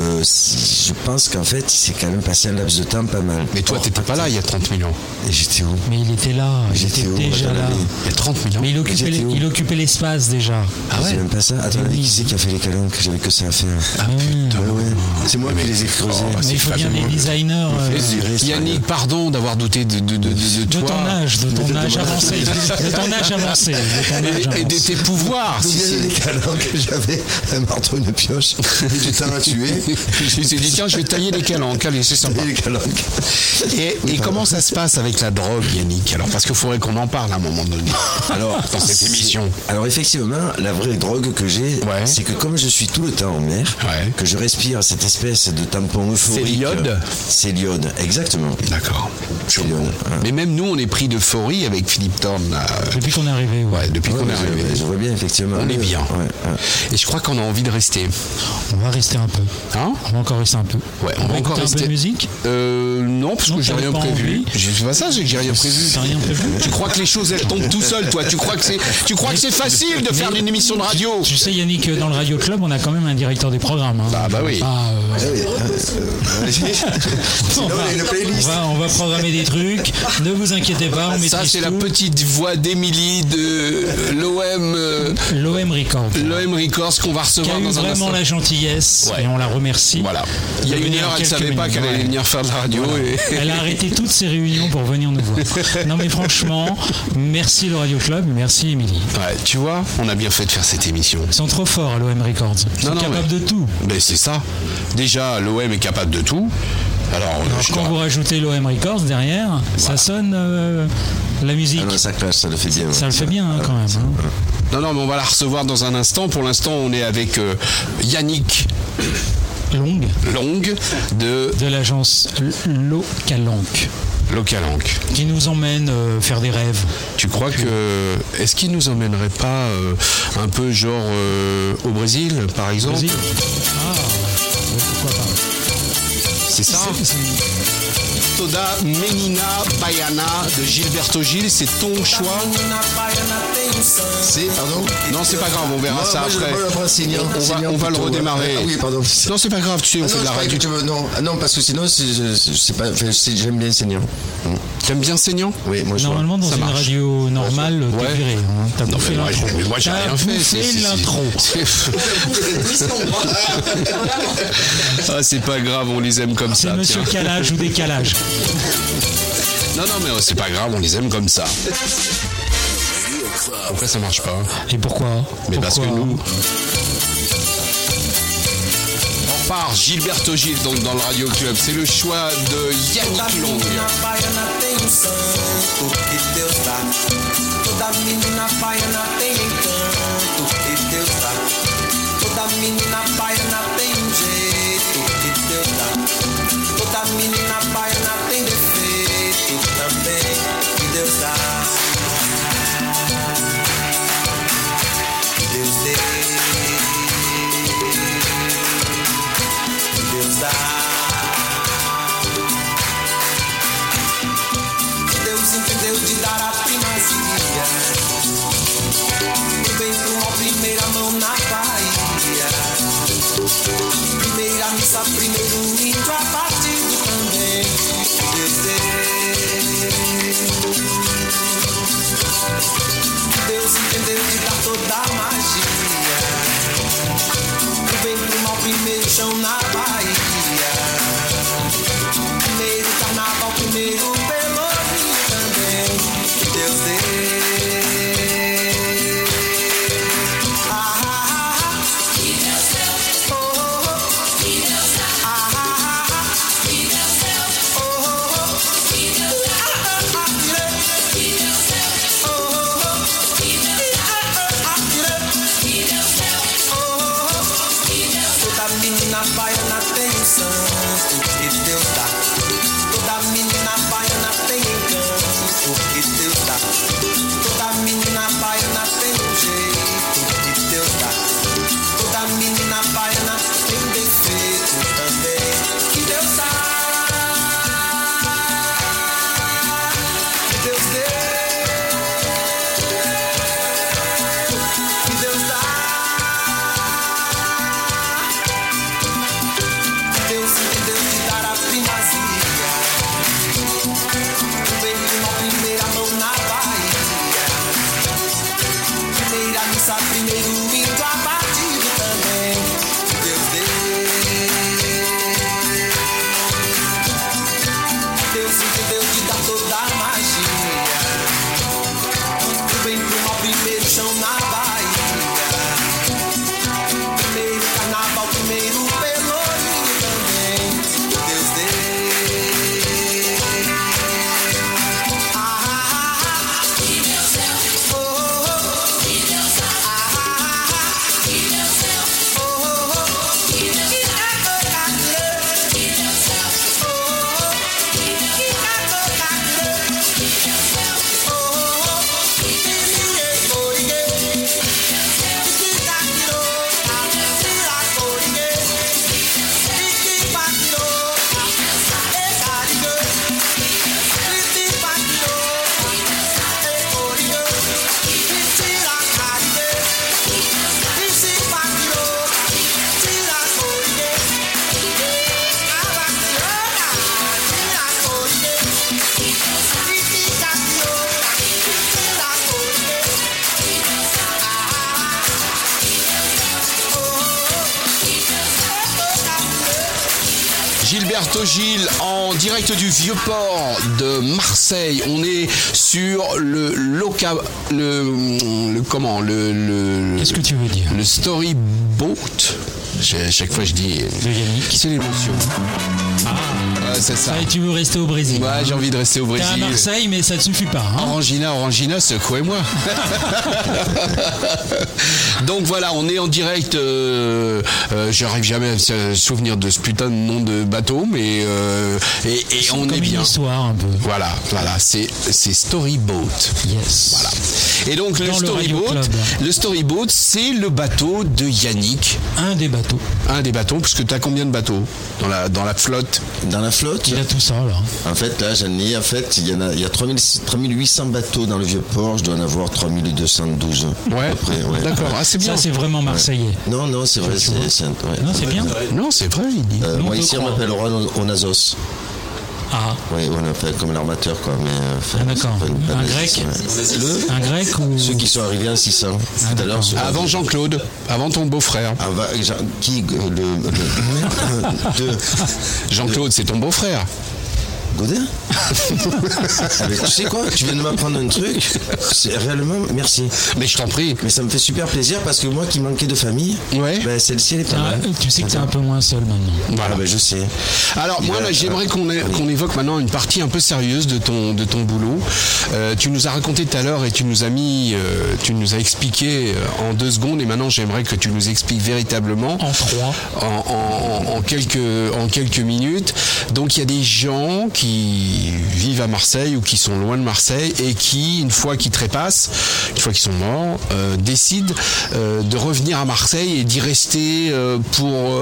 Euh, je pense qu'en fait, il s'est quand même passé un laps de temps pas mal. Mais toi, t'étais pas là il y a 30 000 ans. Et j'étais où? Mais il était là, il J'étais était où déjà là. mais- Il y a 30 000 ans. Mais il occupait, J'étais les- où? il occupait l'espace déjà. Ah ouais C'est même pas ça. Attends, Oui. qui c'est qui a fait les calanques J'avais que ça à faire? Ah Ouais. putain. Ouais, ouais. C'est moi Mais- qui les ai creusés. Oh, Mais il faut bien des designers euh, Yannick, pardon d'avoir douté de, de, de, de, de de toi. ton âge, de ton âge avancé, de ton âge avancé, de ton âge Et, et de tes pouvoirs. D'où si viennent les calanques J'avais un marteau, une pioche, et du temps à tuer. [laughs] Je me suis dit, tiens, je vais tailler les calanques. Allez, c'est sympa. Et les calanques. Et, et comment ça se passe avec la drogue, Yannick? Alors, parce qu'il faudrait qu'on en parle à un moment donné. Alors, dans cette émission. Alors effectivement, la vraie drogue que j'ai, Ouais. c'est que comme je suis tout le temps en mer, Ouais. que je respire cette espèce de tampon euphorique. C'est l'iode? C'est l'iode, exactement. D'accord. Hein. Mais même nous, on est pris d'euphorie avec Philippe Thorne. là. Depuis qu'on est arrivé, ouais. Ouais, depuis Ouais, qu'on est je- arrivé. Je vois bien, effectivement. On est bien. Ouais, ouais. Et je crois qu'on a envie de rester. on va rester un peu. Hein On va encore rester un peu. Ouais, on, va encore écouter un peu rester. de musique. Euh, non, parce Non, que j'ai t'avais rien prévu. J'ai pas ça, c'est j'ai rien prévu. Rien prévu Tu crois que les choses elles tombent tout seul, toi? Tu crois que c'est, tu crois que c'est facile de faire une émission de radio? Tu sais Yannick, dans le Radio Club, on a quand même un directeur des programmes. hein. Ah bah oui. Ah, euh, [laughs] on, va, une playlist. on va- on va programmer des trucs. Ne vous inquiétez pas, on Ça, c'est la petite voix d'Émilie de l'OM, euh, L'OM Record. l'OM Records qu'on va recevoir dans un vraiment instant. la gentillesse Ouais. et on la remercie. Voilà. Il y a une heure, elle quelques savait pas qu'elle allait venir faire de la radio. Et... [laughs] Elle a arrêté toutes ses réunions pour venir nous voir. Non mais franchement, merci le Radio Club, merci Émilie. Ouais, tu vois, on a bien fait de faire cette émission. Ils sont trop forts à l'OM Records. Ils sont Non, capables mais- de tout. Mais c'est ça. Déjà, l'OM est capable de tout. Alors, Quand vous rajoutez l'OM Records derrière, ça sonne euh, la musique. Ah non, ça clash, ça le fait bien. Ça le fait bien hein, quand même. hein. Non, non, mais on va la recevoir dans un instant. Pour l'instant, on est avec euh, Yannick Longue Long de de l'agence Localanque Localanque. qui nous emmène euh, faire des rêves. Tu crois que. Est-ce qu'il nous emmènerait pas euh, un peu genre euh, au Brésil, par exemple? Vas-y. Ah, pourquoi pas. C'est ça Toda Menina Baiana de Gilberto Gil, c'est ton choix C'est, pardon? Non, c'est pas grave, on verra Non, ça moi, après. le prends. On va, Signan on va le redémarrer. Ah oui, pardon. Non, c'est pas grave, tu sais, on Ah fait non, de la radio. tu veux- non, ah non, parce que sinon, j'aime bien Signan. Mm. T'aimes bien Seignant Oui, moi je. Normalement, dans Ça une marche. radio normale, Ouais. t'es viré. hein. T'as bouffé moi, l'intro. mais moi, j'ai rien fait. bouffé c'est- l'intro. [laughs] c'est- Ah, c'est pas grave, on les aime comme C'est ça. Monsieur. Calage ou Décalage. Non, non, mais oh, c'est pas grave, on les aime comme ça. Pourquoi ça marche pas? Et pourquoi? Mais parce que nous. On repart, Gilberto Gil, donc dans le Radio Club. C'est le choix de Yannick Long. baiana tem santo que Deus dá. Toda menina baiana tem encanto que Deus dá. Toda menina baiana tem um jeito menina baiana de dar toda a magia. Do bem pro mal, primeiro chão na direct du vieux port de Marseille. On est sur le loca, le, le- comment le, le Qu'est-ce que tu veux dire? le storyboat. J'ai- Chaque fois je dis De Yannick. c'est l'émotion. C'est ça. et tu veux rester au Brésil Ouais, j'ai envie de rester au T'es Brésil. à Marseille, mais ça ne suffit pas. hein. Orangina, Orangina, secouez-moi. [laughs] Donc voilà, on est en direct. euh, euh, J'arrive jamais à me souvenir de ce putain de nom de bateau, mais euh, et, et on Comme est une bien. histoire un peu. Voilà, voilà, c'est c'est Storyboat. Yes. Voilà. Et donc le Storyboat, le Storyboat, c'est le bateau de Yannick, Un des bateaux. un des bateaux, puisque tu as combien de bateaux dans la dans la flotte? Dans la flotte, Il a tout ça là. en fait, là, j'en ai, en fait, il y en a, il y a 3000 3800 bateaux dans le vieux port, je dois en avoir 3212. Ouais. À peu près, ouais. D'accord, ah, c'est bien. Ça, c'est vraiment marseillais. Non, non, c'est vrai, c'est, c'est ouais. Non, c'est bien. Non, c'est vrai, il dit. Euh, moi, ici, on m'appelle Juan Onazos. Ah, Oui, on appelle comme l'armateur, quoi. Mais, euh, enfin, Ah, d'accord. Un grec. Le- un grec ou. Ceux qui sont arrivés en 600. Ah, Tout à l'heure, Avant Jean-Claude, avant ton beau-frère. Avant- Jean- qui euh, le, le- [laughs] de Jean-Claude, c'est ton beau-frère. Godin mais [laughs] Tu sais quoi Tu viens de m'apprendre un truc. C'est réellement merci. Mais je t'en prie. Mais ça me fait super plaisir parce que moi qui manquais de famille, Ouais. ben, celle-ci elle est pas Ah, mal. tu sais que t'es un peu moins seul maintenant. Ah, ben, je sais. Alors moi là, j'aimerais qu'on ait- qu'on évoque maintenant une partie un peu sérieuse de ton de ton boulot. Euh, tu nous as raconté tout à l'heure et tu nous as mis, euh, tu nous as expliqué euh, en deux secondes et maintenant j'aimerais que tu nous expliques véritablement En trois. en, en- en quelques en quelques minutes. Donc il y a des gens qui vivent à Marseille ou qui sont loin de Marseille et qui une fois qu'ils trépassent, une fois qu'ils sont morts, euh, décident euh, de revenir à Marseille et d'y rester euh, pour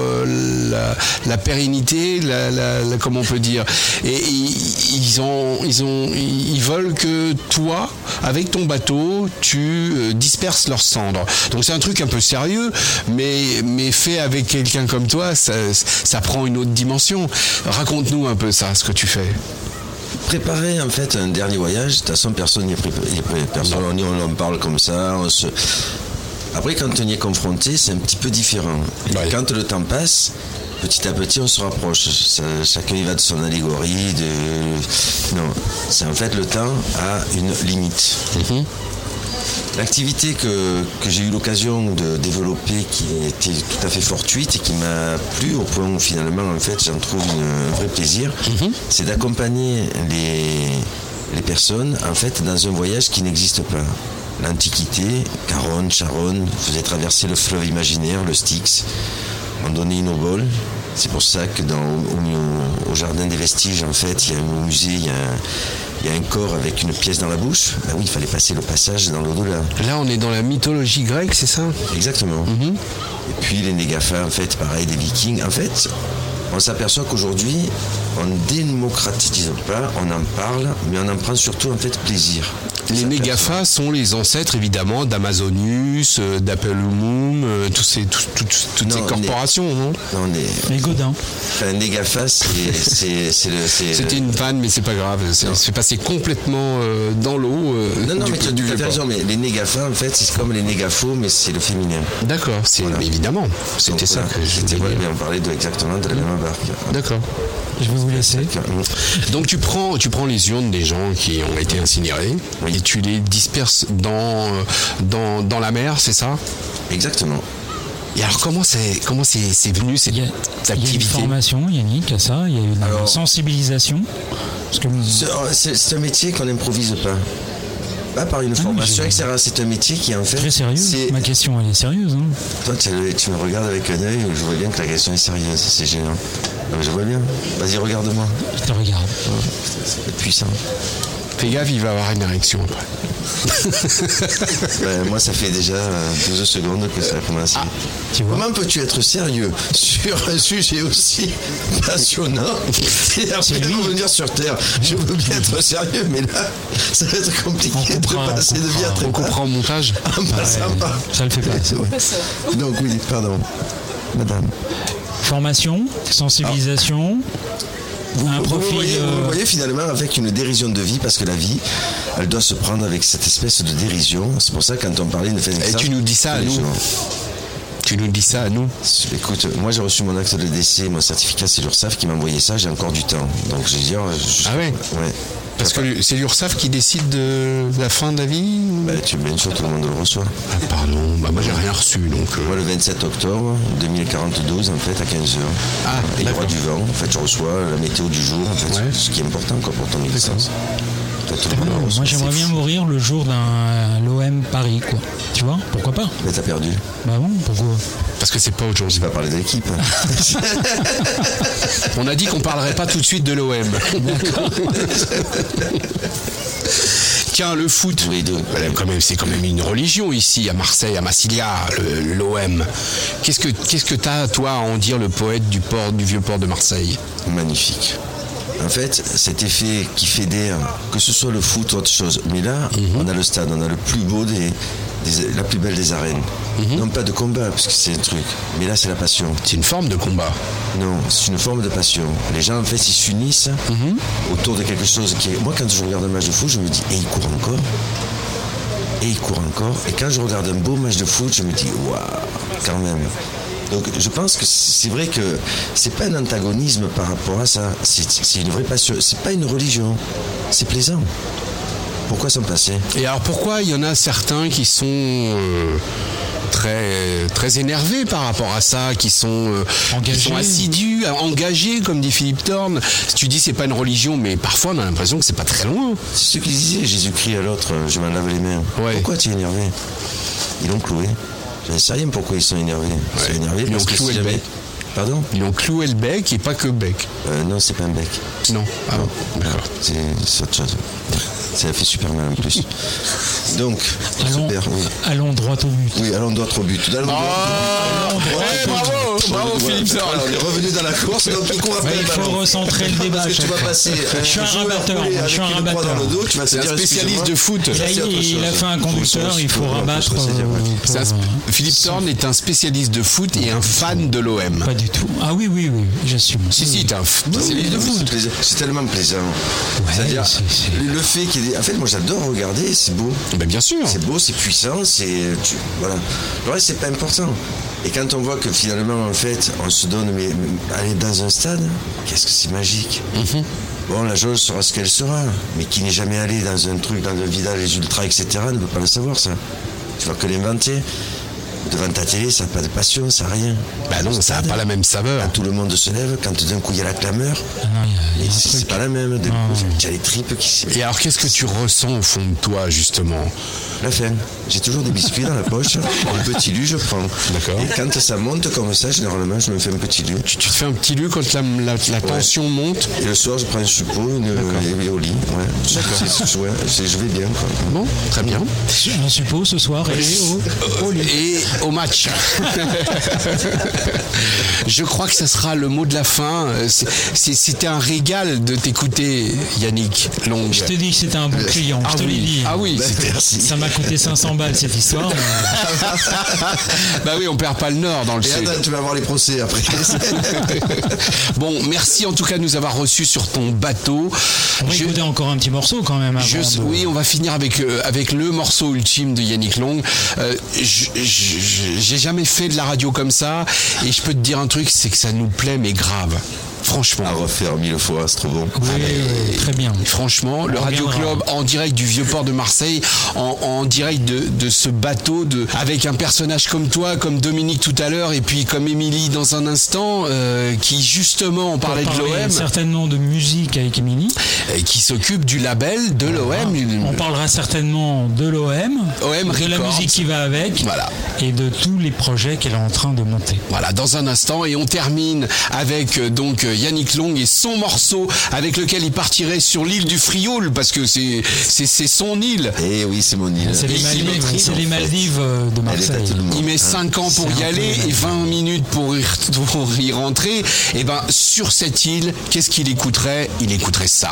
la, pérennité, la, la- la- comment on peut dire. Et ils, ils ont ils ont ils veulent que toi avec ton bateau tu disperses leurs cendres. Donc c'est un truc un peu sérieux, mais mais fait avec quelqu'un comme toi, ça, ça prend une autre dimension. Raconte-nous un peu ça, ce que tu fais. Préparer en fait un dernier voyage, de toute façon personne n'y Personne, on, y- on en parle comme ça. on se- Après quand on y est confronté, c'est un petit peu différent. Ouais. Quand le temps passe, petit à petit on se rapproche. Ça- chacun y va de son allégorie. De... Non, c'est en fait le temps a une limite. L'activité que, que j'ai eu l'occasion de développer qui était tout à fait fortuite et qui m'a plu au point où finalement en fait j'en trouve une- un vrai plaisir, c'est d'accompagner les, les personnes en fait dans un voyage qui n'existe pas. L'Antiquité, Caronne, Charonne, faisait traverser le fleuve imaginaire, le Styx, on donnait une obole. C'est pour ça que dans, au, au- au jardin des vestiges, en fait, il y a un musée, il y a un, il y a un corps avec une pièce dans la bouche. Ben oui, il fallait passer le passage dans l'au-delà. Là, on est dans la mythologie grecque, c'est ça? Exactement. Et puis les négafas, en fait, pareil, des vikings. En fait, on s'aperçoit qu'aujourd'hui, on ne démocratise pas, on en parle, mais on en prend surtout en fait plaisir. Les négafas sont les ancêtres évidemment d'Amazonius, euh, d'Apple Moon, euh, tous ces, toutes ces corporations, non Non, les, Les Godins. enfin, négafa, c'est le. C'était une vanne, mais c'est pas grave. C'est passé complètement euh, dans l'eau. euh, Non, non, du- mais tu as Vieux-Port. raison, mais les négafas, en fait, c'est comme les négafos, mais c'est le féminin. D'accord, c'est Voilà. évidemment. C'était ça voilà, que je mais on parlait de, exactement de la même D'accord. Je vais vous laisser. Donc tu prends, tu prends les urnes des gens qui ont été incinérés et tu les disperses dans, dans, dans la mer, c'est ça? Exactement. Et alors comment c'est comment c'est c'est venu cette Il y a, il y a une activité? formation, Yannick, à ça. Il y a une Alors- sensibilisation. Parce que C'est- oh, un métier qu'on n'improvise pas. Pas par une formation, j'ai- etc. C'est un métier qui en fait. très sérieux. Ma question, elle est sérieuse. hein. Toi, tu, tu me regardes avec un œil je vois bien que la question est sérieuse. C'est gênant. Je vois bien. Vas-y, regarde-moi. Je te regarde. C'est puissant. Fais gaffe, il va avoir une érection après. Ben, moi, ça fait déjà euh, 12 secondes que ça a commencé. Tu vois Comment peux-tu être sérieux sur un sujet aussi passionnant et après revenir sur Terre? Je veux bien être sérieux, mais là, ça va être compliqué de passer de vie à coupera. très On comprend au montage. En passant Ouais, par- ça le fait pas. Donc oui, pardon. Madame. Formation, sensibilisation, Vous, vous profil. voyez, euh, vous voyez finalement avec une dérision de vie, parce que la vie, elle doit se prendre avec cette espèce de dérision. C'est pour ça quand on parlait de Et tu nous dis ça à nous. Tu nous dis ça à nous Écoute, moi j'ai reçu mon acte de décès, mon certificat, c'est l'URSSAF qui m'a envoyé ça, j'ai encore du temps. Donc je vais dire. je- Ah ouais Ouais. Parce que c'est l'URSSAF qui décide de la fin de la vie Bah, tu, bien sûr, tout le monde le reçoit. Ah, Pardon, bah moi j'ai rien reçu donc. euh, Moi, le 27 octobre 2042, en fait, à 15h. Ah, Et il y aura d'accord. du vent. En fait, je reçois la météo du jour, en fait, Ouais. ce qui est important quoi, pour ton existence. Moi, j'aimerais bien mourir le jour d'un l'OM Paris, quoi. Tu vois? Pourquoi pas? Mais t'as perdu. Bah bon, pourquoi? Parce que c'est pas aujourd'hui. De l'équipe. [laughs] On a dit qu'on parlerait pas tout de suite de l'OM. [laughs] Tiens, le foot, quand même, c'est quand même une religion ici à Marseille, à Massilia, l'OM. Qu'est-ce que qu'est-ce que t'as toi à en dire le poète du port du vieux port de Marseille? Magnifique. En fait, cet effet qui fédère, que ce soit le foot ou autre chose, mais là, Mhm. on a le stade, on a le plus beau des, des- la plus belle des arènes. Mhm. Non pas de combat, parce que c'est un truc, mais là c'est la passion. C'est une forme de combat. Non, c'est une forme de passion. Les gens, en fait, ils s'unissent Mhm. autour de quelque chose qui est... Moi, quand je regarde un match de foot, je me dis, et il court encore Et il court encore. Et quand je regarde un beau match de foot, je me dis, waouh, quand même. Donc, je pense que c'est vrai que c'est pas un antagonisme par rapport à ça. C'est une vraie passion. C'est pas une religion. C'est plaisant. Pourquoi s'en passer? Et alors pourquoi il y en a certains qui sont euh, très très énervés par rapport à ça, qui sont euh, qui Engagés. sont assidus, engagés comme dit Philippe Thorne? Si tu dis c'est pas une religion, mais parfois on a l'impression que c'est pas très loin. C'est ce qu'il disait, Jésus-Christ à l'autre, euh, je m'en lave les mains. Ouais. Pourquoi tu es énervé? Ils l'ont cloué. Je ne sais rien pourquoi ils sont énervés? Ils sont énervés Ils parce ont que cloué si le jamais- bec. Pardon? Ils ont cloué le bec et pas que bec. Euh, Non, c'est pas un bec. Non. Ah d'accord. C'est autre chose. Ça fait super mal en plus. Donc, Allons, super, oui. allons droit au but. Oui, allons droit au but. Allons droit au but. Eh, bravo, bravo Voilà, Philippe Thorne. voilà, on est revenu dans la course, donc il court après Ouais, le il faut ballon. recentrer le débat. Parce que à tu chaque vas fois. passer. Je suis un rabatteur. Je suis un rabatteur. dans le dos, tu vas un spécialiste de foot. Il autre il a fait un conducteur, il faut rabattre. euh, euh, Philippe Thorne est un spécialiste de foot et un fan de l'OM. Pas du tout. Ah oui, oui, oui, j'assume. Si, si, t'es un spécialiste de foot. c'est tellement plaisant. C'est-à-dire, c'est- c'est- le fait qu'il En fait, moi j'adore regarder, c'est beau. Ben, bien sûr. C'est beau, c'est puissant, c'est. tu- Voilà. Le reste, c'est pas important. Et quand on voit que finalement, en fait, on se donne, mais, aller dans un stade, qu'est-ce que c'est magique. Mhm. Bon, la jauge sera ce qu'elle sera, mais qui n'est jamais allé dans un truc, dans un vidal, les ultras, etc., ne peut pas le savoir, ça. Tu vas que l'inventer. Devant ta télé, ça n'a pas de passion, ça n'a rien. Bah non, ça n'a pas la même saveur. Quand tout le monde se lève, quand d'un coup il y a la clameur, Ah il y a- il y a un c'est pas la même. Coup, tu as les tripes qui se. Et alors qu'est-ce que tu ressens au fond de toi justement? La faim. J'ai toujours des biscuits dans la poche. [laughs] Un petit lu, je prends. D'accord. Et quand ça monte comme ça, généralement, je me fais un petit lu. tu, tu te fais un petit lu quand la, la- la tension monte? Et le soir, je prends un suppôt une, et au lit. Ouais. C'est- je vais bien. Quoi. Bon, très bien. On suppose ce soir et au, au lit. Et au match. [laughs] Je crois que ce sera le mot de la fin. C'était un régal de t'écouter, Yannick Long. Je te dis que c'était un bon client, Ah je te l'ai oui. dit. Ah oui. Ça m'a coûté 500 balles cette histoire. mais- [laughs] bah oui, on perd pas le nord dans le Et sud. attends, tu vas avoir les procès après. [laughs] Bon, merci en tout cas de nous avoir reçus sur ton bateau. On va Je- écouter encore un petit morceau quand même. Avant Je- de- Oui, on va finir avec, euh, avec le morceau ultime de Yannick Long. Euh, je- je- J'ai jamais fait de la radio comme ça et je peux te dire un truc, c'est que ça nous plaît mais grave. Franchement. À refaire mille fois, c'est trop bon. Oui, oui, très bien. Franchement, le Radio. Club en direct du vieux port de Marseille, en, en direct de, de ce bateau, de, avec un personnage comme toi, comme Dominique tout à l'heure, et puis comme Émilie dans un instant, euh, qui justement, on parlait de l'OM, certainement de musique avec Émilie. et qui s'occupe du label de l'OM. On parlera certainement de l'OM, OM de la musique qui va avec, Voilà. et de tous les projets qu'elle est en train de monter. Voilà, dans un instant, et on termine avec euh, donc euh, Yannick Long et son morceau avec lequel il partirait sur l'île du Frioul parce que c'est son île. Eh oui, c'est mon île. C'est les Maldives, les euh, de Marseille. Il met hein. 5 ans pour y aller et 20 minutes pour y, pour y rentrer. Et ben sur cette île, qu'est-ce qu'il écouterait? Il écouterait ça.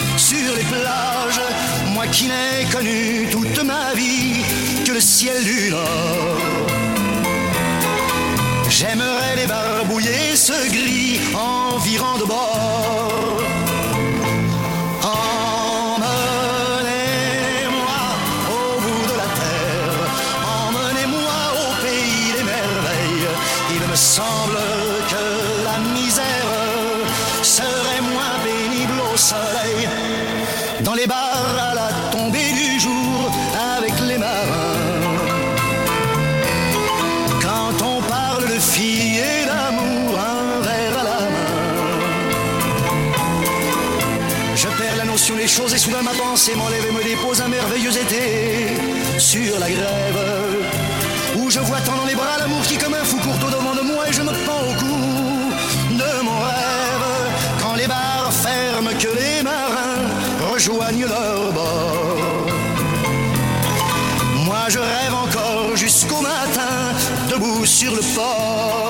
sur les plages. Moi qui n'ai connu toute ma vie que le ciel du nord. J'aimerais les barbouiller ce gris environ de bord. Soudain ma pensée m'enlève et me dépose un merveilleux été sur la grève. Où je vois tant dans les bras l'amour qui comme un fou court au devant de moi et je me prends au cou de mon rêve. Quand les bars ferment, que les marins rejoignent leur bord. Moi je rêve encore jusqu'au matin, debout sur le port.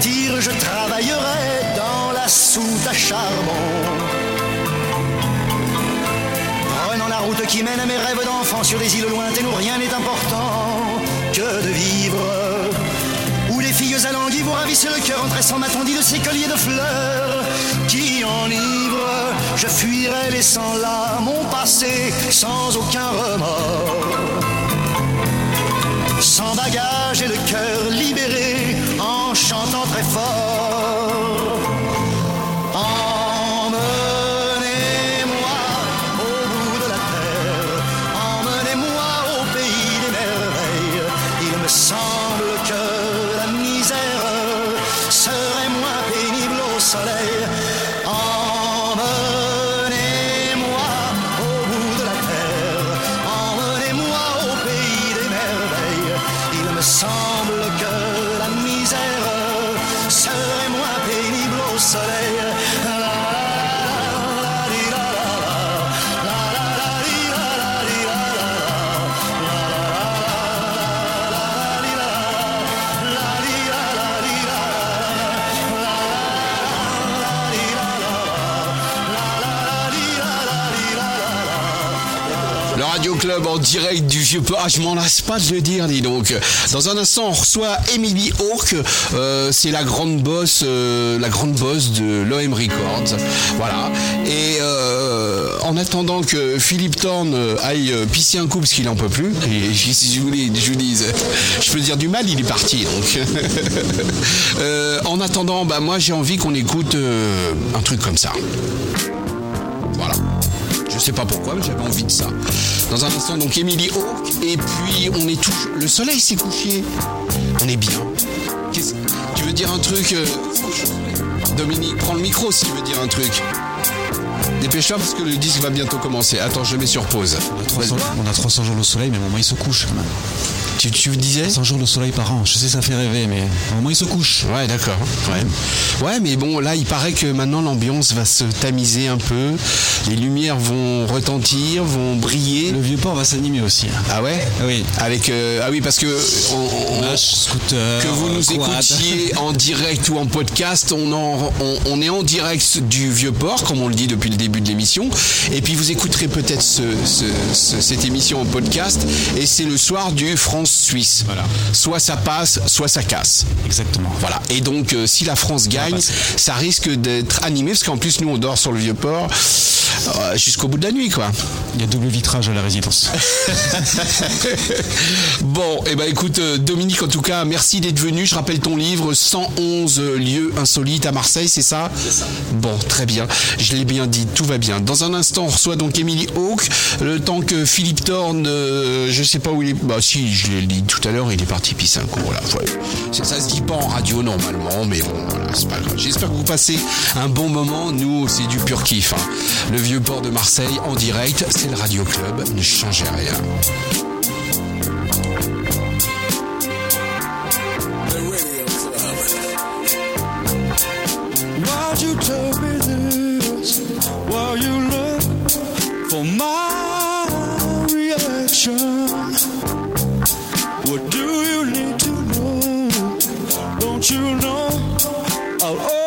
Je travaillerai dans la soute à charbon. Prenant la route qui mène à mes rêves d'enfant sur des îles lointaines où rien n'est important que de vivre. Où les filles alanguies vous ravissent le cœur en tressant ma tendie de ces colliers de fleurs qui enivrent. Je fuirai laissant là mon passé sans aucun remords. Sans bagage et le cœur libéré chantant très fort. Direct du vieux. Ah, je m'en lasse pas de le dire, dis donc. Dans un instant, on reçoit Emily Hawke. Euh, c'est la grande boss, euh, la grande boss de l'OM Records. Voilà. Et euh, en attendant que Philippe Thorne aille pisser un coup parce qu'il en peut plus. Et si [laughs] je voulais, je vous dise, je peux dire du mal, il est parti. Donc, [laughs] en attendant, bah moi j'ai envie qu'on écoute un truc comme ça. Voilà. Je sais pas pourquoi, mais j'avais envie de ça. Dans un instant, donc Emily Hawke. Et puis, on est tout. Le soleil s'est couché. On est bien. Qu'est-ce- Tu veux dire un truc euh, Dominique, prends le micro si tu veux dire un truc. Dépêche-toi parce que le disque va bientôt commencer. Attends, je mets sur pause. On a 300, on a 300 jours de soleil, mais au moment il se couche quand même. Tu, tu disais 100 jours de soleil par an, je sais ça fait rêver, mais au moment il se couche. Ouais, d'accord. Ouais. ouais, mais bon, là, il paraît que maintenant l'ambiance va se tamiser un peu. Les lumières vont retentir, vont briller. Le vieux port va s'animer aussi. Ah ouais? Oui. Avec euh, ah oui parce que on- on- scooter, que vous nous quad. écoutiez en direct ou en podcast, on, en- on, on est en direct du vieux port, comme on le dit depuis le début de l'émission. Et puis vous écouterez peut-être ce- ce- ce- cette émission en podcast. Et c'est le soir du France-Suisse. Voilà. Soit ça passe, soit ça casse. Exactement. Voilà. Et donc, euh, si la France gagne, ça risque d'être animé, parce qu'en plus, nous, on dort sur le vieux port. euh, jusqu'au bout de la nuit, quoi. Il y a double vitrage à la résidence. [laughs] bon, et eh ben écoute, euh, Dominique, en tout cas, merci d'être venu. Je rappelle ton livre 111 lieux insolites à Marseille, c'est ça? C'est ça. Bon, très bien. Je l'ai bien dit, tout va bien. Dans un instant, on reçoit donc Emily Hawke. Le temps que Philippe Thorne, euh, je sais pas où il est. Bah si, je l'ai dit tout à l'heure, il est parti pisser un coup. Voilà. Ça se dit pas en radio normalement, mais bon, voilà, c'est pas grave. J'espère que vous passez un bon moment. Nous, c'est du pur kiff. hein. Le vieux port de Marseille en direct, c'est le Radio Club. Ne changez rien. For my. You know. I'll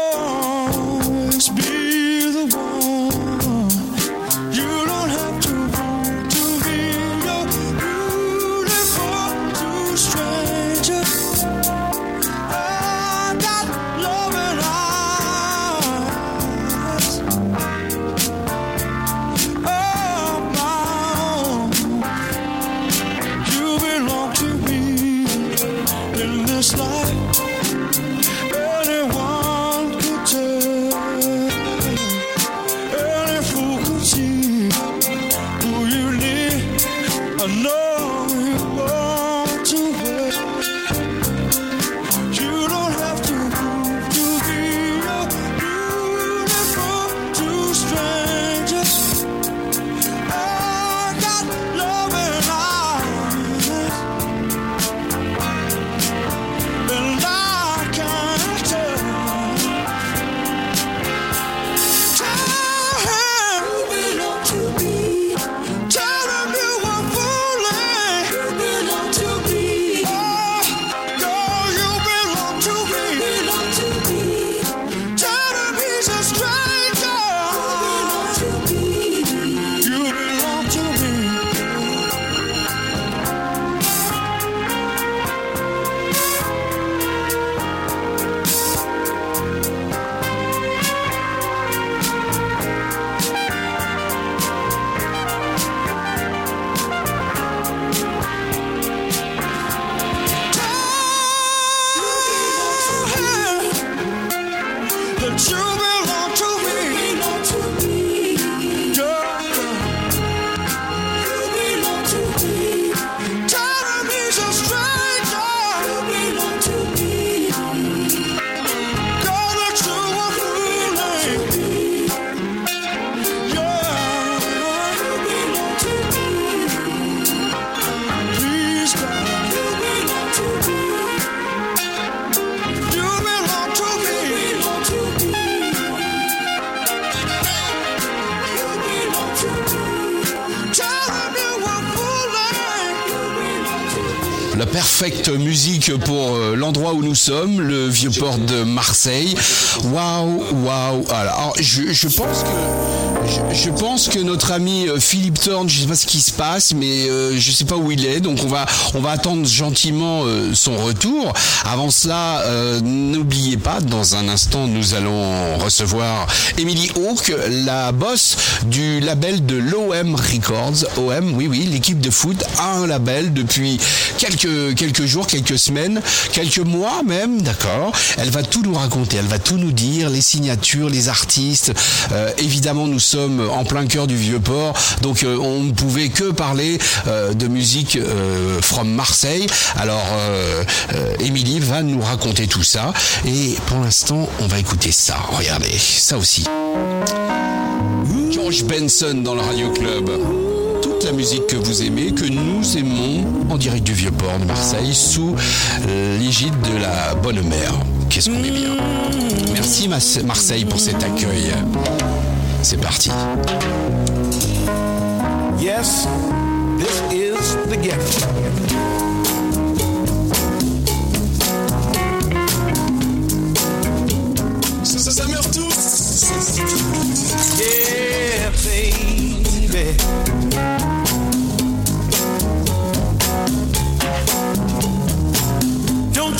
pour euh, l'endroit où nous sommes, le vieux port de Marseille. Waouh, waouh. Alors, je, pense que je, pense que notre ami euh, Philippe Thorne, je sais pas ce qui se passe, mais euh, je sais pas où il est, donc on va on va attendre gentiment euh, son retour. Avant cela, euh, n'oubliez pas, dans un instant, nous allons recevoir Emily Hawke, la boss du label de l'OM Records. OM, oui, oui, l'équipe de foot a un label depuis quelques, quelques jours, quelques semaines, quelques mois même, d'accord. Elle va tout nous raconter, elle va tout nous dire, les signatures, les artistes. Euh, évidemment, nous sommes en plein cœur du vieux port, donc euh, on ne pouvait que parler euh, de musique from Marseille. Alors, Émilie va nous raconter tout ça, et pour l'instant, on va écouter ça. Regardez, ça aussi. George Benson dans le Radio Club. La musique que vous aimez, que nous aimons en direct du Vieux-Port de Marseille, sous l'égide de la Bonne Mère. Qu'est-ce qu'on est bien. Merci Marseille pour cet accueil. C'est parti. Yes, this is the gift. Ça, ça, ça meurt tous. Yeah, baby.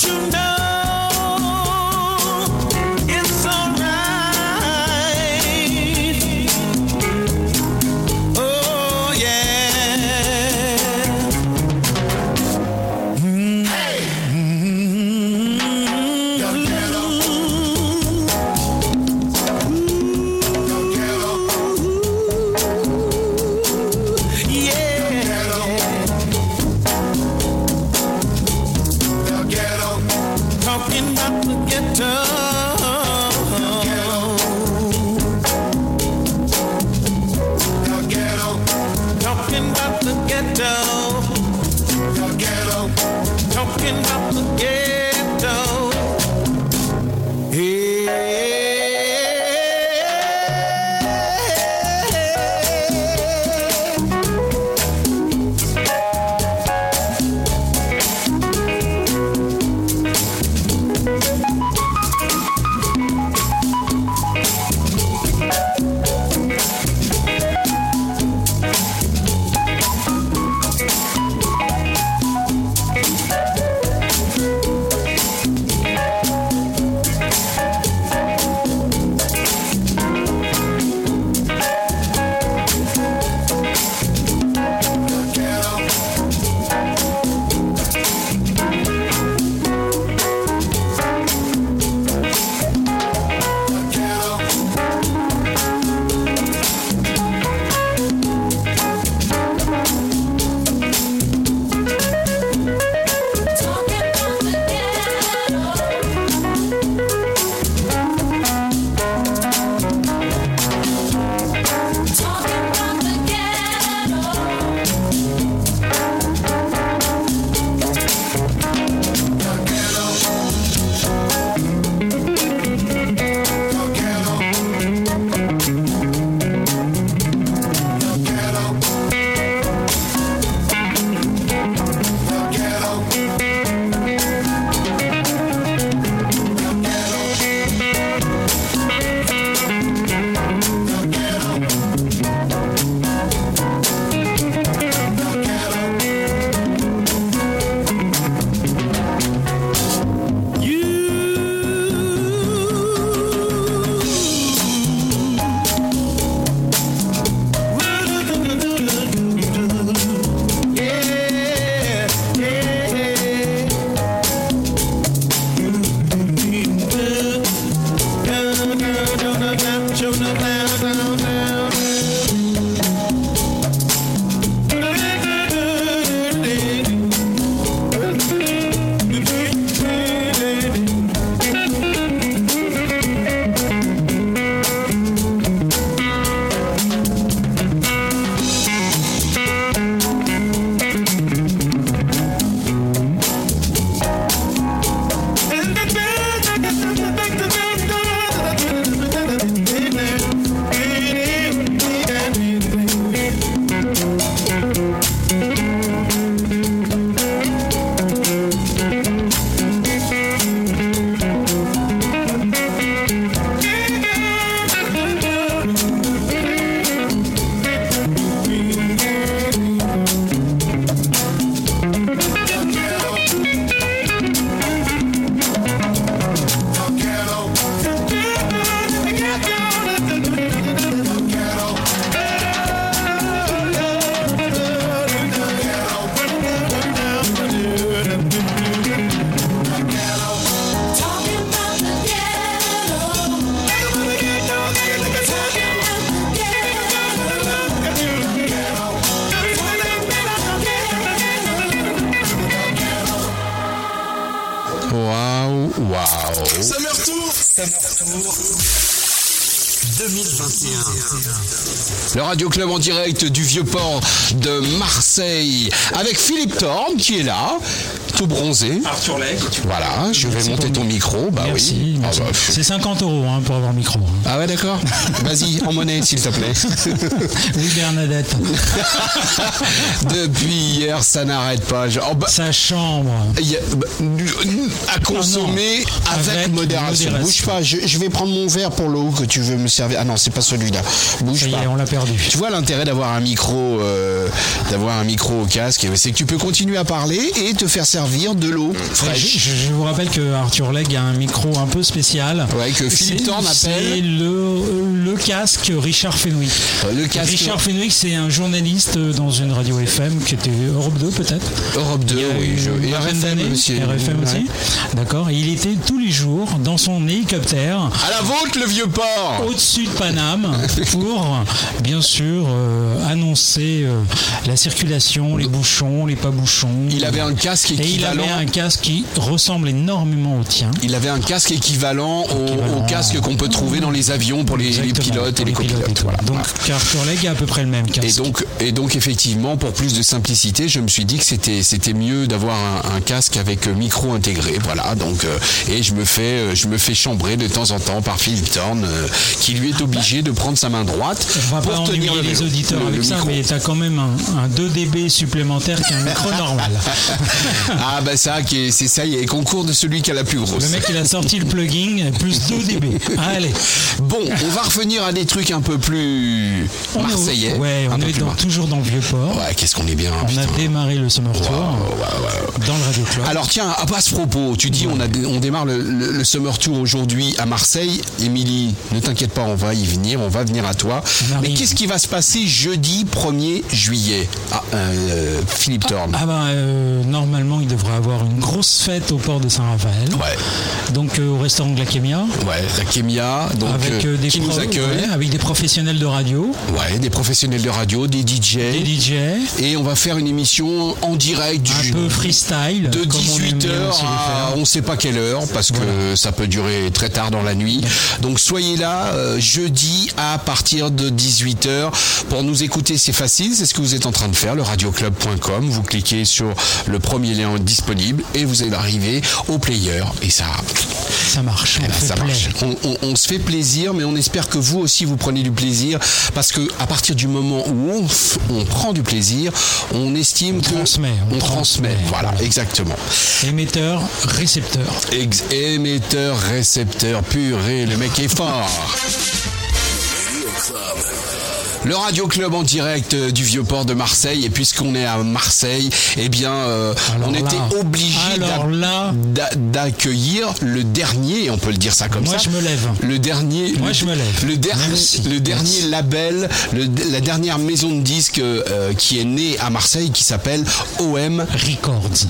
You know Radio Club en direct du Vieux-Port de Marseille avec Philippe Thorne qui est là, tout bronzé. Arthur Legge. Voilà, je vais monter ton micro. Bah Merci, oui. merci. Ah bah, C'est 50 euros hein, pour avoir le micro. Ah ouais, d'accord. [laughs] Vas-y, en monnaie, s'il te plaît. [laughs] Oui, Bernadette. [laughs] Depuis hier, ça n'arrête pas. Je- oh, bah, Sa chambre. bah, à consommer Ah avec, avec modération. modération. Bouge pas, je, je vais prendre mon verre pour l'eau que tu veux me servir. Ah non, c'est pas celui-là. Bouge Ça y pas. est, on l'a perdu. Tu vois l'intérêt d'avoir un micro, euh, d'avoir un micro au casque, c'est que tu peux continuer à parler et te faire servir de l'eau Je, fraîche. je- je vous rappelle que Arthur Legge a un micro un peu spécial. Ouais, que Philippe Thorne C'est appelle le, le casque Richard Fenwick. le casque- Richard Fenwick, c'est un journaliste dans une radio FM qui était Europe 2 peut-être. Europe 2, Il y a oui. une Je, RFM aussi. RFM aussi. Ouais. D'accord. Et il était tous les jours dans son hélicoptère À la vôtre, le vieux port au-dessus de Paname [laughs] pour, bien sûr, euh, annoncer euh, la circulation, les bouchons, les pas bouchons. Il avait un casque Et il avait un casque qui ressemble énormément au tien. Il avait un casque équivalent au, au casque qu'on peut trouver dans les avions pour les, les pilotes et les copilotes. Voilà. Donc Legge a à peu près le même casque. Et donc, et donc effectivement, pour plus de simplicité, je me suis dit que c'était c'était mieux d'avoir un, un casque avec micro intégré. Voilà. Donc euh, et je me fais euh, je me fais chambrer de temps en temps par Philip Thorne, euh, qui lui est obligé de prendre sa main droite On va pas pour tenir ennuyer le, les auditeurs le- avec le ça, micro. mais t'as quand même un, un 2 dB supplémentaire qu'un micro [laughs] normal. [laughs] ah bah ça, est- c'est ça, il y a les concours de celui qui a la plus grosse. Le mec il a sorti le plugin plus 2 dB. [laughs] Allez. Bon, on va revenir à des trucs un peu plus On est marseillais. Ouais, Un on est dans- toujours dans le vieux port. Ouais, qu'est-ce qu'on est bien. On putain. a démarré le Summer Tour dans le Radio Club. Alors tiens, à pas ce propos, tu dis on, a, on démarre le, le- le Summer Tour aujourd'hui à Marseille. Émilie, ne t'inquiète pas, on va y venir, on va venir à toi. Mais qu'est-ce qui va se passer jeudi 1er juillet? Ah, euh, Philippe Thorne. Ah ben, euh, normalement, il devrait avoir une grosse fête au port de Saint-Raphaël. Ouais. Donc euh, au restaurant de la Kémia. Ouais, la Kémia, donc, avec euh, euh, des qui nous pro- accueille. ouais, avec des professionnels de radio. Ouais, des professionnels de radio, des DJ. Des DJ. Et on va faire une émission en direct du Un peu freestyle. de comme on aime bien 18h aussi les à faire. on sait pas quelle heure parce que ça peut durer très tard dans la nuit. Donc soyez là euh, jeudi à partir de 18h pour nous écouter, c'est facile, c'est ce que vous êtes en train de faire, le radioclub.com, vous cliquez sur le premier lien disponible et vous allez arriver au player et ça ça marche. Eh ben, ça marche. On, on- on se fait plaisir, mais on espère que vous aussi vous prenez du plaisir, parce que à partir du moment où on, on prend du plaisir, on estime que transmet, on, on transmet. transmet, Voilà, voilà. exactement. Émetteur, récepteur. Ex- émetteur, récepteur, purée, le mec est fort. Le Radio Club en direct euh, du Vieux-Port de Marseille. Et puisqu'on est à Marseille, eh bien, euh, on là, était obligé d'accueillir le dernier, on peut le dire ça comme Moi, ça. je me lève. Le dernier, Moi, le, je me lève. Le dernier, Merci. le dernier label, le- la dernière maison de disques euh, qui est née à Marseille, qui s'appelle OM Records.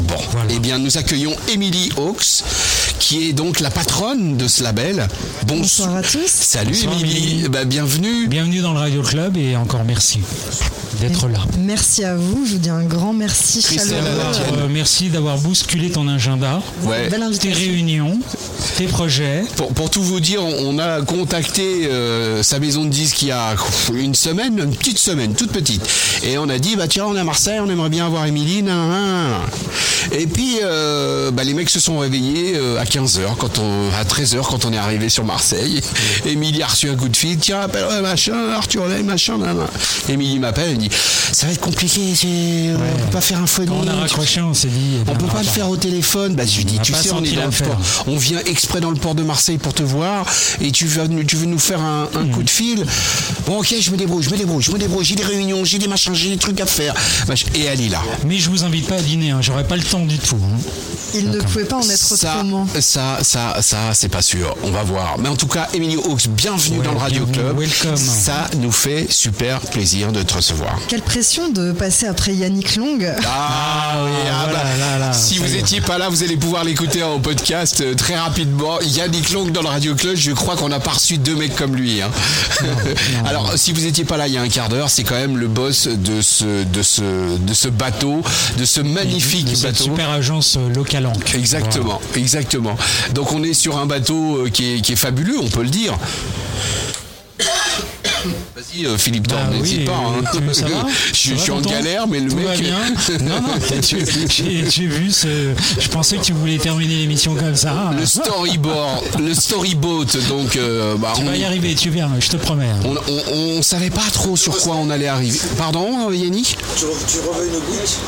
Bon, eh bien, nous accueillons Émilie Hawks, qui est donc la patronne de ce label. Bonsoir à tous. Salut Émilie. Bah, bienvenue. Bienvenue dans le Radio Club et encore merci d'être là. Merci à vous, je vous dis un grand merci chaleureux. Euh, merci d'avoir bousculé ton agenda, Ouais. tes réunions, tes projets. Pour, pour tout vous dire, on on a contacté euh, sa maison de disques il y a une semaine, une petite semaine, toute petite. Et on a dit, bah tiens, on est à Marseille, on aimerait bien avoir Émilie. nan, nan, nan. Et puis, euh, bah, les mecs se sont réveillés euh, à 15h, quand on, à 13h quand on est arrivé sur Marseille. [laughs] Émilie a reçu un coup de fil, tiens, appelle ouais, machin, Arthur Lay, machin. Émilie m'appelle, elle me dit, ça va être compliqué, on peut pas faire un. Quand on a raccroché, on s'est dit. eh On ben, peut pas le faire au téléphone. Bah, je lui dis, tu sais, on est dans le port. On vient exprès dans le port de Marseille pour te voir et tu veux, tu veux nous faire un, un coup de fil. Bon, ok, je me débrouille, je me débrouille, je me débrouille. J'ai des réunions, j'ai des machins, j'ai des trucs à faire. Et elle est là. Mais je vous invite pas à dîner, hein, j'aurais pas le temps du tout. hein. Il ne pouvait pas en être Ça, autrement. ça, ça, ça, c'est pas sûr. On va voir. Mais en tout cas, Emilio Hawks, bienvenue dans le Radio Club. welcome. Ça nous fait super plaisir de te recevoir. Quelle pression de passer après Yannick Long. Ah oui, ah voilà, bah, là, là, si vous y est. étiez pas là, vous allez pouvoir l'écouter en podcast euh, très rapidement. Yannick Long dans le Radio Club, je crois qu'on n'a pas reçu deux mecs comme lui. hein. [laughs] Alors, si vous étiez pas là il y a un quart d'heure, c'est quand même le boss de ce, de ce, de ce bateau, de ce magnifique bateau. super agence euh, locale. Exactement, exactement. Donc on est sur un bateau euh, qui est, qui est fabuleux, on peut le dire. Vas-y euh, Philippe Thorne, Bah n'hésite oui, pas. hein. tu- ça va [laughs] je suis en galère, mais le Tout mec. va bien Non, non, [laughs] tu- j'ai j'ai vu ce. Je pensais que tu voulais terminer l'émission comme ça. Le storyboard, le storyboat, donc euh, bah, Tu on, vas y arriver, tu viens, je te promets. on, on- on savait pas trop sur quoi on allait arriver. Pardon, euh, Yannick Tu, tu reveux une goutte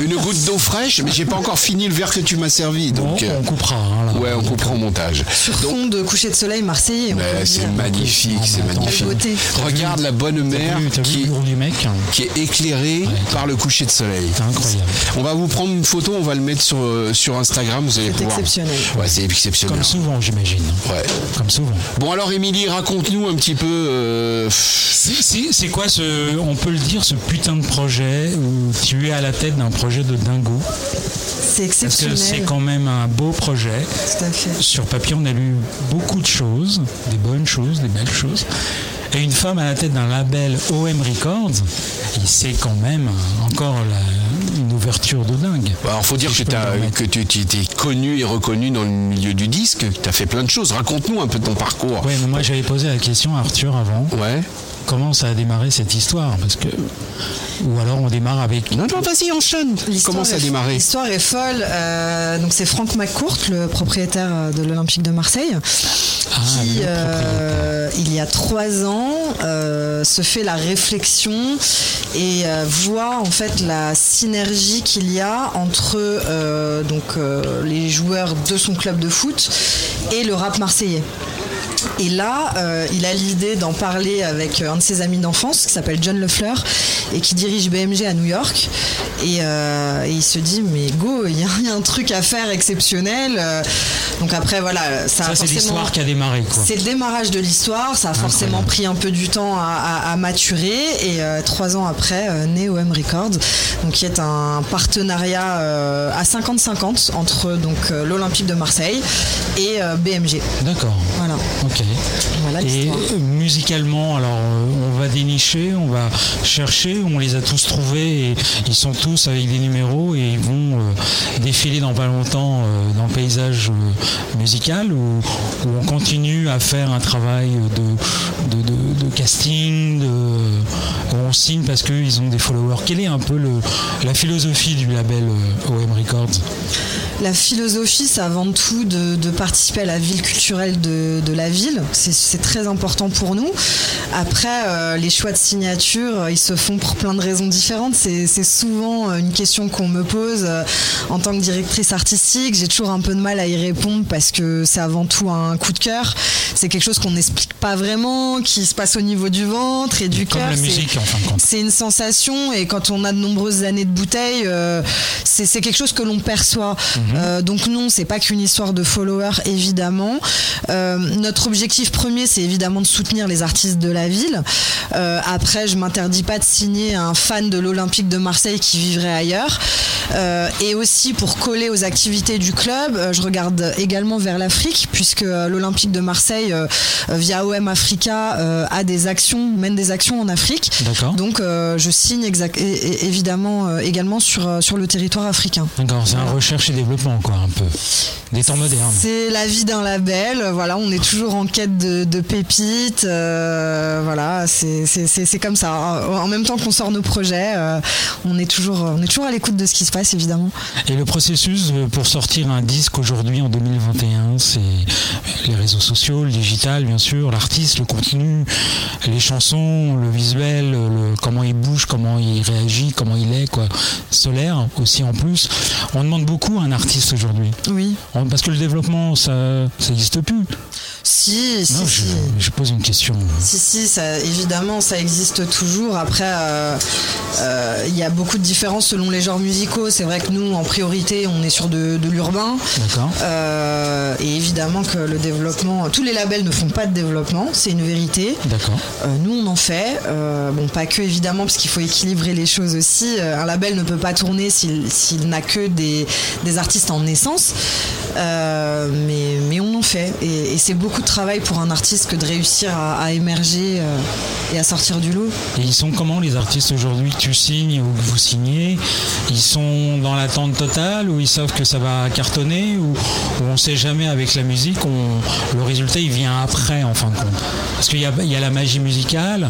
[laughs] Une goutte d'eau fraîche, mais j'ai pas encore fini le verre que tu m'as servi, Bon, donc. euh, on coupera. hein, là. ouais, on comprend au montage. Sur fond de coucher de soleil marseillais. le c'est magnifique, c'est magnifique. Regarde la bonne mer vu, qui, du mec hein qui est éclairée par le coucher de soleil. C'est incroyable. On va vous prendre une photo, on va le mettre sur, euh, sur Instagram, vous allez C'est pouvoir. exceptionnel. Ouais, c'est exceptionnel. Comme souvent, j'imagine. Ouais. Comme souvent. Bon alors Émilie, raconte-nous un petit peu. euh, C'est quoi ce, on peut le dire, ce putain de projet où tu es à la tête d'un projet de dingo? C'est Parce que exceptionnel. c'est quand même un beau projet. Tout à fait. Sur papier, on a lu beaucoup de choses, des bonnes choses, des belles choses. Et une femme à la tête d'un label OM Records, c'est quand même encore la- une ouverture de dingue. Alors, faut dire Si que, permettre. que tu, étais connu et reconnu dans le milieu du disque. Tu as fait plein de choses. Raconte-nous un peu ton parcours. Mais moi j'avais posé la question à Arthur avant. Ouais. Comment ça a démarré cette histoire Parce que ou alors on démarre avec. Non, non, vas-y, enchaîne. L'histoire Comment ça a démarré L'histoire est folle. Euh, donc c'est Franck McCourt, le propriétaire euh, de l'Olympique de Marseille, Ah, qui euh, il y a trois ans euh, se fait la réflexion et euh, voit en fait la synergie qu'il y a entre euh, donc euh, les joueurs de son club de foot et le rap marseillais. Et là, euh, il a l'idée d'en parler avec euh, un de ses amis d'enfance qui s'appelle John Lefleur et qui dirige BMG à New York. Et, euh, et il se dit, mais go, il y, a- il y a un truc à faire exceptionnel. Donc après, voilà, ça, a Ça, c'est l'histoire qui a démarré. C'est le démarrage de l'histoire. Ça a forcément pris un peu du temps à, à- à maturer. Et euh, trois ans après, naît OM Records, donc qui est un partenariat à 50-50 entre donc l'Olympique de Marseille et BMG. D'accord. Voilà. Ok. Voilà Et musicalement, alors euh, on va dénicher, on va chercher, on les a tous trouvés et ils sont tous avec des numéros et ils vont euh, défiler dans pas longtemps euh, dans le paysage euh, musical ou, ou on continue à faire un travail de, de, de- de casting, de, où on signe parce qu'ils ont des followers. Quelle est un peu le, la philosophie du label euh, OM Records? La philosophie, c'est avant tout de, de participer à la ville culturelle de, de la ville. C'est- C'est très important pour nous. Après, euh, les choix de signature, euh, ils se font pour plein de raisons différentes. C'est souvent euh, une question qu'on me pose euh, en tant que directrice artistique. J'ai toujours un peu de mal à y répondre parce que c'est avant tout un coup de cœur. C'est quelque chose qu'on n'explique pas vraiment, qui se passe au niveau du ventre et du cœur. C'est- une sensation et quand on a de nombreuses années de bouteille, euh, c'est quelque chose que l'on perçoit. Euh, donc non, c'est pas qu'une histoire de followers évidemment. Notre objectif premier, c'est évidemment de soutenir les artistes de la ville. Euh, après, je m'interdis pas de signer un fan de l'Olympique de Marseille qui vivrait ailleurs. Euh, et aussi pour coller aux activités du club, euh, je regarde également vers l'Afrique puisque l'Olympique de Marseille, via OM Africa, a des actions, mène des actions en Afrique. D'accord. Donc je signe exact- évidemment également sur, sur le territoire africain. D'accord, c'est un recherche et développement, quoi, un peu. Des temps modernes. C'est la vie d'un label, voilà, on est toujours en quête de, de pépites, euh, voilà, c'est comme ça. En même temps qu'on sort nos projets, euh, on, est toujours, on est toujours à l'écoute de ce qui se passe, évidemment. Et le processus pour sortir un disque aujourd'hui en 2021, c'est les réseaux sociaux, le digital bien sûr, l'artiste, le contenu, les chansons, le visuel, le, comment il bouge, comment il réagit, comment il est, quoi. Solaire aussi en plus. On demande beaucoup à un artiste aujourd'hui. Oui. On- Parce que le développement, ça n'existe plus. Si, si, Non, si. je, je pose une question. Si, si, ça, évidemment, ça existe toujours. Après, euh, euh, il y a beaucoup de différences selon les genres musicaux. C'est vrai que nous, en priorité, on est sur de, de l'urbain. D'accord. Euh, et évidemment que le développement, tous les labels ne font pas de développement, c'est une vérité. D'accord. Nous, on en fait. Bon, pas que évidemment, parce qu'il faut équilibrer les choses aussi. Un label ne peut pas tourner s'il s'il n'a que des, des artistes en naissance. Mais, mais on en fait. Et, et c'est beaucoup de travail pour un artiste que de réussir à, à émerger euh, et à sortir du lot. Et ils sont comment les artistes aujourd'hui? Que tu signes ou que vous signez? Ils sont dans l'attente totale ou ils savent que ça va cartonner ou, ou on sait jamais avec la musique, on- le résultat il vient après en fin de compte? Parce qu'il y a, il y a la magie musicale,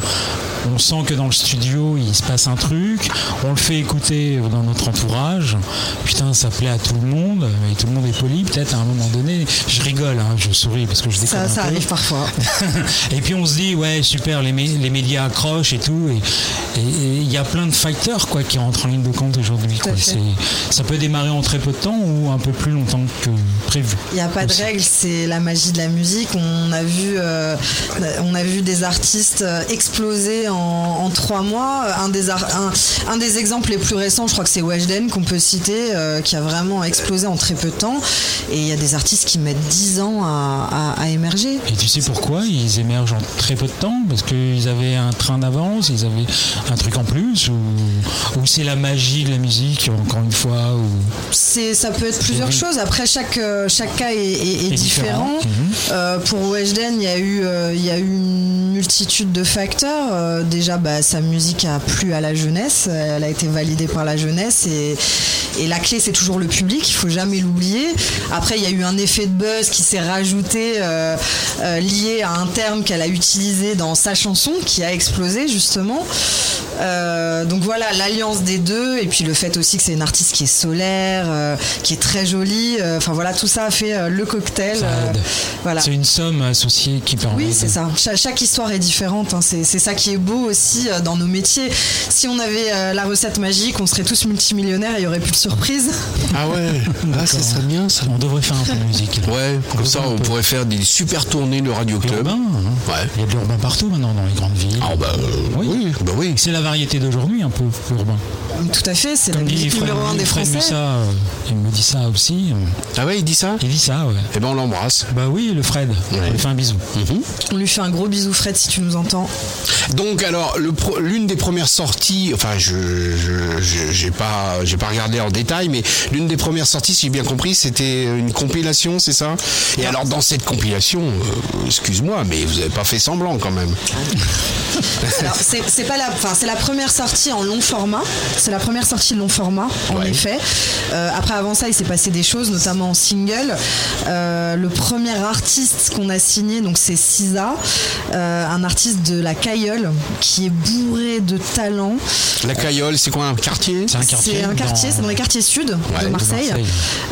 on sent que dans le studio il se passe un truc, on le fait écouter dans notre entourage, putain ça plaît à tout le monde, et tout le monde est poli peut-être à un moment donné, je rigole, hein, je souris parce que je déconne Ça. Arrive parfois. [laughs] et puis on se dit ouais super les, mé- les médias accrochent et tout et il y a plein de facteurs quoi qui rentrent en ligne de compte aujourd'hui quoi. C'est- ça peut démarrer en très peu de temps ou un peu plus longtemps que prévu Il n'y a pas de règle, c'est la magie de la musique. On a vu, euh, on a vu des artistes exploser en, en trois mois. Un des, ar- un, un des exemples les plus récents, je crois que c'est Weshden qu'on peut citer, euh, qui a vraiment explosé en très peu de temps. Et il y a des artistes qui mettent 10 ans à, à- à émerger. Et tu sais pourquoi ils émergent en très peu de temps? Parce qu'ils avaient un train d'avance, ils avaient un truc en plus Ou, ou c'est la magie de la musique, encore une fois ou... C'est, ça peut être plusieurs choses. Après, chaque, euh, chaque cas est, est- est Est différent. différent. Mhm. Euh, pour Weshden, il y a eu, euh, il y a eu une multitude de facteurs. Euh, déjà, bah, sa musique a plu à la jeunesse. Elle a été validée par la jeunesse et, et la clé, c'est toujours le public. Il faut jamais l'oublier. Après, il y a eu un effet de buzz qui s'est rajouté euh, euh, lié à un terme qu'elle a utilisé dans sa chanson qui a explosé justement. Euh, donc voilà, l'alliance des deux et puis le fait aussi que c'est une artiste qui est solaire, euh, qui est très jolie. Euh, Enfin voilà, tout ça a fait le cocktail. Voilà. C'est une somme associée qui permet. Oui, de- c'est ça. Cha- chaque histoire est différente. hein. C'est ça qui est beau aussi dans nos métiers. Si on avait la recette magique, on serait tous multimillionnaires et il y aurait plus de Ah ouais, ah, [laughs] ça serait bien ça. On devrait faire un peu de musique. là. Ouais, comme ça on pourrait faire des super tournées le Radio Club. Urbain, hein. Ouais. Il y a de l'urbain partout maintenant dans les grandes villes. Ah bah euh, oui, bah oui. C'est la variété d'aujourd'hui un peu, l'urbain. Tout à fait, c'est la musique numéro un des Français. Euh, il me dit ça aussi. Ah ouais, il dit ça? Il dit ça, ouais. Eh ben on l'embrasse. Bah oui, le Fred. On lui fait un bisou. On lui fait un gros bisou, Fred, si tu nous entends. Donc alors le pro- l'une des premières sorties, enfin je je- je- j'ai pas j'ai pas regardé en détail, mais l'une des premières sorties, si j'ai bien compris, c'était une compilation, c'est ça? Et alors dans cette compilation, euh, excuse-moi, mais vous avez pas fait semblant quand même. [laughs] C'est pas la, enfin, c'est la première sortie en long format. C'est la première sortie long format, en Ouais. effet. Euh, après, avant ça, il s'est passé des choses, notamment en single. Euh, le premier artiste qu'on a signé, donc c'est Sisa, euh, un artiste de la Cailleule qui est bourré de talent. La Caillole, c'est quoi un quartier? C'est un quartier. C'est un quartier, dans- c'est dans les quartiers sud Ouais, de de Marseille.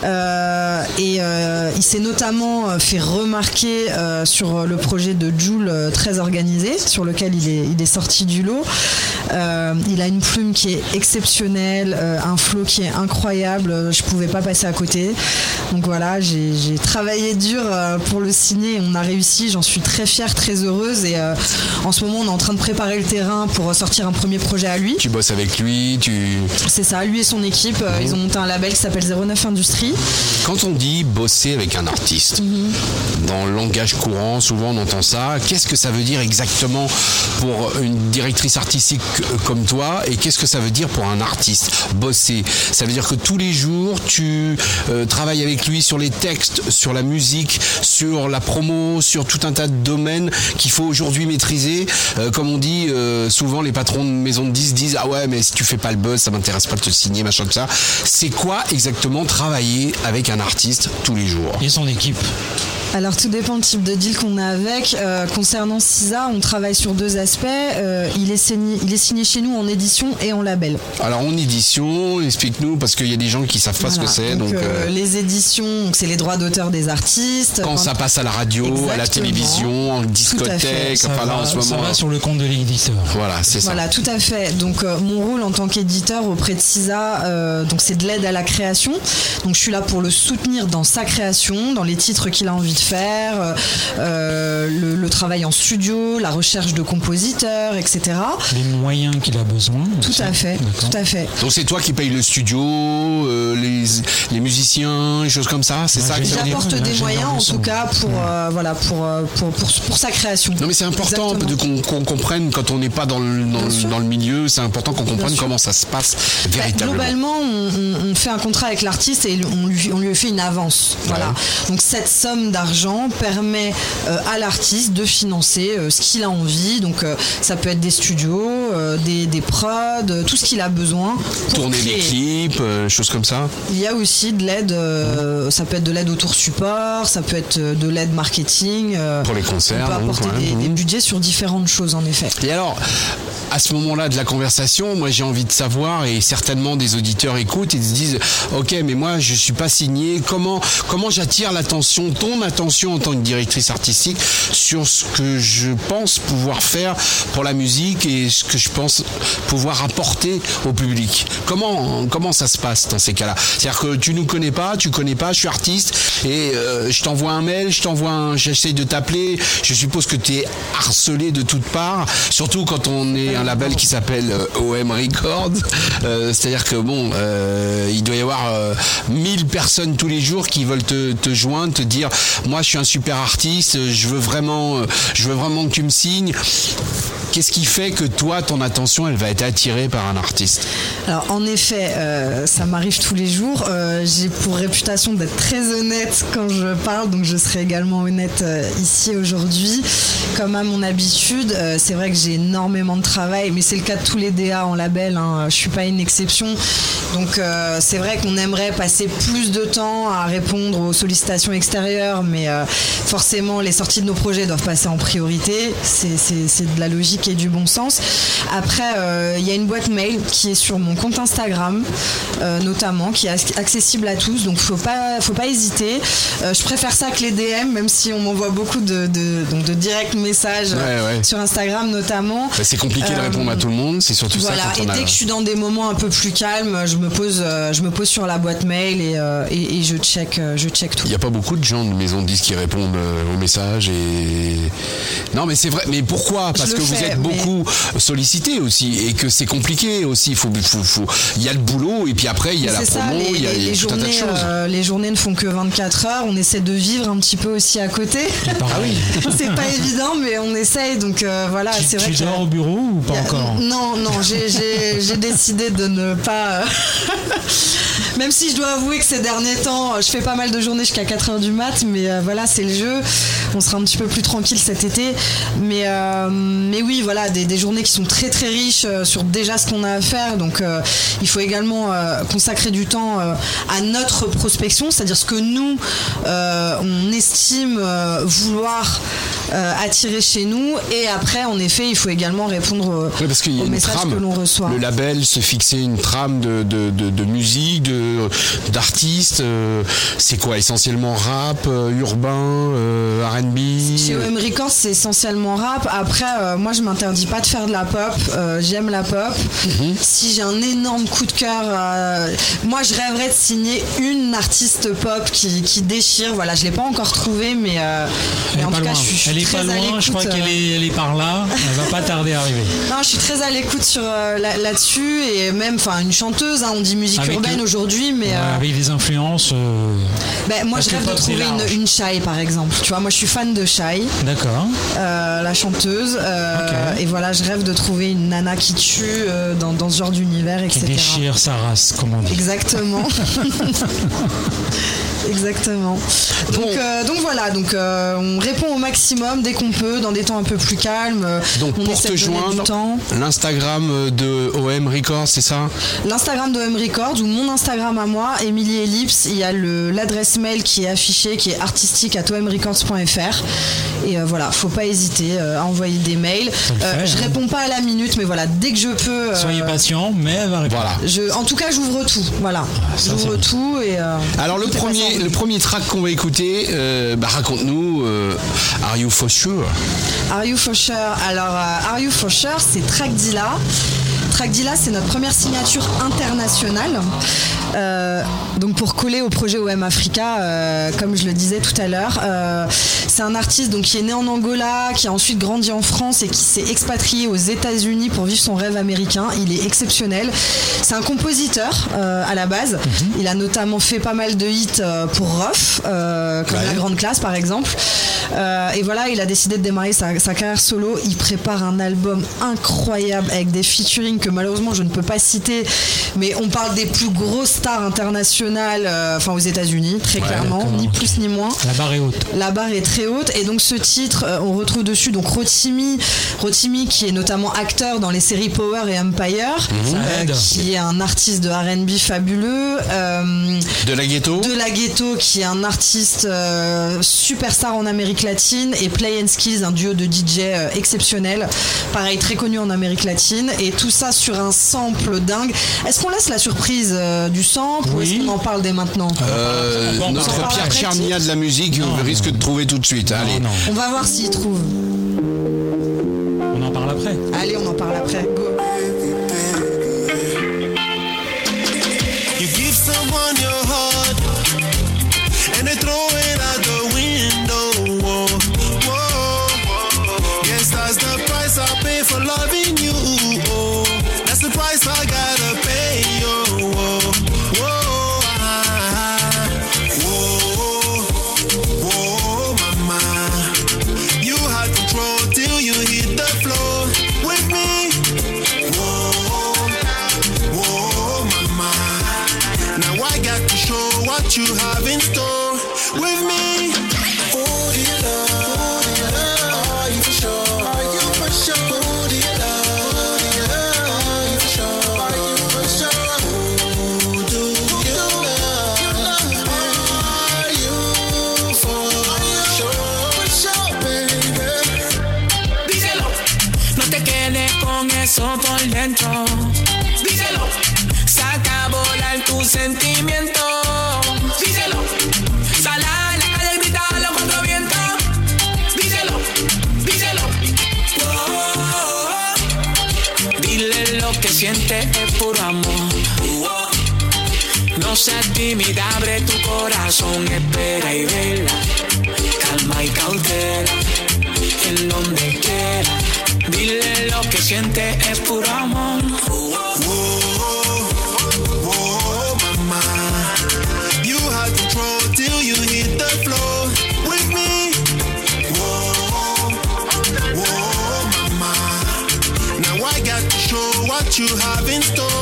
Euh, et euh, il s'est notamment euh, fait remarquer sur le projet de Joule très organisé, sur lequel il est, il est sorti du lot. Il a une plume qui est exceptionnelle, un flow qui est incroyable. Je pouvais pas passer à côté. Donc voilà, j'ai travaillé dur pour le signer on a réussi. J'en suis très fière, très heureuse. Et euh, en ce moment, on est en train de préparer le terrain pour sortir un premier projet à lui. Tu bosses avec lui, tu C'est ça, lui et son équipe, euh, ils ont monté un label qui s'appelle 09 Industries. Quand on dit bosser avec un artiste, dans le langage courant, souvent on entend ça. Qu'est-ce que ça veut dire exactement pour une directrice artistique euh, comme toi et qu'est-ce que ça veut dire pour un artiste Bosser, ça veut dire que tous les jours tu euh, travailles avec lui sur les textes, sur la musique, sur la promo, sur tout un tas de domaines qu'il faut aujourd'hui maîtriser. Euh, comme on dit, euh, souvent les patrons de maisons de 10 disent ah ouais mais si tu fais pas le buzz, ça m'intéresse pas de te signer, machin de ça. C'est quoi exactement travailler avec un artiste tous les jours Et son équipe. Alors tout dépend du type de deal qu'on a avec. Euh, concernant CISA, on travaille sur deux aspects. Euh, il, est signé, il est signé chez nous en édition et en label. Alors en édition, explique-nous parce qu'il y a des gens qui savent pas Voilà. ce que c'est. Donc, Donc, euh, euh, les éditions, c'est les droits d'auteur des artistes. quand ça passe à la radio, à la télévision, en discothèque, Ça, enfin là va, en ce ça moment. va sur le compte de l'éditeur. Voilà, c'est ça. Voilà, tout à fait. Donc euh, mon rôle en tant qu'éditeur auprès de CISA, euh, donc c'est de l'aide à la création. Donc je suis là pour le soutenir dans sa création, dans les titres qu'il a envie de faire, euh, le, le travail en studio, la recherche de compositeurs, etc. Les moyens qu'il a besoin. Tout aussi. à fait, tout à fait. Donc c'est toi qui payes le studio, euh, les, les musiciens, les choses comme ça, c'est Ouais, ça dire J'apporte des moyens en tout cas pour euh, voilà pour, pour, pour pour sa création. Non mais c'est important qu'on comprenne quand on n'est pas dans le, dans, le- sûr. dans le milieu, c'est important qu'on comprenne comment ça se passe Bah, véritablement. globalement, on, on- on fait un contrat avec l'artiste et on lui, on lui fait une avance. Voilà. Donc cette somme d'argent permet euh, à l'artiste de financer euh, ce qu'il a envie. Donc euh, ça peut être des studios, euh, des, des prods, euh, tout ce qu'il a besoin. pour Tourner des créer. clips, euh, choses comme ça. Il y a aussi de l'aide, euh, ça peut être de l'aide autour support, ça peut être de l'aide marketing. Pour les concerts, On peut donc, apporter ouais, des, des mhm. budgets sur différentes choses en effet. Et alors, à ce moment-là de la conversation, moi j'ai envie de savoir et certainement des auditeurs écoutent et se disent OK, mais moi je suis pas signé. Comment comment j'attire l'attention, ton attention en tant que directrice artistique sur ce que je pense pouvoir faire pour la musique et ce que je pense pouvoir apporter au public. Comment comment ça se passe dans ces cas-là? C'est-à-dire que tu nous connais pas, tu connais pas, je suis artiste et euh, je t'envoie un mail, je t'envoie un, j'essaye de t'appeler. Je suppose que tu es harcelé de toutes parts, surtout quand on est un label qui s'appelle euh, OM Records. Euh, C'est-à-dire que bon, il doit y avoir euh, 1000 personnes tous les jours qui veulent te, te joindre, te dire, moi je suis un super artiste, je veux vraiment, je veux vraiment que tu me signes. Qu'est-ce qui fait que toi, ton attention, elle va être attirée par un artiste Alors en effet, euh, ça m'arrive tous les jours. Euh, J'ai pour réputation d'être très honnête quand je parle, donc je serai également honnête euh, ici aujourd'hui. Comme à mon habitude, c'est vrai que j'ai énormément de travail, mais c'est le cas de tous les DA en label. Hein, je suis pas une exception. Donc c'est vrai qu'on aimerait passer plus de temps à répondre aux sollicitations extérieures, mais forcément les sorties de nos projets doivent passer en priorité. C'est de la logique et du bon sens. Après, euh, il y a une boîte mail qui est sur mon compte Instagram, euh, notamment, qui est ac- accessible à tous. Donc faut pas, faut pas hésiter. Euh, je préfère ça que les DM, même si on m'envoie beaucoup de, de, donc de direct messages Ouais, ouais. sur Instagram notamment. Bah, C'est compliqué de répondre à tout le monde, c'est surtout voilà, ça quand et a... dès que je suis dans des moments un peu plus calmes, je me pose, je me pose sur la boîte mail et, et, et je check, je check tout. Il n'y a pas beaucoup de gens de maison de disques qui répondent aux messages et non mais c'est vrai mais pourquoi? Parce que vous êtes beaucoup aussi et que c'est compliqué aussi il faut, faut, faut- il y a le boulot et puis après il y a la ça, promo les, il y a, les- il y a les tout un tas de journées, choses euh, les journées ne font que 24 heures. On essaie de vivre un petit peu aussi à côté. Ah oui. [laughs] c'est pas évident, mais on essaye. Donc euh, voilà, c'est vrai Tu dors au bureau ou pas a- encore? Non, non, j'ai- j'ai j'ai décidé de ne pas. euh, [laughs] Même si je dois avouer que ces derniers temps, je fais pas mal de journées jusqu'à 4h du mat, mais euh, voilà, c'est le jeu. On sera un petit peu plus tranquille cet été. Mais, euh, mais oui, voilà, des, des journées qui sont très très riches euh, sur déjà ce qu'on a à faire. Donc euh, il faut également euh, consacrer du temps euh, à notre prospection, c'est-à-dire ce que nous, on estime vouloir attirer chez nous. Et après, en effet, il faut également répondre Oui, parce qu'il y a aux une messages trame. que l'on reçoit. Le label se fixer une trame de, de, de, de musique, de d'artistes. c'est quoi essentiellement rap, urbain, R&B. Chez OM Records, c'est essentiellement rap. Après, moi, je m'interdis pas de faire de la pop. Euh, J'aime la pop. Mhm. Si j'ai un énorme coup de cœur, euh, moi, je rêverais de signer une artiste pop qui, qui déchire. Voilà, je l'ai pas encore trouvée, mais, euh, Elle mais est en pas tout loin. je suis, je suis Elle est très pas à loin. Je l'écoute, crois euh, qu'elle est, elle est par là. Elle va pas tarder à arriver. [laughs] Non, je suis très à l'écoute sur euh, là- là-dessus et même, enfin, une chanteuse. hein, on dit musique Avec urbaine aujourd'hui, mais euh, avec des influences. euh, ben, moi, je rêve de trouver une, une Shai, par exemple. Tu vois, moi, je suis fan de Shai. D'accord. euh, la chanteuse. euh, Et voilà, je rêve de trouver une nana qui tue euh, dans, dans ce genre d'univers, Qui etc. déchire sa race, comme on dit. Exactement. [laughs] [laughs] Exactement. Donc, euh, donc voilà, donc euh, on répond au maximum dès qu'on peut, dans des temps un peu plus calmes. Donc on pour te joindre, l'Instagram de OM Records, c'est ça? L'Instagram de M Records ou mon Instagram à moi, Émilie Ellipse, il y a le- l'adresse mail qui est affichée, qui est artistique à omrecords.fr. Et euh, voilà, faut pas hésiter euh, à envoyer des mails. Euh, je hein. réponds pas à la minute, mais voilà, dès que je peux. euh, Soyez patient, mais elle va répondre. Voilà. je, en tout cas, j'ouvre tout. Voilà, ça, j'ouvre tout et. euh, Alors le premier, le premier track qu'on va écouter, euh, bah, raconte-nous, euh, Are You For Sure? Are You For Sure? Alors, euh, Are You For Sure, c'est Tracdila. Tracdila, c'est notre première signature internationale. Euh, donc pour coller au projet OM Africa, euh, comme je le disais tout à l'heure, euh, c'est un artiste donc, qui est né en Angola, qui a ensuite grandi en France et qui s'est expatrié aux États-Unis pour vivre son rêve américain. Il est exceptionnel. C'est un compositeur à la base. Il a notamment fait pas mal de hits pour Ruff, comme Ouais. La Grande Classe par exemple. Et voilà, il a décidé de démarrer sa, sa carrière solo. Il prépare un album incroyable avec des featuring que malheureusement je ne peux pas citer, mais on parle des plus grosses star internationale, euh, enfin aux États-Unis, très clairement, ni plus ni moins. La barre est haute. La barre est très haute. Et donc ce titre, euh, on retrouve dessus donc Rotimi, Rotimi qui est notamment acteur dans les séries Power et Empire, mhm. euh, qui est un artiste de R&B fabuleux. de la ghetto. De la ghetto, qui est un artiste superstar en Amérique latine et Play and Skills, un duo de DJ exceptionnel, pareil très connu en Amérique latine et tout ça sur un sample dingue. Est-ce qu'on laisse la surprise du sample oui. ou est-ce qu'on en parle dès maintenant euh, Notre Pierre Charnia de la musique non, risque de trouver tout de suite. Hein, non, Allez. On va voir s'il trouve. On en parle après. Allez, on en parle après. Go. Este es puro amor. No seas tímida, abre tu corazón, espera y vela. Calma y cautela, en donde quiera. Dile lo que siente es puro amor. in store.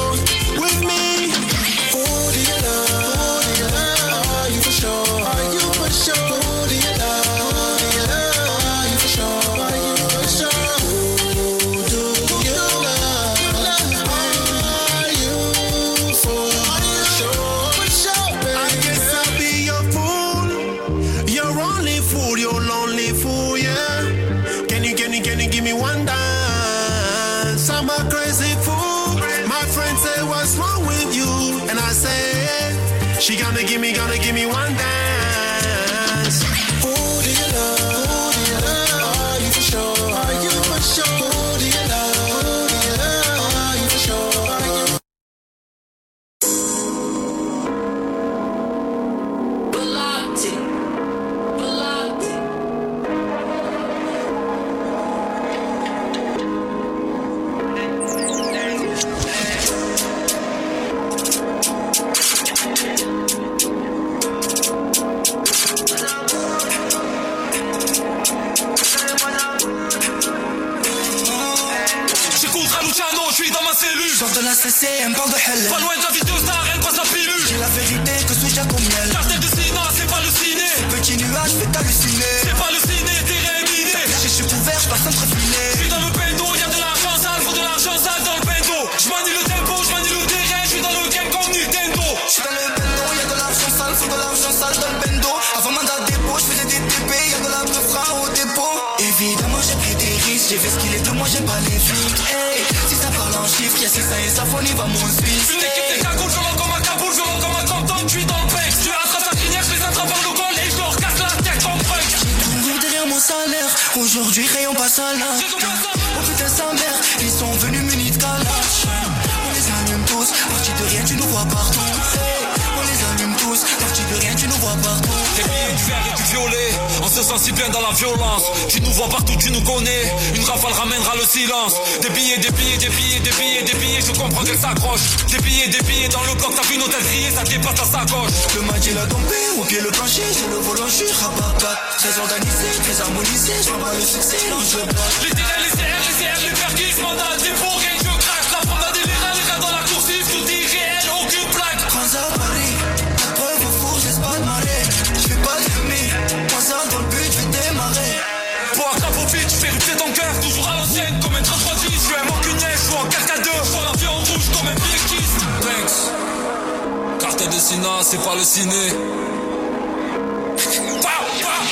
destiné.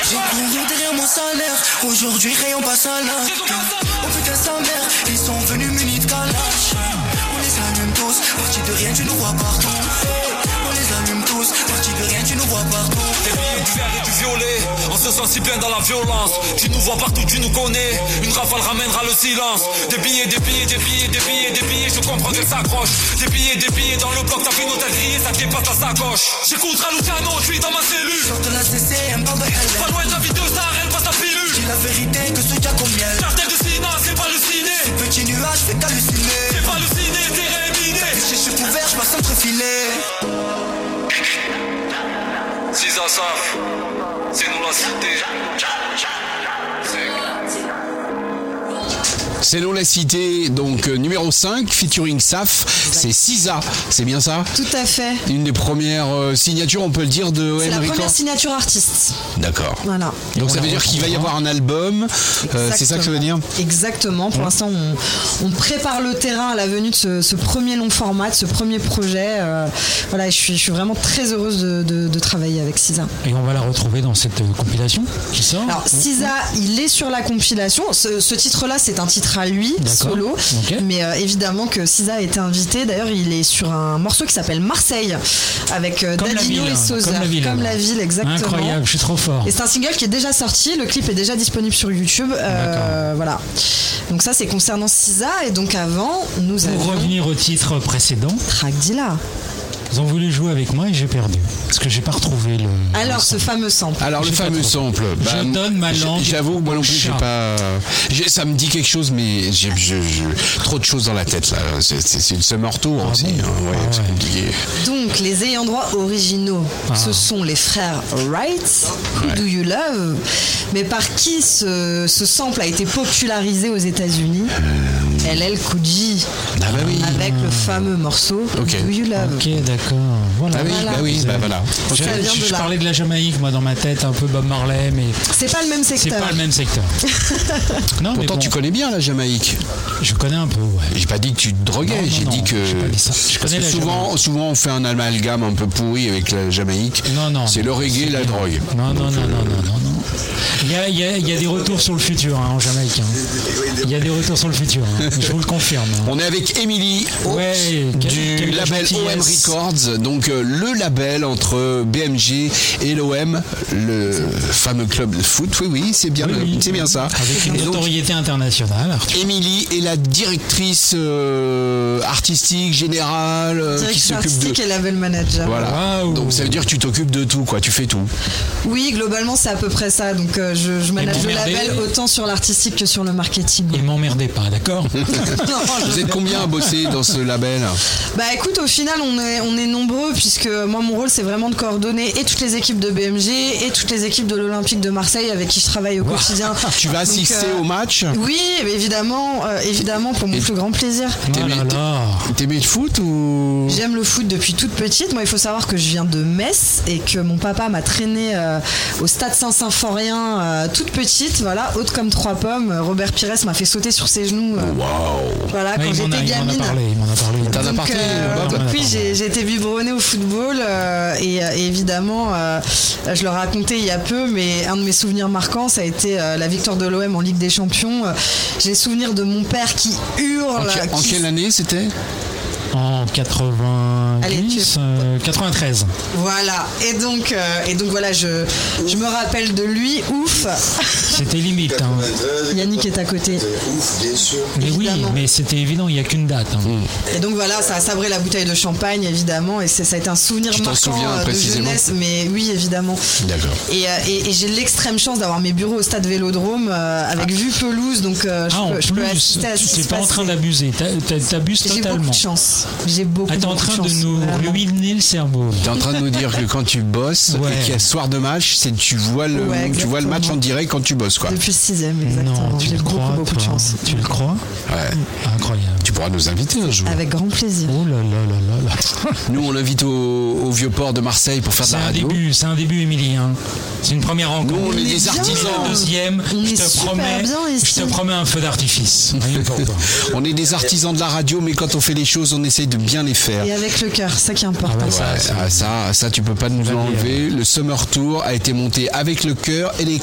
J'ai couru derrière mon salaire, aujourd'hui rien passe à. Si bien dans la violence. Tu nous vois partout, tu nous connais. Une rafale ramènera le silence. Des billets, des billets, des billets, des billets, des billets, je comprends qu'elle s'accroche. Des billets, des billets dans le bloc, t'as fait une hôtel grillé, ça dépasse ta sacoche. J'écoute Luciano, je suis dans ma cellule. Sors de la CCM, hell. Pas loin de la vie de star, elle passe la pilule. Dis la vérité que ce gars comme miel. Cartel de Sina, c'est pas le ciné. Ces petits nuages fait qu'halluciner. C'est pas le ciné, c'est réminé. J'ai couvert, je passe entre filets. Sisa Saf, c'est C'est nous la cité, donc euh, numéro 5, featuring Saf, c'est Sisa, c'est bien ça? Tout à fait. Une des premières euh, signatures, on peut le dire, de C'est OM la première Records signature artiste. D'accord. Voilà. Donc ça veut dire qu'il va y avoir un album, euh, c'est ça que ça veut dire? Exactement. Pour l'instant, on, on prépare le terrain à la venue de ce, ce premier long format, de ce premier projet. Euh, voilà, je suis, je suis vraiment très heureuse de, de- de travailler avec Sisa. Et on va la retrouver dans cette euh, compilation qui sort? Alors, Sisa, il est sur la compilation. Ce, ce titre-là, c'est un titre à lui, solo. Mais euh, évidemment que Sisa a été invité. D'ailleurs, il est sur un morceau qui s'appelle Marseille, avec euh, et Sosa. comme la ville, alors. la ville, exactement. Incroyable, je suis trop fort. Et c'est un single qui est déjà sorti, le clip est déjà disponible sur YouTube. Euh, voilà. Donc ça c'est concernant Sisa et donc avant nous Pour avions revenir au titre précédent. Ils ont voulu jouer avec moi et j'ai perdu. Parce que j'ai pas retrouvé le. Alors ce fameux sample. Alors le fameux sample, bah, Je donne ma langue J'avoue, moi non plus, j'ai pas. Ça me dit quelque chose, mais j'ai trop de choses dans la tête là. C'est- le summer tour aussi. hein, ouais, compliqué. Donc les ayants droit originaux, Ah. ce sont les frères Wright, Who Do You Love? Mais par qui ce, ce sample a été popularisé aux États-Unis? LL Cool J. Ah bah oui. Avec le fameux morceau Ok. Do You Love. Ok, d'accord. Voilà. Ah oui, Voilà. bah oui, bah voilà. Je, parlais de la Jamaïque, moi, dans ma tête, un peu Bob Marley, mais C'est pas le même c'est secteur. pas le même secteur. [laughs] non, mais Pourtant, bon, tu connais bien la Jamaïque. je connais un peu, ouais. J'ai pas dit que tu te droguais, j'ai dit que. j'ai pas dit ça. Je Parce connais que la souvent, souvent, on fait un amalgame un peu pourri avec la Jamaïque. Non, non. C'est le reggae, c'est la drogue. Non, non, non, non, non, non, non. Il y a, il y a- il y a des retours sur le futur hein, en Jamaïque. hein. Il y a des retours sur le futur. hein. Je vous le confirme. hein. On est avec Émilie Ouais, du label OM gentillesse. Records, donc euh, le label entre BMG et l'OM, le fameux club de foot. Oui, oui, c'est bien, Oui, oui. c'est bien ça. Avec une Et donc, notoriété internationale, Arthur. Émilie est la directrice euh, artistique générale euh, qui Directrice s'occupe de. artistique et label manager. Voilà. Donc ça veut dire que tu t'occupes de tout, quoi. Tu fais tout. Oui, globalement, c'est à peu près ça. Donc, euh, je, je manage le label autant sur l'artistique que sur le marketing. Et m'emmerdez pas, d'accord [laughs] Vous êtes combien à bosser dans ce label? Bah écoute, au final, on est, on est nombreux puisque moi, mon rôle, c'est vraiment de coordonner et toutes les équipes de BMG et toutes les équipes de l'Olympique de Marseille avec qui je travaille au quotidien. [laughs] Tu vas Donc, assister euh, au match Oui, mais évidemment, euh, évidemment, pour mon plus grand plaisir. Oh T'aimais là là. t'aimais le foot ou J'aime le foot depuis toute petite. Moi, il faut savoir que je viens de Metz et que mon papa m'a traîné euh, au stade Saint-Symphorien euh, toute petite, voilà, haute comme trois pommes. Robert Pires m'a fait sauter sur ses genoux. euh, Waouh Voilà, Ouais, quand j'étais il m'en a gamine. parlé, il m'en a parlé. Donc, parlé, euh, Bob donc oui, j'ai j'ai été biberonnée au football euh, et, euh, et évidemment, euh, je le racontais il y a peu, mais un de mes souvenirs marquants, ça a été euh, la victoire de l'OM en Ligue des Champions. J'ai souvenir de mon père qui hurle. en, que- en qui- quelle année c'était? En 90, Allez, tu- euh, 93. Voilà. Et donc, euh, et donc voilà, je, je me rappelle de lui. Ouf. C'était limite. hein. Yannick est à côté. Ouf, bien sûr. Mais oui, mais c'était évident, il n'y a qu'une date. hein. Et donc voilà, ça a sabré la bouteille de champagne, évidemment, et c'est- ça a été un souvenir Tu t'en marquant souviens euh, de précisément jeunesse. Mais oui, évidemment. D'accord. Et, euh, et- et j'ai l'extrême chance d'avoir mes bureaux au stade Vélodrome euh, avec vue pelouse, donc euh, je, Ah, en peux, je peux plus, assister à ce qui tu n'es se pas en passe. train d'abuser, t'a- t'a- t'abuses J'ai beaucoup totalement. de chance. J'ai beaucoup, Ah, t'es en train de nous vraiment. ruiner le cerveau. T'es en train de nous dire que quand tu bosses Ouais. et qu'il y a soir de match, c'est tu vois le Ouais, tu vois le match en direct quand tu bosses quoi. Depuis le sixième, exactement. Non, tu le beaucoup, crois, beaucoup de chance. Tu le crois Ouais. Incroyable. Tu pourras nous inviter un jour. Avec grand plaisir. Oh là là là là là. Nous, on l'invite au, au vieux port de Marseille pour faire de C'est la un radio. début, c'est un début, Émilie. hein. C'est une première rencontre. Nous, on est des artisans. la deuxième, On je est te promets, je te promets un feu d'artifice. [laughs] On est des artisans de la radio, mais quand on fait les choses, on essaye de bien les faire. Et avec le cœur, ça qui est important. Ah Ouais, ça, ça, ça, tu peux pas nous l'enlever. Le Summer Tour a été monté avec le cœur et les.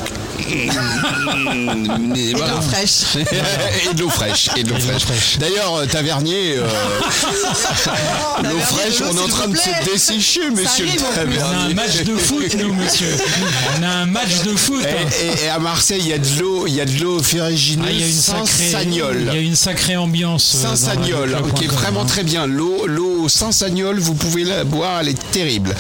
Et voilà. l'eau fraîche. [laughs] et de l'eau fraîche. Et de l'eau fraîche. D'ailleurs, euh, Tavernier, euh, [laughs] l'eau fraîche, on est en train de se dessécher, monsieur. On a un match de foot, nous, monsieur. On a un match de foot. Et, et- et à Marseille, il y a de l'eau, il y a de l'eau ferrugineuse Ah, il y a une sacrée, il y a une sacrée ambiance. euh, Saint-Sagnol, qui est vraiment hein. très bien. L'eau, l'eau Saint-Sagnol, vous pouvez la boire, elle est terrible.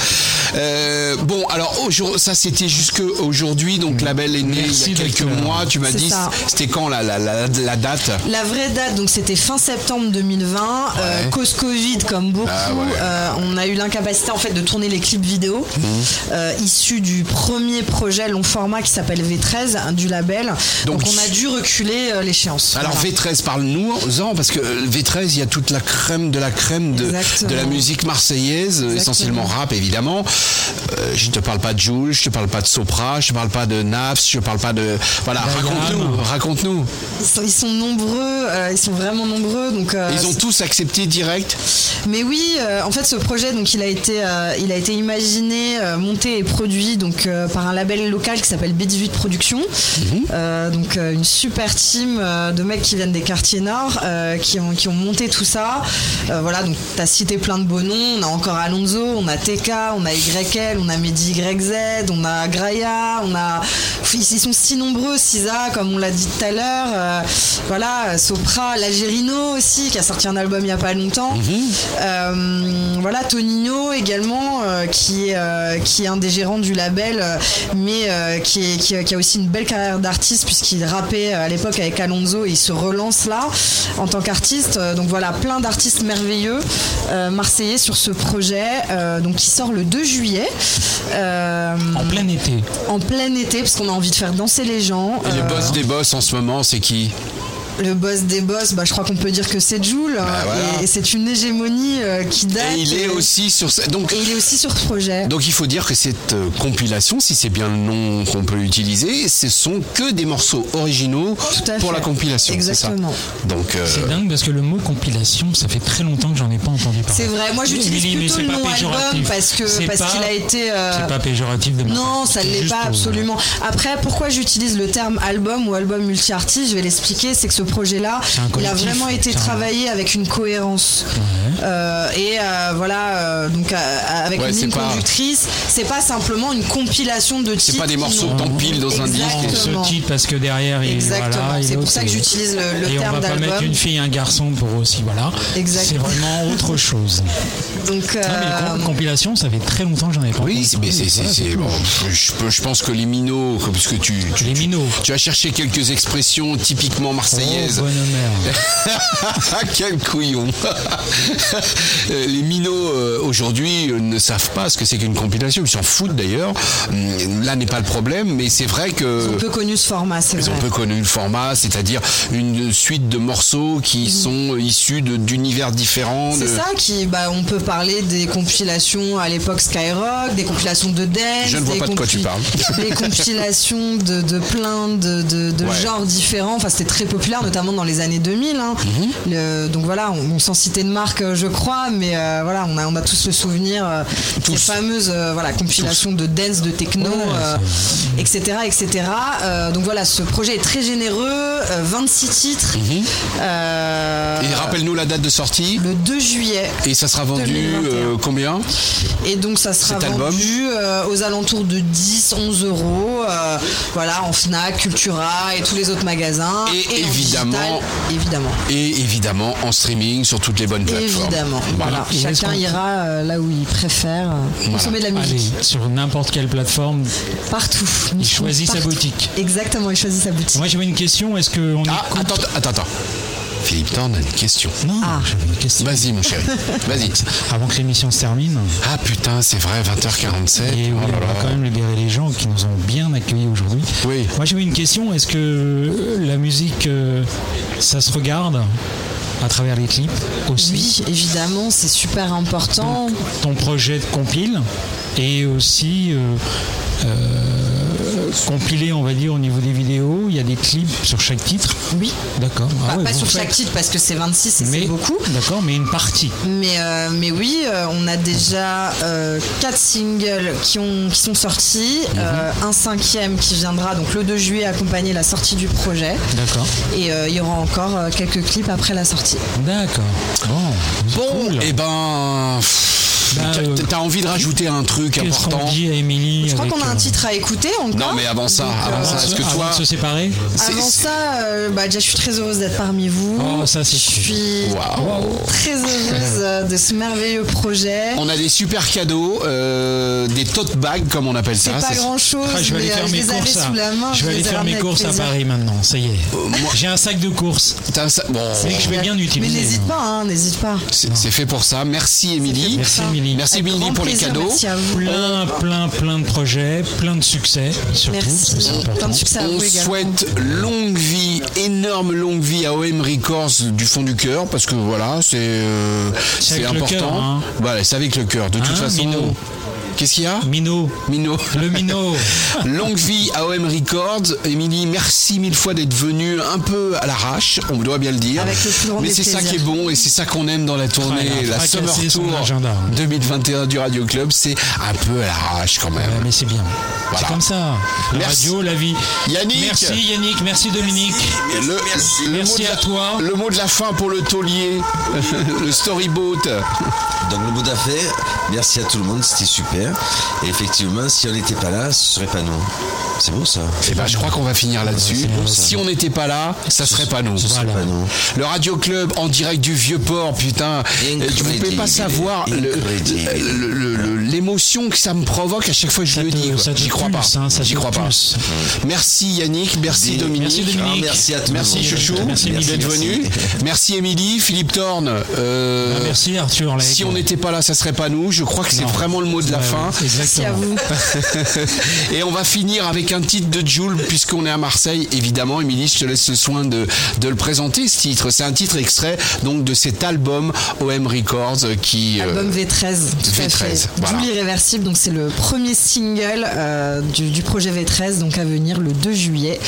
Euh, bon, alors ça c'était jusque aujourd'hui, donc la belle est née Merci il y a quelques mois. Tu m'as dit, c'était quand la, la, la, la date La vraie date, donc c'était fin septembre 2020. Euh, cause Covid, comme beaucoup, Ah ouais. euh, on a eu l'incapacité en fait de tourner les clips vidéo Mhm. euh, issus du premier projet long format qui s'appelle V13 hein, du label. Donc, Donc, on a dû reculer euh, l'échéance. Alors Voilà. V13, parle-nous en parce que euh, V13, il y a toute la crème de la crème de, la musique marseillaise, essentiellement rap évidemment. Euh, je te parle pas de Jules, je te parle pas de Sopra, je te parle pas de Naps, je te parle pas de. Voilà, raconte-nous, raconte-nous. Ils sont, ils sont nombreux, euh, ils sont vraiment nombreux. Donc, euh, Ils ont tous accepté direct? Mais oui, euh, en fait, ce projet, donc, il a été, euh, il a été imaginé, euh, monté et produit donc euh, par un label local qui s'appelle B18 Productions. Euh, donc euh, une super team euh, de mecs qui viennent des quartiers nord, euh, qui ont qui ont monté tout ça. Voilà, donc t'as cité plein de beaux noms. On a encore Alonso, on a TK, on a YL, on a Mehdi YZ, on a Graya, on a ils sont si nombreux, Sisa, comme on l'a dit tout à l'heure. Euh, voilà, Sopra, Lagerino aussi, qui a sorti un album il y a pas longtemps. Euh, voilà, Tonino également, euh, qui, est, qui est un des gérants du label, mais qui, est- qui, qui a aussi une belle carrière d'artiste puisqu'il rappait à l'époque avec Alonso et il se relance là en tant qu'artiste. Donc voilà, plein d'artistes merveilleux euh, marseillais sur ce projet, euh, donc qui sort le 2 juillet. Euh, En plein été. en plein été, parce qu'on a envie de faire danser les gens. Et le boss des boss en ce moment, c'est qui? Le boss des boss, bah, je crois qu'on peut dire que c'est Jules. hein, voilà. et, et c'est une hégémonie euh, qui date. Et il est aussi sur ce- donc et il est aussi sur ce projet. donc il faut dire que cette euh, compilation, si c'est bien le nom qu'on peut utiliser, ce sont que des morceaux originaux Tout à pour fait. la compilation. ça Exactement. Donc euh, C'est dingue parce que le mot compilation, ça fait très longtemps que j'en ai pas entendu parler. C'est vrai, moi j'utilise plutôt c'est le nom album parce que parce pas- qu'il a été. euh, C'est pas péjoratif de Non, ça ne l'est pas absolument. Après, pourquoi j'utilise le terme album ou album multi-artiste? Je vais l'expliquer. C'est que ce projet-là, C'est il a vraiment été c'est travaillé avec une cohérence. Euh, et euh, voilà, euh, donc euh, avec Ouais, une c'est ligne pas- conductrice. C'est pas simplement une compilation de titres. pas des morceaux que t'empiles dans un disque. Ce titre parce que derrière il Exactement. voilà, C'est pour ça que j'utilise le- le et terme on va pas d'album. mettre une fille et un garçon pour aussi voilà. C'est vraiment autre chose. Donc, Ah, mais com- compilation, ça fait très longtemps que j'en ai pas. Oui, c'est- mais c'est, c'est, c'est- bon, je, pense que les minots, que- puisque tu, tu, Les minots. tu as cherché quelques expressions typiquement marseillaises. Oh, bonne mère. [laughs] Quel couillon Euh, Les minots euh, aujourd'hui euh, ne savent pas ce que c'est qu'une compilation, ils s'en foutent d'ailleurs. Hum, Là n'est pas le problème, mais c'est vrai que ils ont peu connu ce format, c'est ils vrai. ont peu connu le format, c'est-à-dire une suite de morceaux qui sont issus de- d'univers différents. C'est de- ça qui, bah, on peut parler des compilations à l'époque Skyrock, des compilations de dance. Je ne vois des pas de quoi tu parles. [laughs] Des compilations de, de plein de, de- de Ouais. genres différents. Enfin, c'était très populaire, notamment dans les années 2000. hein. Mhm. Le- donc voilà, on, on sans citer de marque, euh, je crois, mais euh, voilà, on a, on a tous le souvenir euh, de ces fameuses euh, voilà, compilations de dance, de techno, etc. etc. Donc voilà, ce projet est très généreux, euh, 26 titres. Mhm. Et rappelle-nous la date de sortie. le 2 juillet. Et ça sera vendu 2021. combien? Et donc ça sera Cet vendu aux alentours de 10-11 euros. euh, voilà, en Fnac, Cultura et tous les autres magasins. Et évidemment- digital, évidemment. Et évidemment en streaming sur toutes les bonnes plateformes. Évidemment. Voilà. Chacun qu'on- ira euh, là où il préfère euh, consommer de la musique. Allez, sur n'importe quelle plateforme, Partout. il choisit sa boutique. Exactement, il choisit sa boutique. Moi j'avais une question, est-ce que on Ah, écoute- attends, attends, attends. Philippe Thorne a une question. Non, Ah. j'avais une question. Vas-y, mon chéri. Vas-y. [laughs] Avant que l'émission se termine. Ah putain, c'est vrai, 20h47. Et oui, Oh là on va là. quand même libérer les gens qui nous ont bien accueillis aujourd'hui. Oui. Moi j'avais une question, est-ce que la musique, euh, ça se regarde à travers les clips aussi. Oui, évidemment, c'est super important. Ton projet de compile et aussi euh, euh, compilé, on va dire, au niveau des vidéos. Il y a des clips sur chaque titre. Oui. D'accord. Ah Pas- ouais, pas vous sur faites- chaque titre parce que c'est 26 et Mais c'est beaucoup. D'accord, mais une partie. Mais, euh, mais oui, euh, on a déjà euh, quatre singles qui, ont, qui sont sortis, Mhm. euh, un cinquième qui viendra donc le 2 juillet accompagner la sortie du projet. D'accord. Et euh, il y aura encore euh, quelques clips après la sortie. D'accord. Bon. Bon, et ben. pff, t'as- T'as envie de rajouter un truc important dit à Je crois qu'on a un euh, titre à écouter encore. Non, mais avant ça, avant euh, ça, est-ce que avant toi. de se séparer Avant ça, euh, bah, déjà, je suis très heureuse d'être parmi vous. Oh, ça, c'est Je suis très heureuse euh, de ce merveilleux projet. On a des super cadeaux, euh, des tote bags comme on appelle ça. pas C'est- grand chose, Ah, je vais aller mais faire euh, mes courses. sous la main. je vais aller ai faire mes courses à. Paris maintenant. Ça y est. moi- J'ai un sac de courses. T'as ça- Bon, Mais que je vais bien Mais utiliser. n'hésite pas, hein, n'hésite pas. c'est c'est fait pour ça. Merci Émilie. Merci Émilie. Merci grand pour les cadeaux. Merci à vous. Plein, plein, plein de projets, plein de succès. Surtout, Merci. Plein de succès à On vous également. souhaite longue vie, énorme longue vie à OM Records du fond du cœur parce que voilà, c'est euh, C'est c'est avec le important. cœur, hein. Voilà, c'est avec le cœur. De toute Hein, façon. Mino Qu'est-ce qu'il y a Minot. Mino. Le Minot. [laughs] Longue vie à OM Records. Émilie, merci mille fois d'être venue un peu à l'arrache, on doit bien le dire. Avec le plus grand Mais c'est ça qui est bon et c'est ça qu'on aime dans la tournée, Ah, la Summer Tour agenda. 2021 du Radio Club. C'est un peu à l'arrache quand même. Ouais, mais c'est bien. Voilà. C'est comme ça. La Merci. radio, la vie. Yannick. Merci Yannick, merci Dominique. Le Merci à la- toi. Le mot de la fin pour le taulier, [laughs] le storyboat. Donc le mot d'affaire, merci à tout le monde, c'était super. Et effectivement, si on n'était pas là, ce serait pas nous. C'est beau ça. Eh ben, je crois qu'on va finir là-dessus. Si on n'était pas là, ça serait pas nous. Ce serait pas nous. Le Radio Club en direct du Vieux Port, putain. Euh, Vous pouvez pas Incredible. savoir Incredible. l'émotion que ça me provoque à chaque fois que je Ça le te- dis. J'y crois pas. hein, ça J'y crois pas. Merci Yannick, merci Merci Dominique. Dominique. Ah, merci à tout Merci. Chouchou Merci, Merci, d'être merci. venu. Merci Émilie, Philippe Thorne. euh, Ah, merci Arthur. Si on n'était pas là, ça serait pas nous. Je crois que c'est vraiment le mot de la Ouais, fin. Merci à vous. [laughs] Et on va finir avec un titre de Jules, puisqu'on est à Marseille, évidemment. Émilie, je te laisse le soin de, de le présenter, ce titre. C'est un titre extrait donc de cet album OM Records qui. euh, Album V13, tout à V13, fait. voilà. Jules Irréversible, donc c'est le premier single euh, du, du projet V13, donc à venir le 2 juillet,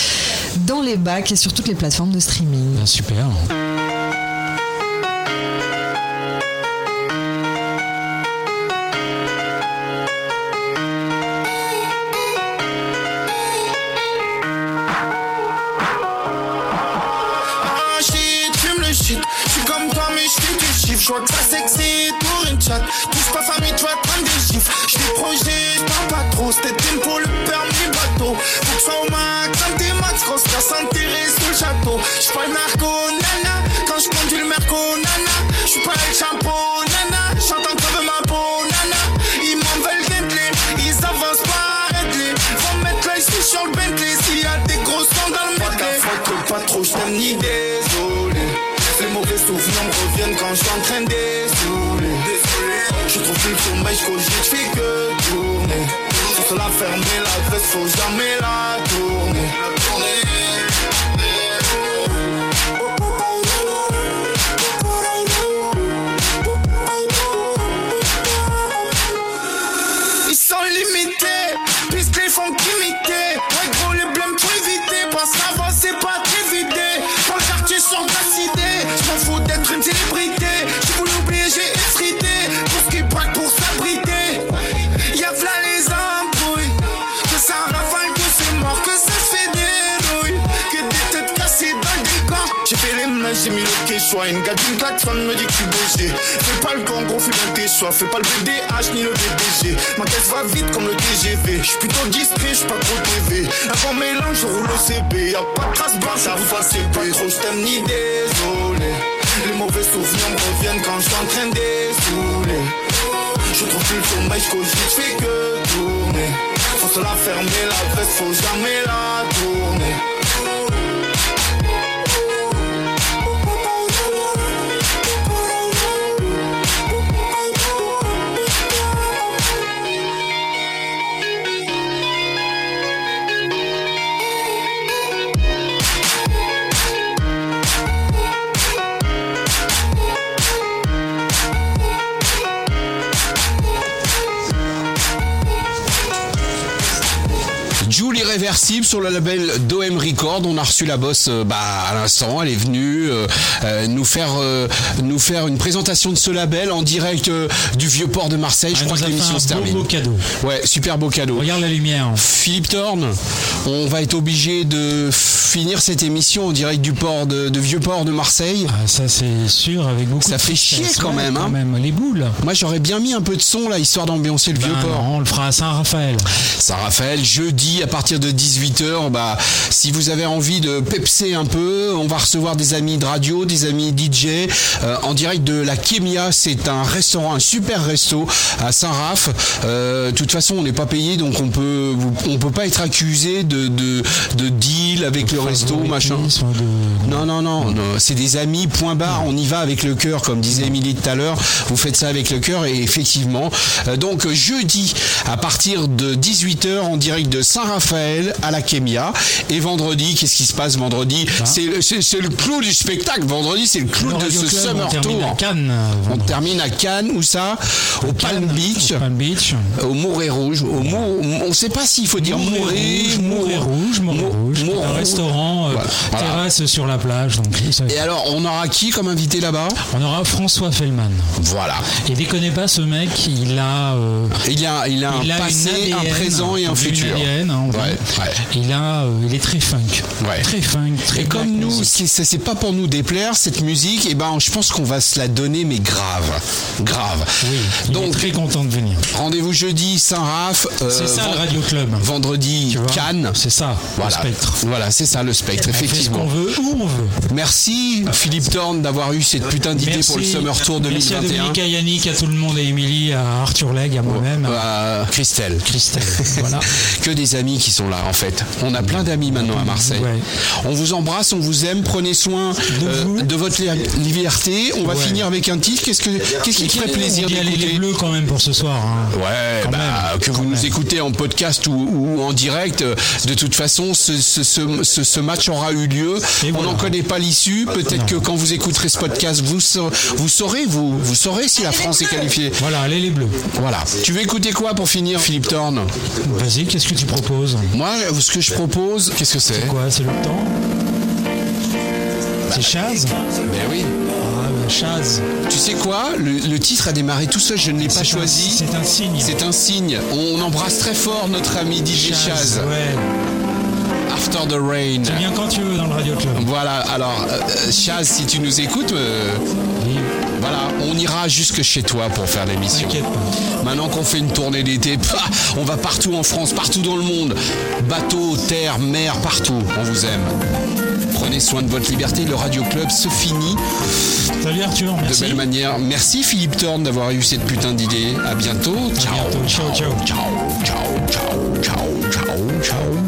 dans les bacs et sur toutes les plateformes de streaming. Ah, super. Projet, pas trop. C'était pour le permis bateau. Faut que ça au max, santé max. Grosse enterrée sous le château. J'parle narco, le sommeil, j'cogite, j'fais que tourner. Faut se la fermer, la veste, faut jamais la tourner. Le quechua. Une gadine klaxonne me dit que tu bouges. Fais pas le gang, gros, fais bien tes choix. Fais pas le BDH ni le BDG. Ma caisse va vite comme le TGV. J'suis plutôt discret, j'suis pas trop TV. Bon mélange, je roule au CB. Y'a pas de trace blanche, ça vous c'est pas trop. J't'aime ni désolé. Les mauvais souvenirs me reviennent quand j'suis en train de dessouler. Je trouve plus le sommeil, j'cogite, j'fais que tourner. Faut la fermer, la veste, faut jamais la tourner. Irréversible sur le label d'OM Record. On a reçu la boss euh, bah, à l'instant. Elle est venue euh, euh, nous, faire, euh, nous faire une présentation de ce label en direct euh, du vieux port de Marseille. Je Elle crois que l'émission un se termine. beau cadeau. Ouais, super beau cadeau. Regarde la lumière. Philippe Thorne, on va être obligé de finir cette émission en direct du port de, de vieux port de Marseille. Ah, ça c'est sûr avec beaucoup. Ça de fait chier tristesse. quand même, quand hein. même. Les boules. Moi j'aurais bien mis un peu de son là histoire d'ambiancer le vieux Ben port. on le fera à Saint-Raphaël. Saint-Raphaël, jeudi à partir de 18h, bah, si vous avez envie de pepser un peu, on va recevoir des amis de radio, des amis DJ euh, en direct de la Kémia. C'est un restaurant, un super resto à Saint-Raph. Euh, de toute façon, on n'est pas payé, donc on peut, on peut pas être accusé de, de, de deal avec le resto, machin. Non, non, non, non, c'est des amis, point barre, on y va avec le cœur, comme disait Émilie tout à l'heure, vous faites ça avec le cœur, et effectivement, euh, donc jeudi, à partir de 18h, en direct de Saint-Raphaël à la Kémia, et vendredi, qu'est-ce qui se passe vendredi C'est le- C'est le clou du spectacle, vendredi, c'est le clou Le de ce Club, Summer on termine à Cannes. euh, On termine à Cannes, où ça Au Palm Beach. Au Palm Beach. Au Mouret Rouge. Au Mou- on ne sait pas s'il faut dire Mouret Mouret, rouge, Mouret rouge, Mouret rouge. Mouret Un rouge. restaurant, euh, Voilà. terrasse sur la plage. Donc, Et alors, on aura qui comme invité là-bas? On aura François Fellman. Voilà. Et déconnez pas, ce mec, il a. euh, Il a, il a un a passé, un présent et un futur. ADN, hein. Ouais, ouais. Il a, euh, il est très funk. Ouais. Très funk, très Et comme nous, c'est pas pour nous déplaire cette musique, et ben je pense qu'on va se la donner, mais grave, grave. Oui, il est Donc très content de venir. rendez-vous jeudi Saint-Raph. euh, C'est ça le Radio Club. Vendredi Cannes. C'est ça, Voilà, le spectre. voilà, c'est ça le spectre, On fait ce effectivement. qu'on veut, où on veut. Merci Philippe Thorne d'avoir eu cette putain d'idée pour le Summer Tour Merci à 2021. Dominique, à Yannick, à tout le monde, à Émilie, à Arthur Legge, à moi-même. Euh, Christelle. Christelle, [laughs] voilà. que des amis qui sont là en fait. On a plein d'amis maintenant à Marseille. Ouais. On vous embrasse, on vous aime, prenez soin euh, de votre li- liberté. On va Ouais. finir avec un titre. Qu'est-ce que qu'est-ce qui te ferait plaisir On aller les d'écouter bleus quand même pour ce soir. hein? Ouais, bah, même, que vous nous écoutez en podcast ou, ou en direct, euh, de toute façon, ce, ce- ce- ce- ce match aura eu lieu. On n'en connaît pas l'issue. Peut-être que quand vous écouterez ce podcast, vous, vous saurez, vous, vous saurez si la France est qualifiée. Voilà, allez les bleus. Voilà. Tu veux écouter quoi pour finir, Philippe Thorne? Vas-y, qu'est-ce que tu proposes? Moi, ce que je propose, qu'est-ce que c'est C'est? Quoi? C'est le temps? C'est Chaz? Ben oui. Ah, ben Chaz. Tu sais quoi? Le, le titre a démarré tout seul, je ne l'ai pas un- choisi. C'est un signe. C'est un signe. On embrasse très fort notre ami DJ Chaz. Ouais. After the Rain. Tu viens quand tu veux dans le Radio Club. Voilà, alors euh, euh, Chaz, si tu nous écoutes, euh, voilà, on ira jusque chez toi pour faire l'émission. Maintenant qu'on fait une tournée d'été, [laughs] on va partout en France, partout dans le monde. Bateau, terre, mer, partout. On vous aime. Prenez soin de votre liberté. Le Radio Club se finit Salut Arthur, de merci. belle manière. Merci Philippe Thorne d'avoir eu cette putain d'idée. À bientôt. Ciao. bientôt. Ciao. Ciao, ciao, ciao, ciao, ciao, ciao, ciao.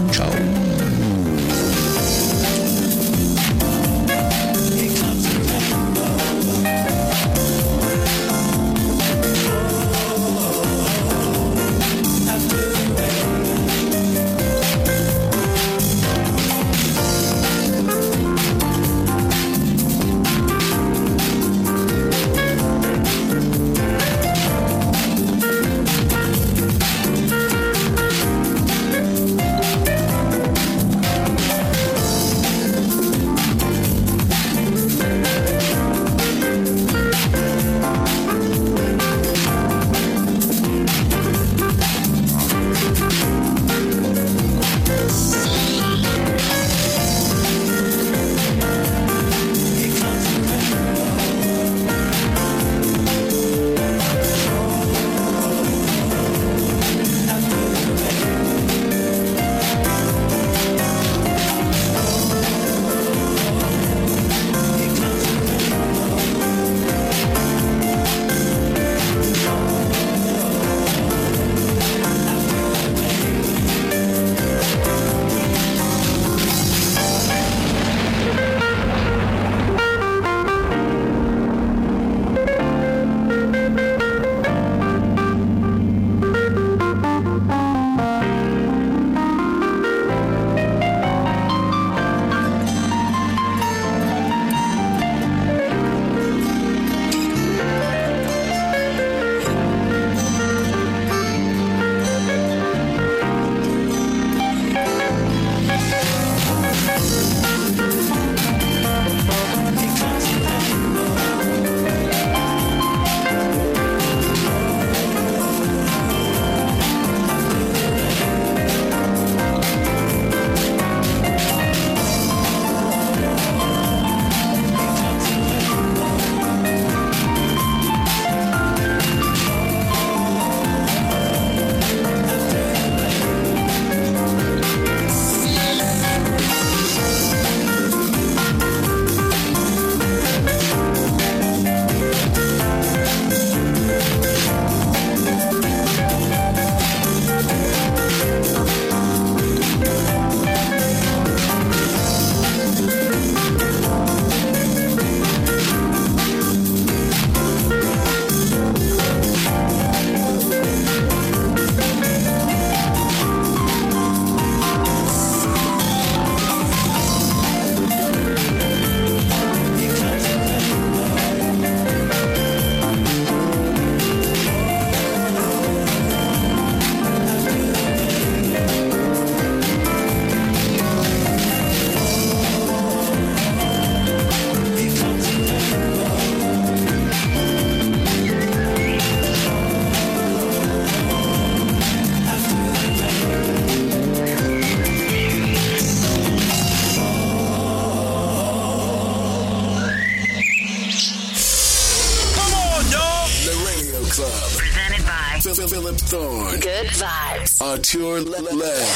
Lab.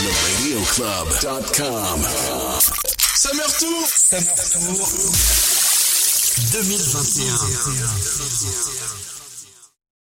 TheRadioClub.com. Summer Tour. Summer Tour 2021.